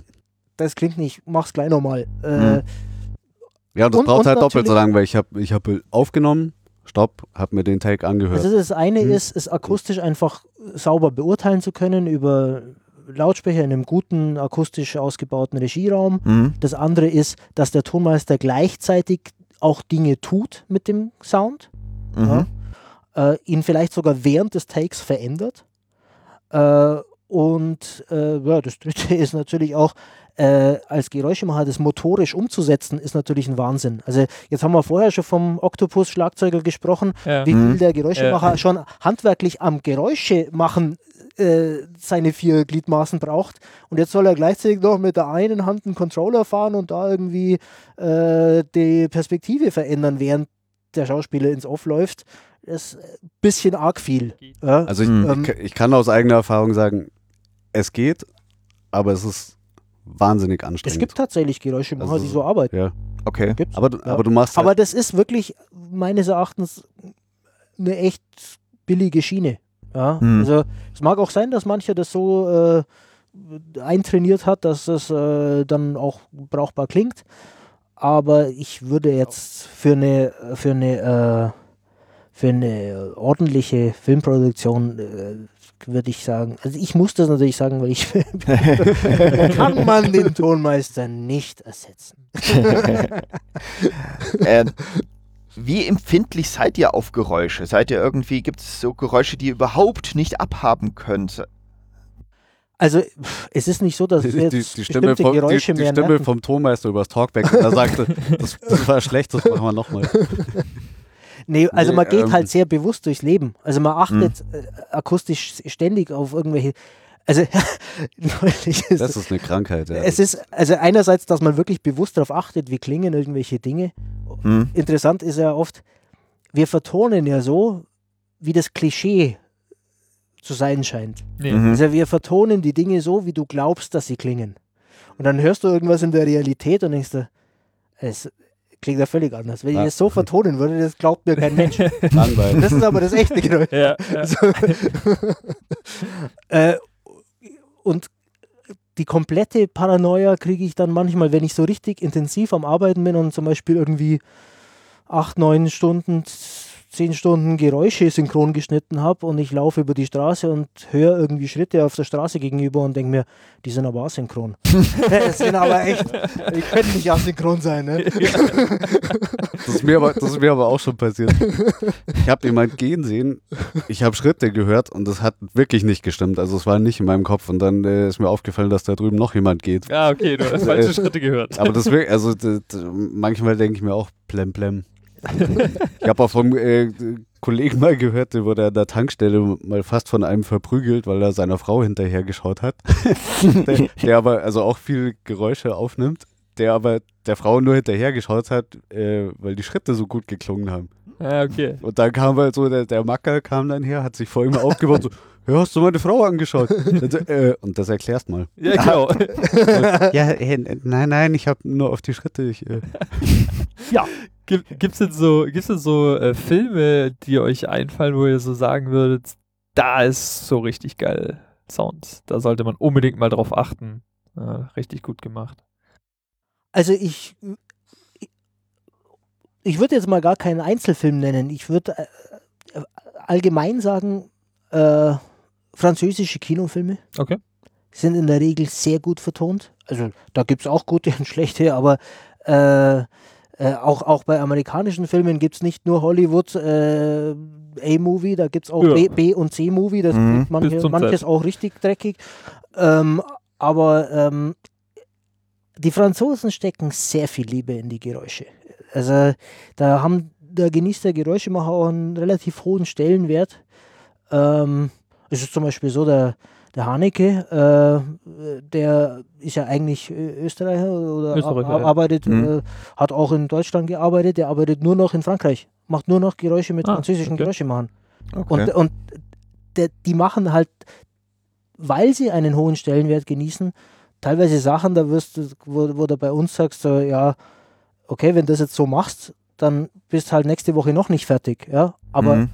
das klingt nicht, mach's gleich nochmal. Äh, Mhm. Ja, das Und- braucht und halt doppelt so lang, weil ich habe ich hab aufgenommen, stopp, habe mir den Take angehört. Also das eine Mhm. ist, es akustisch einfach sauber beurteilen zu können über Lautsprecher in einem guten, akustisch ausgebauten Regieraum. Hm. Das andere ist, dass der Tonmeister gleichzeitig auch Dinge tut mit dem Sound, Mhm. äh, ihn vielleicht sogar während des Takes verändert. Äh, und äh, ja, das dritte [laughs] ist natürlich auch, äh, als Geräuschemacher das motorisch umzusetzen, ist natürlich ein Wahnsinn. Also jetzt haben wir vorher schon vom Octopus-Schlagzeuger gesprochen, Ja. wie Mhm. viel der Geräuschemacher schon handwerklich am Geräusche machen äh, seine vier Gliedmaßen braucht. Und jetzt soll er gleichzeitig noch mit der einen Hand einen Controller fahren und da irgendwie äh, die Perspektive verändern, während der Schauspieler ins Off läuft. Das ist ein bisschen arg viel. Ja? Also ich, Mhm. ich, ich kann aus eigener Erfahrung sagen, es geht, aber es ist wahnsinnig es anstrengend. gibt tatsächlich Geräuschemacher, Also die so- arbeiten. ja. Okay. Gibt's. aber, du- Ja. aber du machst Aber halt, das ist wirklich meines Erachtens eine echt billige Schiene. Ja, Hm. also es mag auch sein, dass mancher das so äh, eintrainiert hat, dass es äh, dann auch brauchbar klingt. Aber ich würde jetzt für eine für eine äh, für eine ordentliche Filmproduktion äh, würde ich sagen, also ich muss das natürlich sagen, weil ich [laughs] kann [laughs] man den Tonmeister nicht ersetzen. [laughs] ähm, wie empfindlich seid ihr auf Geräusche? Seid ihr irgendwie, gibt es so Geräusche, die ihr überhaupt nicht abhaben könnt? Also es ist nicht so, dass die, wir die, jetzt die Stimme, vom, die, Geräusche die mehr Stimme merken. vom Tonmeister übers Talkback, da sagte, das, das war schlecht, das machen wir nochmal. Nee, also Nee, man geht ähm, halt sehr bewusst durchs Leben. Also man achtet äh, akustisch ständig auf irgendwelche. Also [laughs] neulich ist Das ist eine Krankheit, ja. es ist also einerseits, dass man wirklich bewusst darauf achtet, wie klingen irgendwelche Dinge. Hm? Interessant ist ja oft, wir vertonen ja so, wie das Klischee zu sein scheint. Nee. Mhm. Also wir vertonen die Dinge so, wie du glaubst, dass sie klingen. Und dann hörst du irgendwas in der Realität und denkst du, es klingt ja völlig anders. Wenn ich Ja. es so vertonen würde, das glaubt mir kein Mensch. [laughs] Langweilig. Das ist aber das echte Geräusch. Ja, ja. So. [laughs] äh, und die komplette Paranoia kriege ich dann manchmal, wenn ich so richtig intensiv am Arbeiten bin und zum Beispiel irgendwie acht, neun Stunden, zehn Stunden Geräusche synchron geschnitten habe und ich laufe über die Straße und höre irgendwie Schritte auf der Straße gegenüber und denke mir, die sind aber asynchron. [laughs] das sind aber echt, die [laughs] können nicht asynchron sein. Ne? Das ist, mir aber, das ist mir aber auch schon passiert. Ich habe jemand gehen sehen, ich habe Schritte gehört und das hat wirklich nicht gestimmt. Also es war nicht in meinem Kopf und dann äh, ist mir aufgefallen, dass da drüben noch jemand geht. Ah, okay, du hast falsche Schritte gehört. Aber das wirklich, also d- d- manchmal denke ich mir auch plem plem. [laughs] Ich habe auch vom äh, Kollegen mal gehört, der wurde an der Tankstelle mal fast von einem verprügelt, weil er seiner Frau hinterher geschaut hat. [laughs] der, der aber also auch viel Geräusche aufnimmt, der aber der Frau nur hinterher geschaut hat, äh, weil die Schritte so gut geklungen haben. Ah, okay. Und dann kam halt so, der, der Macker kam dann her, hat sich vor ihm aufgebaut, so, ja, hast du meine Frau angeschaut? [laughs] Also, äh, und das erklärst mal. Ja, genau. [laughs] ja, äh, nein, nein, ich habe nur auf die Schritte. Ich, äh. [laughs] Gibt, gibt's denn so, gibt's denn so äh, Filme, die euch einfallen, wo ihr so sagen würdet, da ist so richtig geil Sound. Da sollte man unbedingt mal drauf achten. Äh, richtig gut gemacht. Also ich, ich würde jetzt mal gar keinen Einzelfilm nennen. Ich würde äh, allgemein sagen, äh, französische Kinofilme Okay. sind in der Regel sehr gut vertont. Also da gibt es auch gute [laughs] und schlechte, aber äh, äh, auch, auch bei amerikanischen Filmen gibt es nicht nur Hollywood äh, A-Movie, da gibt es auch Ja. B, B und C-Movie, das Mhm. gibt manche, manches auch richtig dreckig. Ähm, aber ähm, die Franzosen stecken sehr viel Liebe in die Geräusche. Also da haben, da genießt der Geräuschemacher auch einen relativ hohen Stellenwert. Ähm, es ist zum Beispiel so, der, der Haneke, äh, der ist ja eigentlich äh, Österreicher oder Österreicher, ar- arbeitet, Mhm. äh, hat auch in Deutschland gearbeitet, der arbeitet nur noch in Frankreich, macht nur noch Geräusche mit Ah, französischen okay. Geräuschemachern. Okay. Und, und der, die machen halt, weil sie einen hohen Stellenwert genießen, teilweise Sachen, da wirst du, wo, wo du bei uns sagst, so, ja, okay, wenn du das jetzt so machst, dann bist halt nächste Woche noch nicht fertig, ja. Aber Mhm.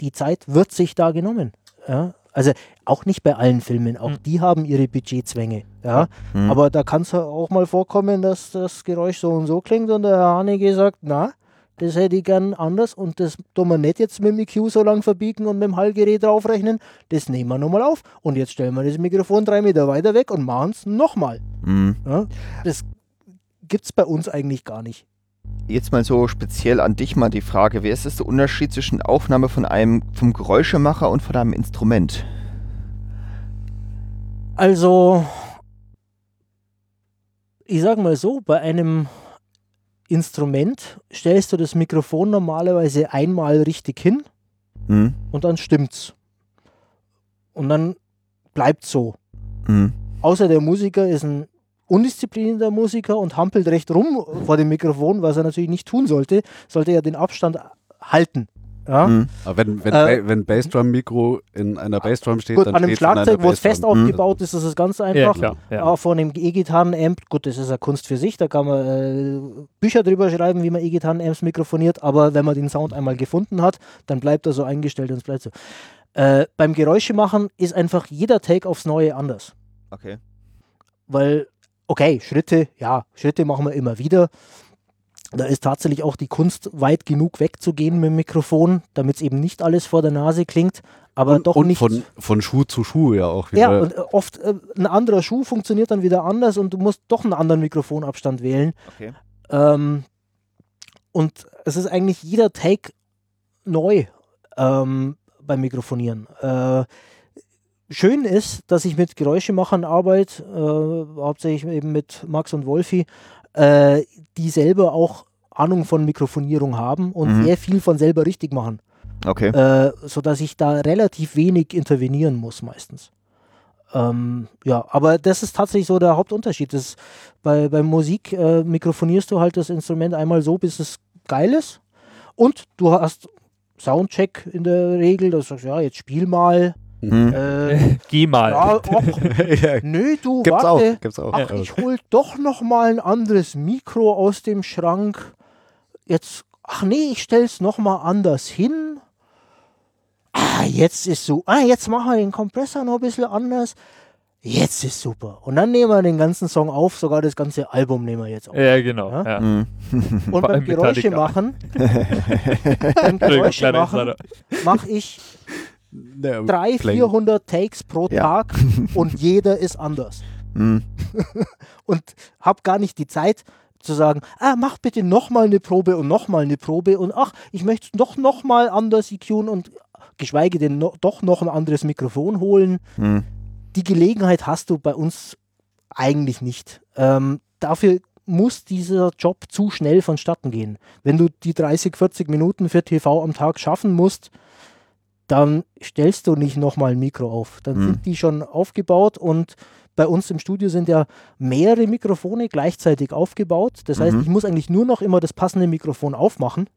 die Zeit wird sich da genommen. Ja? Also auch nicht bei allen Filmen, auch Mhm. die haben ihre Budgetzwänge. Ja? Mhm. Aber da kann es auch mal vorkommen, dass das Geräusch so und so klingt und der Herr Haneke sagt, na, das hätte ich gern anders und das tun wir nicht jetzt mit dem EQ so lang verbiegen und mit dem Hallgerät draufrechnen. Das nehmen wir nochmal auf und jetzt stellen wir das Mikrofon drei Meter weiter weg und machen es nochmal. Mhm. Ja? Das gibt es bei uns eigentlich gar nicht. Jetzt mal so speziell an dich mal die Frage, wer ist das der Unterschied zwischen Aufnahme von einem vom Geräuschemacher und von einem Instrument? Also, ich sage mal so, bei einem Instrument stellst du das Mikrofon normalerweise einmal richtig hin Mhm. und dann stimmt's. Und dann bleibt so. Mhm. Außer der Musiker ist ein undisziplinierter Musiker und hampelt recht rum vor dem Mikrofon, was er natürlich nicht tun sollte, sollte er den Abstand halten. Ja? Mhm. Aber wenn, wenn, Äh, wenn Bassdrum-Mikro in einer Bassdrum steht, Gut, dann an einem Schlagzeug, wo es fest Bassdrum. aufgebaut ist, ist es ganz Ja, einfach. klar. Ja. Auch von einem E-Gitarren-Amp, gut, das ist eine Kunst für sich, da kann man äh, Bücher drüber schreiben, wie man E-Gitarren-Amps mikrofoniert, aber wenn man den Sound einmal gefunden hat, dann bleibt er so eingestellt und es bleibt so. Äh, beim Geräuschemachen ist einfach jeder Take aufs Neue anders, Okay. weil, okay, Schritte, ja, Schritte machen wir immer wieder. Da ist tatsächlich auch die Kunst, weit genug wegzugehen mit dem Mikrofon, damit es eben nicht alles vor der Nase klingt, aber und, doch und nicht von, von Schuh zu Schuh ja auch ja, wieder. und äh, oft äh, ein anderer Schuh funktioniert dann wieder anders und du musst doch einen anderen Mikrofonabstand wählen. Okay. Ähm, und es ist eigentlich jeder Take neu ähm, beim Mikrofonieren. Äh, schön ist, dass ich mit Geräuschemachern arbeite, äh, hauptsächlich eben mit Max und Wolfi, äh, die selber auch Ahnung von Mikrofonierung haben und Mhm. sehr viel von selber richtig machen Okay. äh, sodass ich da relativ wenig intervenieren muss meistens. Ähm, ja, aber das ist tatsächlich so der Hauptunterschied. Das, bei, bei Musik äh, mikrofonierst du halt das Instrument einmal so, bis es geil ist und du hast Soundcheck in der Regel, dass du sagst, ja, jetzt spiel mal. Mhm. Äh, [laughs] Geh mal. ja, och, [laughs] nö, du, gibt's auch. warte. Gibt's auch. Ach, ich hol doch noch mal ein anderes Mikro aus dem Schrank. Jetzt, ach nee, ich stell's noch mal anders hin. Ah, jetzt ist so. Ah, jetzt machen wir den Kompressor noch ein bisschen anders. Jetzt ist super. Und dann nehmen wir den ganzen Song auf, sogar das ganze Album nehmen wir jetzt auf. Ja, genau. Ja? Ja. Mhm. [laughs] Und vor beim allem Metallica. Geräusche machen, beim Entschuldigung, Geräusche machen mache ich Ja, 300, Playing. 400 Takes pro Ja. Tag [laughs] und jeder ist anders. Mhm. [laughs] und habe gar nicht die Zeit zu sagen, ah, mach bitte nochmal eine Probe und nochmal eine Probe und ach, ich möchte es doch nochmal anders EQen und geschweige denn no, doch noch ein anderes Mikrofon holen. Mhm. Die Gelegenheit hast du bei uns eigentlich nicht. Ähm, dafür muss dieser Job zu schnell vonstatten gehen. Wenn du die 30, 40 Minuten für TV am Tag schaffen musst, dann stellst du nicht nochmal ein Mikro auf. Dann Mhm. sind die schon aufgebaut und bei uns im Studio sind ja mehrere Mikrofone gleichzeitig aufgebaut. Das heißt, Mhm. ich muss eigentlich nur noch immer das passende Mikrofon aufmachen.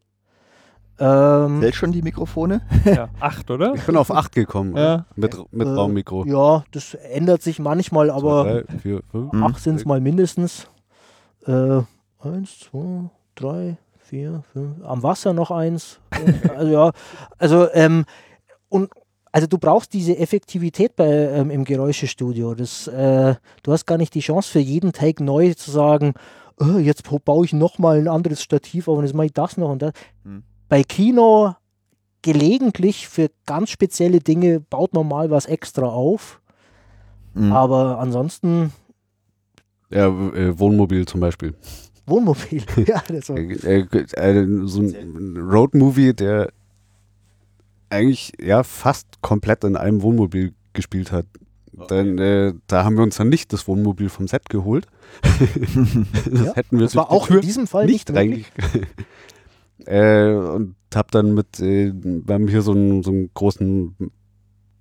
Ähm, Zählt schon die Mikrofone? Ja, acht, oder? Ich bin auf 8 gekommen. Ja. Mit, mit äh, Raummikro. Ja, das ändert sich manchmal, aber Zwei, drei, vier, fünf. Acht sind es mal mindestens. Äh, eins, zwei, drei, vier, fünf. Am Wasser noch eins. also ja, also ähm, und also du brauchst diese Effektivität bei, ähm, im Geräuschestudio. Das, äh, du hast gar nicht die Chance für jeden Take neu zu sagen, "Oh, jetzt baue ich nochmal ein anderes Stativ auf und jetzt mache ich das noch und das. Hm. Bei Kino gelegentlich für ganz spezielle Dinge baut man mal was extra auf. Mhm. Aber ansonsten Ja, äh, Wohnmobil zum Beispiel. Wohnmobil. [laughs] ja, das war, Äh, äh, äh, so ein Roadmovie, der eigentlich ja fast komplett in einem Wohnmobil gespielt hat. Dann, äh, da haben wir uns dann nicht das Wohnmobil vom Set geholt. [laughs] das Ja, hätten wir das war auch in diesem Fall nicht reinge [laughs] äh, und hab dann mit, äh, wir haben hier so einen, so einen großen,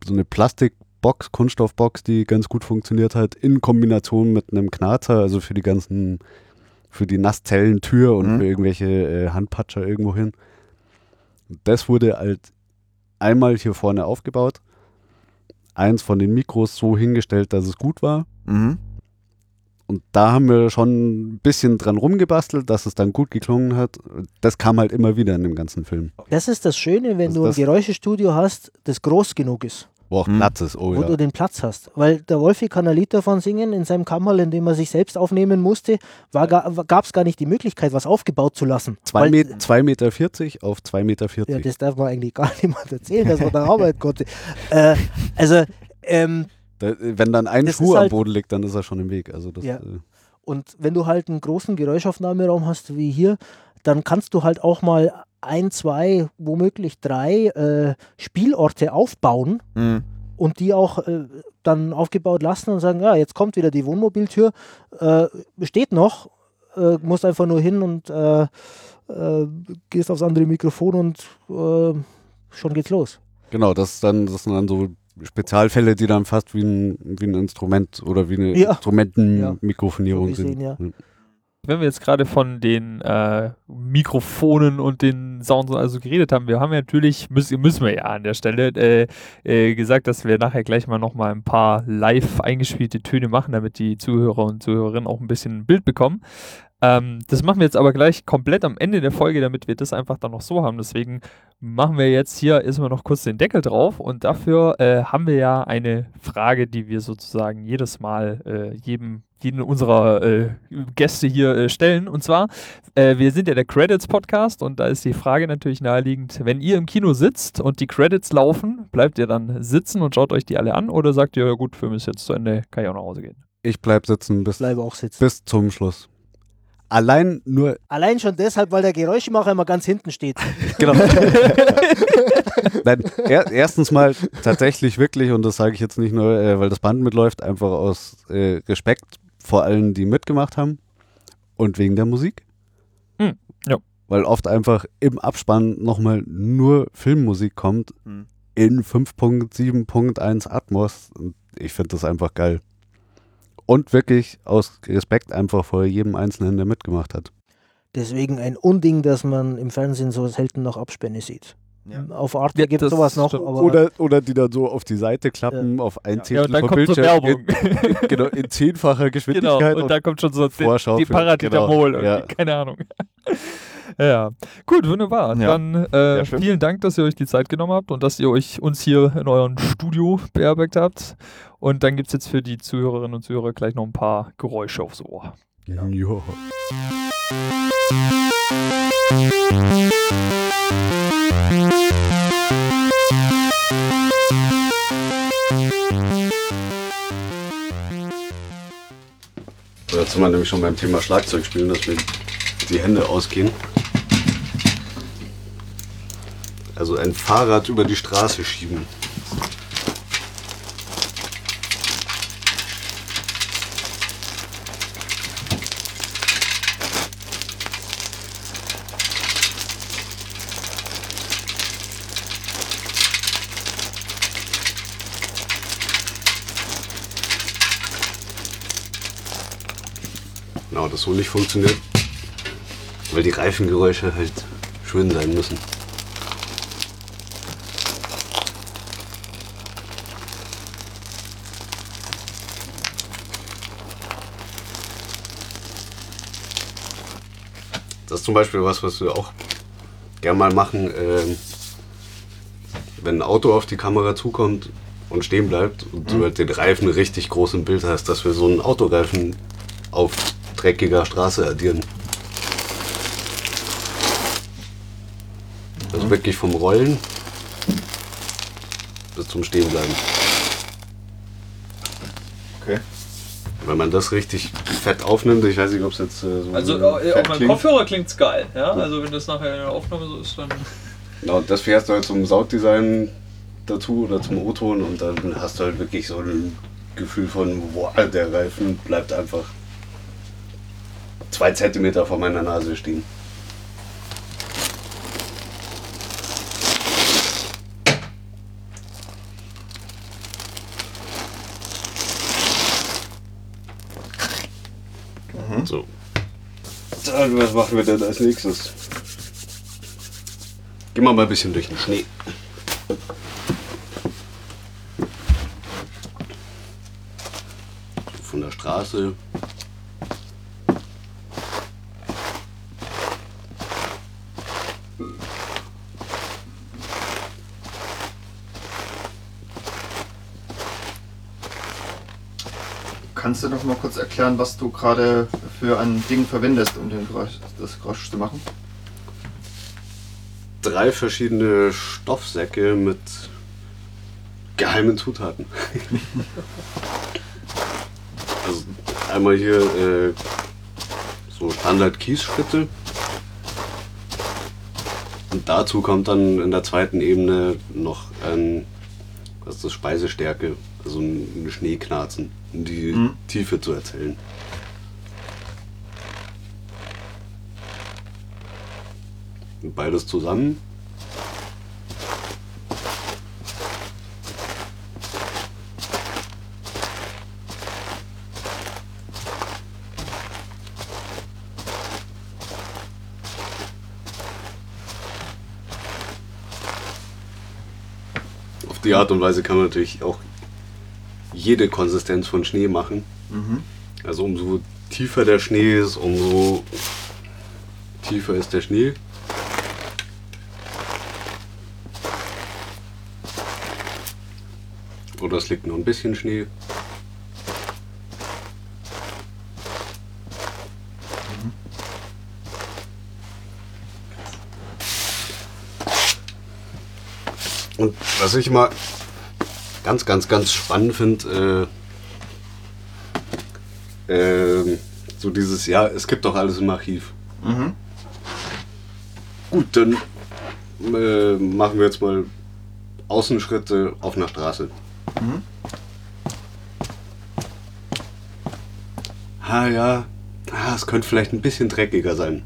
so eine Plastikbox, Kunststoffbox, die ganz gut funktioniert hat, in Kombination mit einem Knarzer, also für die ganzen, für die Nasszellentür und Mhm. für irgendwelche äh, Handpatscher irgendwo hin. Das wurde halt einmal hier vorne aufgebaut, eins von den Mikros so hingestellt, dass es gut war. Mhm. Und da haben wir schon ein bisschen dran rumgebastelt, dass es dann gut geklungen hat. Das kam halt immer wieder in dem ganzen Film. Das ist das Schöne, wenn Was du ein? Geräuschestudio hast, das groß genug ist, Wo auch Hm. Platz ist, oh wo ja. du den Platz hast. Weil der Wolfi kann ein Lied davon singen in seinem Kammerl, in dem er sich selbst aufnehmen musste, gab es gar nicht die Möglichkeit, was aufgebaut zu lassen. Zwei Weil- Met- 2,40 Meter auf 2,40 Meter. Ja, das darf man eigentlich gar [laughs] niemand erzählen, dass man da arbeiten konnte. Äh, also, ähm, Da, wenn dann ein Schuh ist am halt- Boden liegt, dann ist er schon im Weg. Also das, Ja. äh, Und wenn du halt einen großen Geräuschaufnahmeraum hast wie hier, dann kannst du halt auch mal ein, zwei, womöglich drei äh, Spielorte aufbauen Mhm. und die auch äh, dann aufgebaut lassen und sagen, ja, jetzt kommt wieder die Wohnmobiltür, äh, steht noch, äh, musst einfach nur hin und äh, äh, gehst aufs andere Mikrofon und äh, schon geht's los. genau, das, dann, das sind dann so Spezialfälle, die dann fast wie ein, wie ein Instrument oder wie eine Ja. Instrumentenmikrofonierung So gesehen, sind. ja. Wenn wir jetzt gerade von den äh, Mikrofonen und den Sounds und also geredet haben, wir haben ja natürlich, müssen, müssen wir ja an der Stelle, äh, äh, gesagt, dass wir nachher gleich mal nochmal ein paar live eingespielte Töne machen, damit die Zuhörer und Zuhörerinnen auch ein bisschen ein Bild bekommen. Ähm, das machen wir jetzt aber gleich komplett am Ende der Folge, damit wir das einfach dann noch so haben. Deswegen machen wir jetzt hier erstmal noch kurz den Deckel drauf und dafür äh, haben wir ja eine Frage, die wir sozusagen jedes Mal äh, jedem, jeden unserer äh, Gäste hier äh, stellen. Und zwar, äh, wir sind ja der Credits Podcast und da ist die Frage natürlich naheliegend, wenn ihr im Kino sitzt und die Credits laufen, bleibt ihr dann sitzen und schaut euch die alle an oder sagt ihr, ja gut, Film ist jetzt zu Ende, kann ich auch nach Hause gehen? Ich bleib sitzen bis, Bleibe auch sitzen. bis zum Schluss. Allein nur, Allein schon deshalb, weil der Geräuschemacher immer ganz hinten steht. [laughs] genau. [laughs] Nein, er, erstens mal tatsächlich wirklich, und das sage ich jetzt nicht nur, äh, weil das Band mitläuft, einfach aus äh, Respekt vor allen, die mitgemacht haben und wegen der Musik. Hm, ja. Weil oft einfach im Abspann nochmal nur Filmmusik kommt Hm. in 5.7.1 Atmos. Und ich finde das einfach geil. Und wirklich aus Respekt einfach vor jedem Einzelnen, der mitgemacht hat. Deswegen ein Unding, dass man im Fernsehen so selten noch Abspänne sieht. Ja. Auf Arte Ja, gibt sowas noch, Oder, oder die dann so auf die Seite klappen, auf ein Ja, Zehntel und dann kommt so Bildschirm. Werbung. In, genau, in zehnfacher genau, Geschwindigkeit. und dann kommt schon so die, Vorschau die für- Paracetamol, genau, irgendwie, keine Ahnung. [laughs] ja, gut, wunderbar. Ja. Dann äh, vielen Dank, dass ihr euch die Zeit genommen habt und dass ihr euch uns hier in eurem Studio beherbergt habt. Und dann gibt es jetzt für die Zuhörerinnen und Zuhörer gleich noch ein paar Geräusche aufs Ohr. ja. [laughs] Jetzt sind wir nämlich schon beim Thema Schlagzeug spielen, dass mir die Hände ausgehen. Also ein Fahrrad über die Straße schieben. funktioniert, weil die Reifengeräusche halt schön sein müssen. Das ist zum Beispiel was, was wir auch gerne mal machen, äh, wenn ein Auto auf die Kamera zukommt und stehen bleibt und mhm. du halt den Reifen richtig groß im Bild hast, dass wir so einen Autoreifen auf dreckiger Straße addieren. Also wirklich vom Rollen bis zum Stehenbleiben. Okay. Wenn man das richtig fett aufnimmt, ich weiß nicht, ob es jetzt äh, so Also äh, auf meinem klingt. Kopfhörer klingt's geil, ja. Also wenn das nachher in der Aufnahme so ist, dann. Genau, das fährst du halt zum Sounddesign dazu oder zum O-Ton und dann hast du halt wirklich so ein Gefühl von, boah, der Reifen bleibt einfach zwei Zentimeter vor meiner Nase stehen. So. Dann, was machen wir denn als nächstes? Gehen wir mal ein bisschen durch den Schnee. So Von der Straße. Kannst du noch mal kurz erklären, was du gerade für ein Ding verwendest, um den Geräusch, das Geräusch zu machen? Drei verschiedene Stoffsäcke mit geheimen Zutaten. [laughs] also einmal hier äh, so Standard-Kiesschritte. Und dazu kommt dann in der zweiten Ebene noch ein, was ist das, Speisestärke, also ein Schneeknarzen, um die Mhm. Tiefe zu erzählen. Und beides zusammen. Auf die Art und Weise kann man natürlich auch jede Konsistenz von Schnee machen. Mhm. Also umso tiefer der Schnee ist, umso tiefer ist der Schnee. Oder es liegt nur ein bisschen Schnee. Und was ich mal ganz, ganz, ganz spannend finde, äh, ähm, so dieses, ja, es gibt doch alles im Archiv. Mhm. Gut, dann äh, machen wir jetzt mal Außenschritte auf einer Straße. Mhm. Ah ja, ah, es könnte vielleicht ein bisschen dreckiger sein.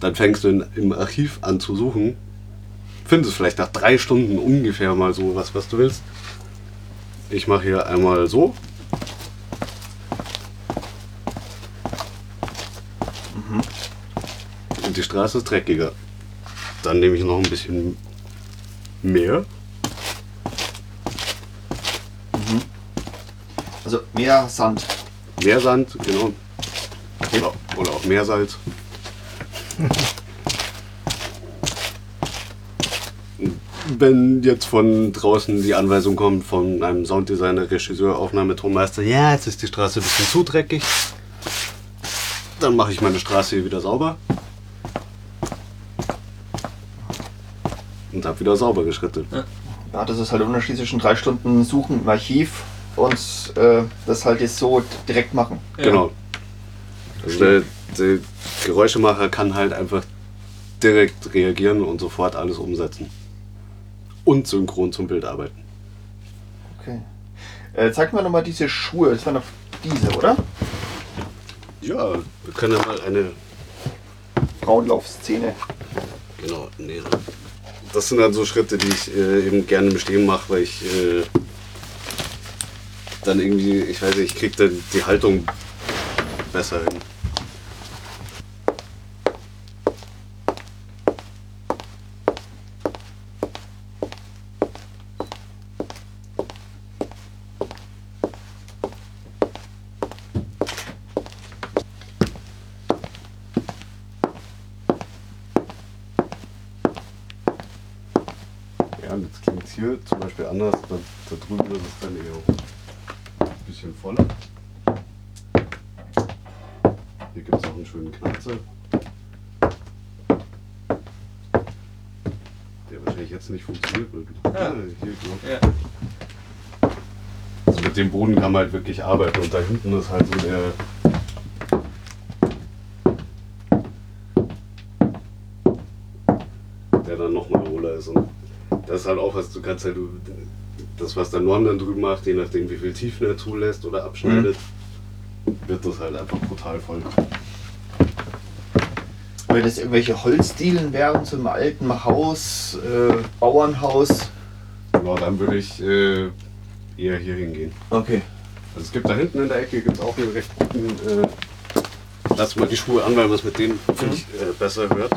Dann fängst du in, im Archiv an zu suchen, findest vielleicht nach drei Stunden ungefähr mal so was, was du willst. Ich mache hier einmal so. Und die Straße ist dreckiger. Dann nehme ich noch ein bisschen mehr. Also mehr Sand. Mehr Sand, genau. Oder, oder auch Meersalz. Wenn jetzt von draußen die Anweisung kommt von einem Sounddesigner, Regisseur, Aufnahmetonmeister, ja, jetzt ist die Straße ein bisschen zu dreckig, dann mache ich meine Straße hier wieder sauber. Und habe wieder sauber geschrittet. Ja, das ist halt der Unterschied zwischen drei Stunden Suchen im Archiv und äh, das halt jetzt so direkt machen. Ja. Genau. Also der, der Geräuschemacher kann halt einfach direkt reagieren und sofort alles umsetzen. Und synchron zum Bild arbeiten. Okay. Äh, zeig mal nochmal diese Schuhe. Das waren doch diese, oder? Ja, wir können ja mal eine. Frauenlaufszene. Genau, nee. Das sind dann so Schritte, die ich äh, eben gerne im Stehen mache, weil ich äh, dann irgendwie, ich weiß nicht, ich krieg dann die Haltung besser hin. Mit dem Boden kann man halt wirklich arbeiten und da hinten ist halt so der. Der dann nochmal hohler ist. Und das ist halt auch was, du kannst halt, das was der Norm dann drüben macht, je nachdem wie viel Tiefen er zulässt oder abschneidet, wird das halt einfach brutal voll. Wenn es irgendwelche Holzdielen wären zum alten Haus, äh, Bauernhaus. Genau, dann würde ich äh, eher hier hingehen. Okay. Also es gibt da hinten in der Ecke gibt's auch einen recht guten. Äh, lass mal die Schuhe an, weil man es mit denen finde ich äh, besser hört.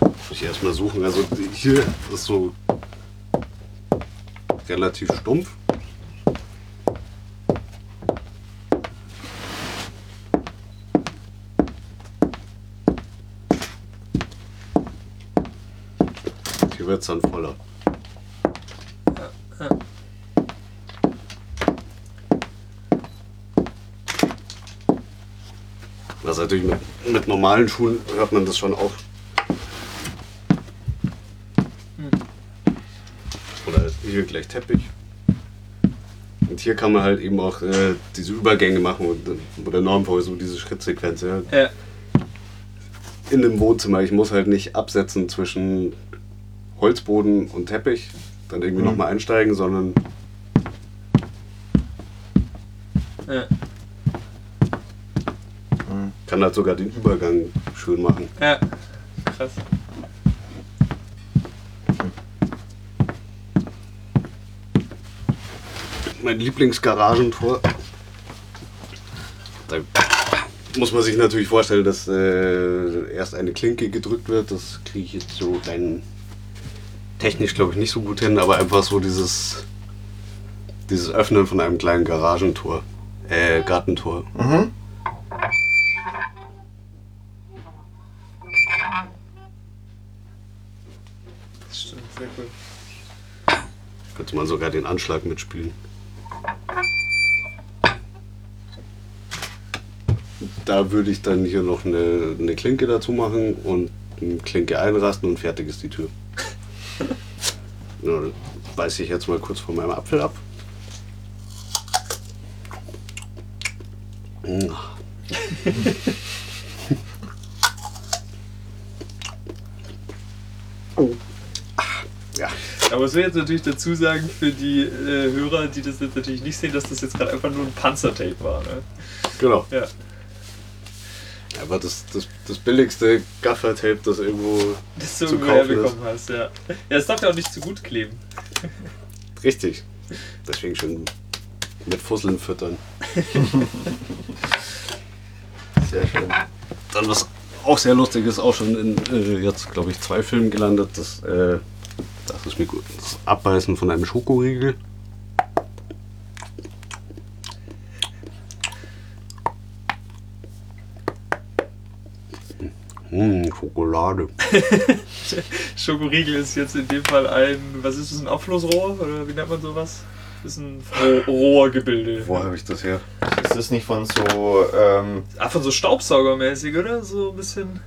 Muss ich erstmal suchen. Also hier ist so relativ stumpf. Wird es dann voller. Was natürlich mit, mit normalen Schuhen hört man das schon auch. Oder hier gleich Teppich. Und hier kann man halt eben auch äh, diese Übergänge machen, und, wo der Norm vorher so diese Schrittsequenz. Ja. Ja. In dem Wohnzimmer, ich muss halt nicht absetzen zwischen Holzboden und Teppich, dann irgendwie Mhm. nochmal einsteigen, sondern Ja. kann halt sogar den Übergang schön machen. ja. Krass. mein Lieblingsgaragentor. Da muss man sich natürlich vorstellen, dass äh, erst eine Klinke gedrückt wird. Das kriege ich jetzt so rein technisch, glaube ich, nicht so gut hin, aber einfach so dieses, dieses Öffnen von einem kleinen Garagentor, äh, Gartentor. Mhm. Das stimmt, sehr cool. Könnte man sogar den Anschlag mitspielen. Da würde ich dann hier noch eine, eine Klinke dazu machen und eine Klinke einrasten und fertig ist die Tür. Dann beiße ich jetzt mal kurz von meinem Apfel ab. Ja, Aber was wir jetzt natürlich dazu sagen für die äh, Hörer, die das jetzt natürlich nicht sehen, dass das jetzt gerade einfach nur ein Panzertape war. Ne? genau. Ja. Aber das, das, das billigste Gaffer-Tape, das irgendwo Das du Zu irgendwo kaufen herbekommen hast, ja. Ja, es darf ja auch nicht zu gut kleben. Richtig. Deswegen schön mit Fusseln füttern. [laughs] Sehr schön. Dann was auch sehr lustig ist, auch schon in äh, jetzt, glaube ich, zwei Filmen gelandet, das, äh, das ist mir gut. Das Abbeißen von einem Schokoriegel. Mmh, Schokolade. [laughs] Schokoriegel ist jetzt in dem Fall ein, was ist das, ein Abflussrohr? Oder wie nennt man sowas? Das ist ein Roh Rohrgebilde. Wo habe ich das her? Ist das nicht von so, ähm, Einfach so Staubsaugermäßig, oder? So ein bisschen.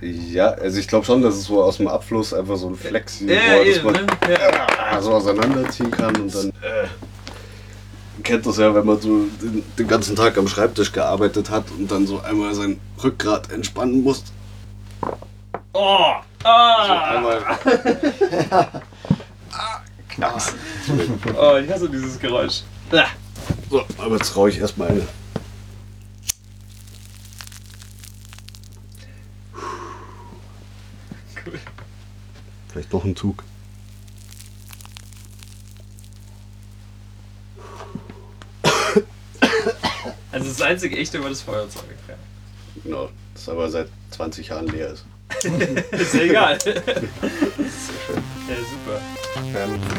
Ja, also ich glaube schon, dass es so aus dem Abfluss einfach so ein Flexi Ja, war, das eben, man ne? Ja. ah, so auseinanderziehen kann und dann äh, man kennt das ja, wenn man so den, den ganzen Tag am Schreibtisch gearbeitet hat und dann so einmal sein Rückgrat entspannen muss. Oh! So Ah! einmal, [laughs] Knacks. Oh, ich hasse dieses Geräusch. Ah. so, aber jetzt rauche ich erstmal eine. Cool. Vielleicht noch ein Zug. Also das einzige echte war das Feuerzeug. Ja. Genau, das aber seit 20 Jahren leer ist ist ja egal. [laughs] Sehr schön. Ja, super. Ähm.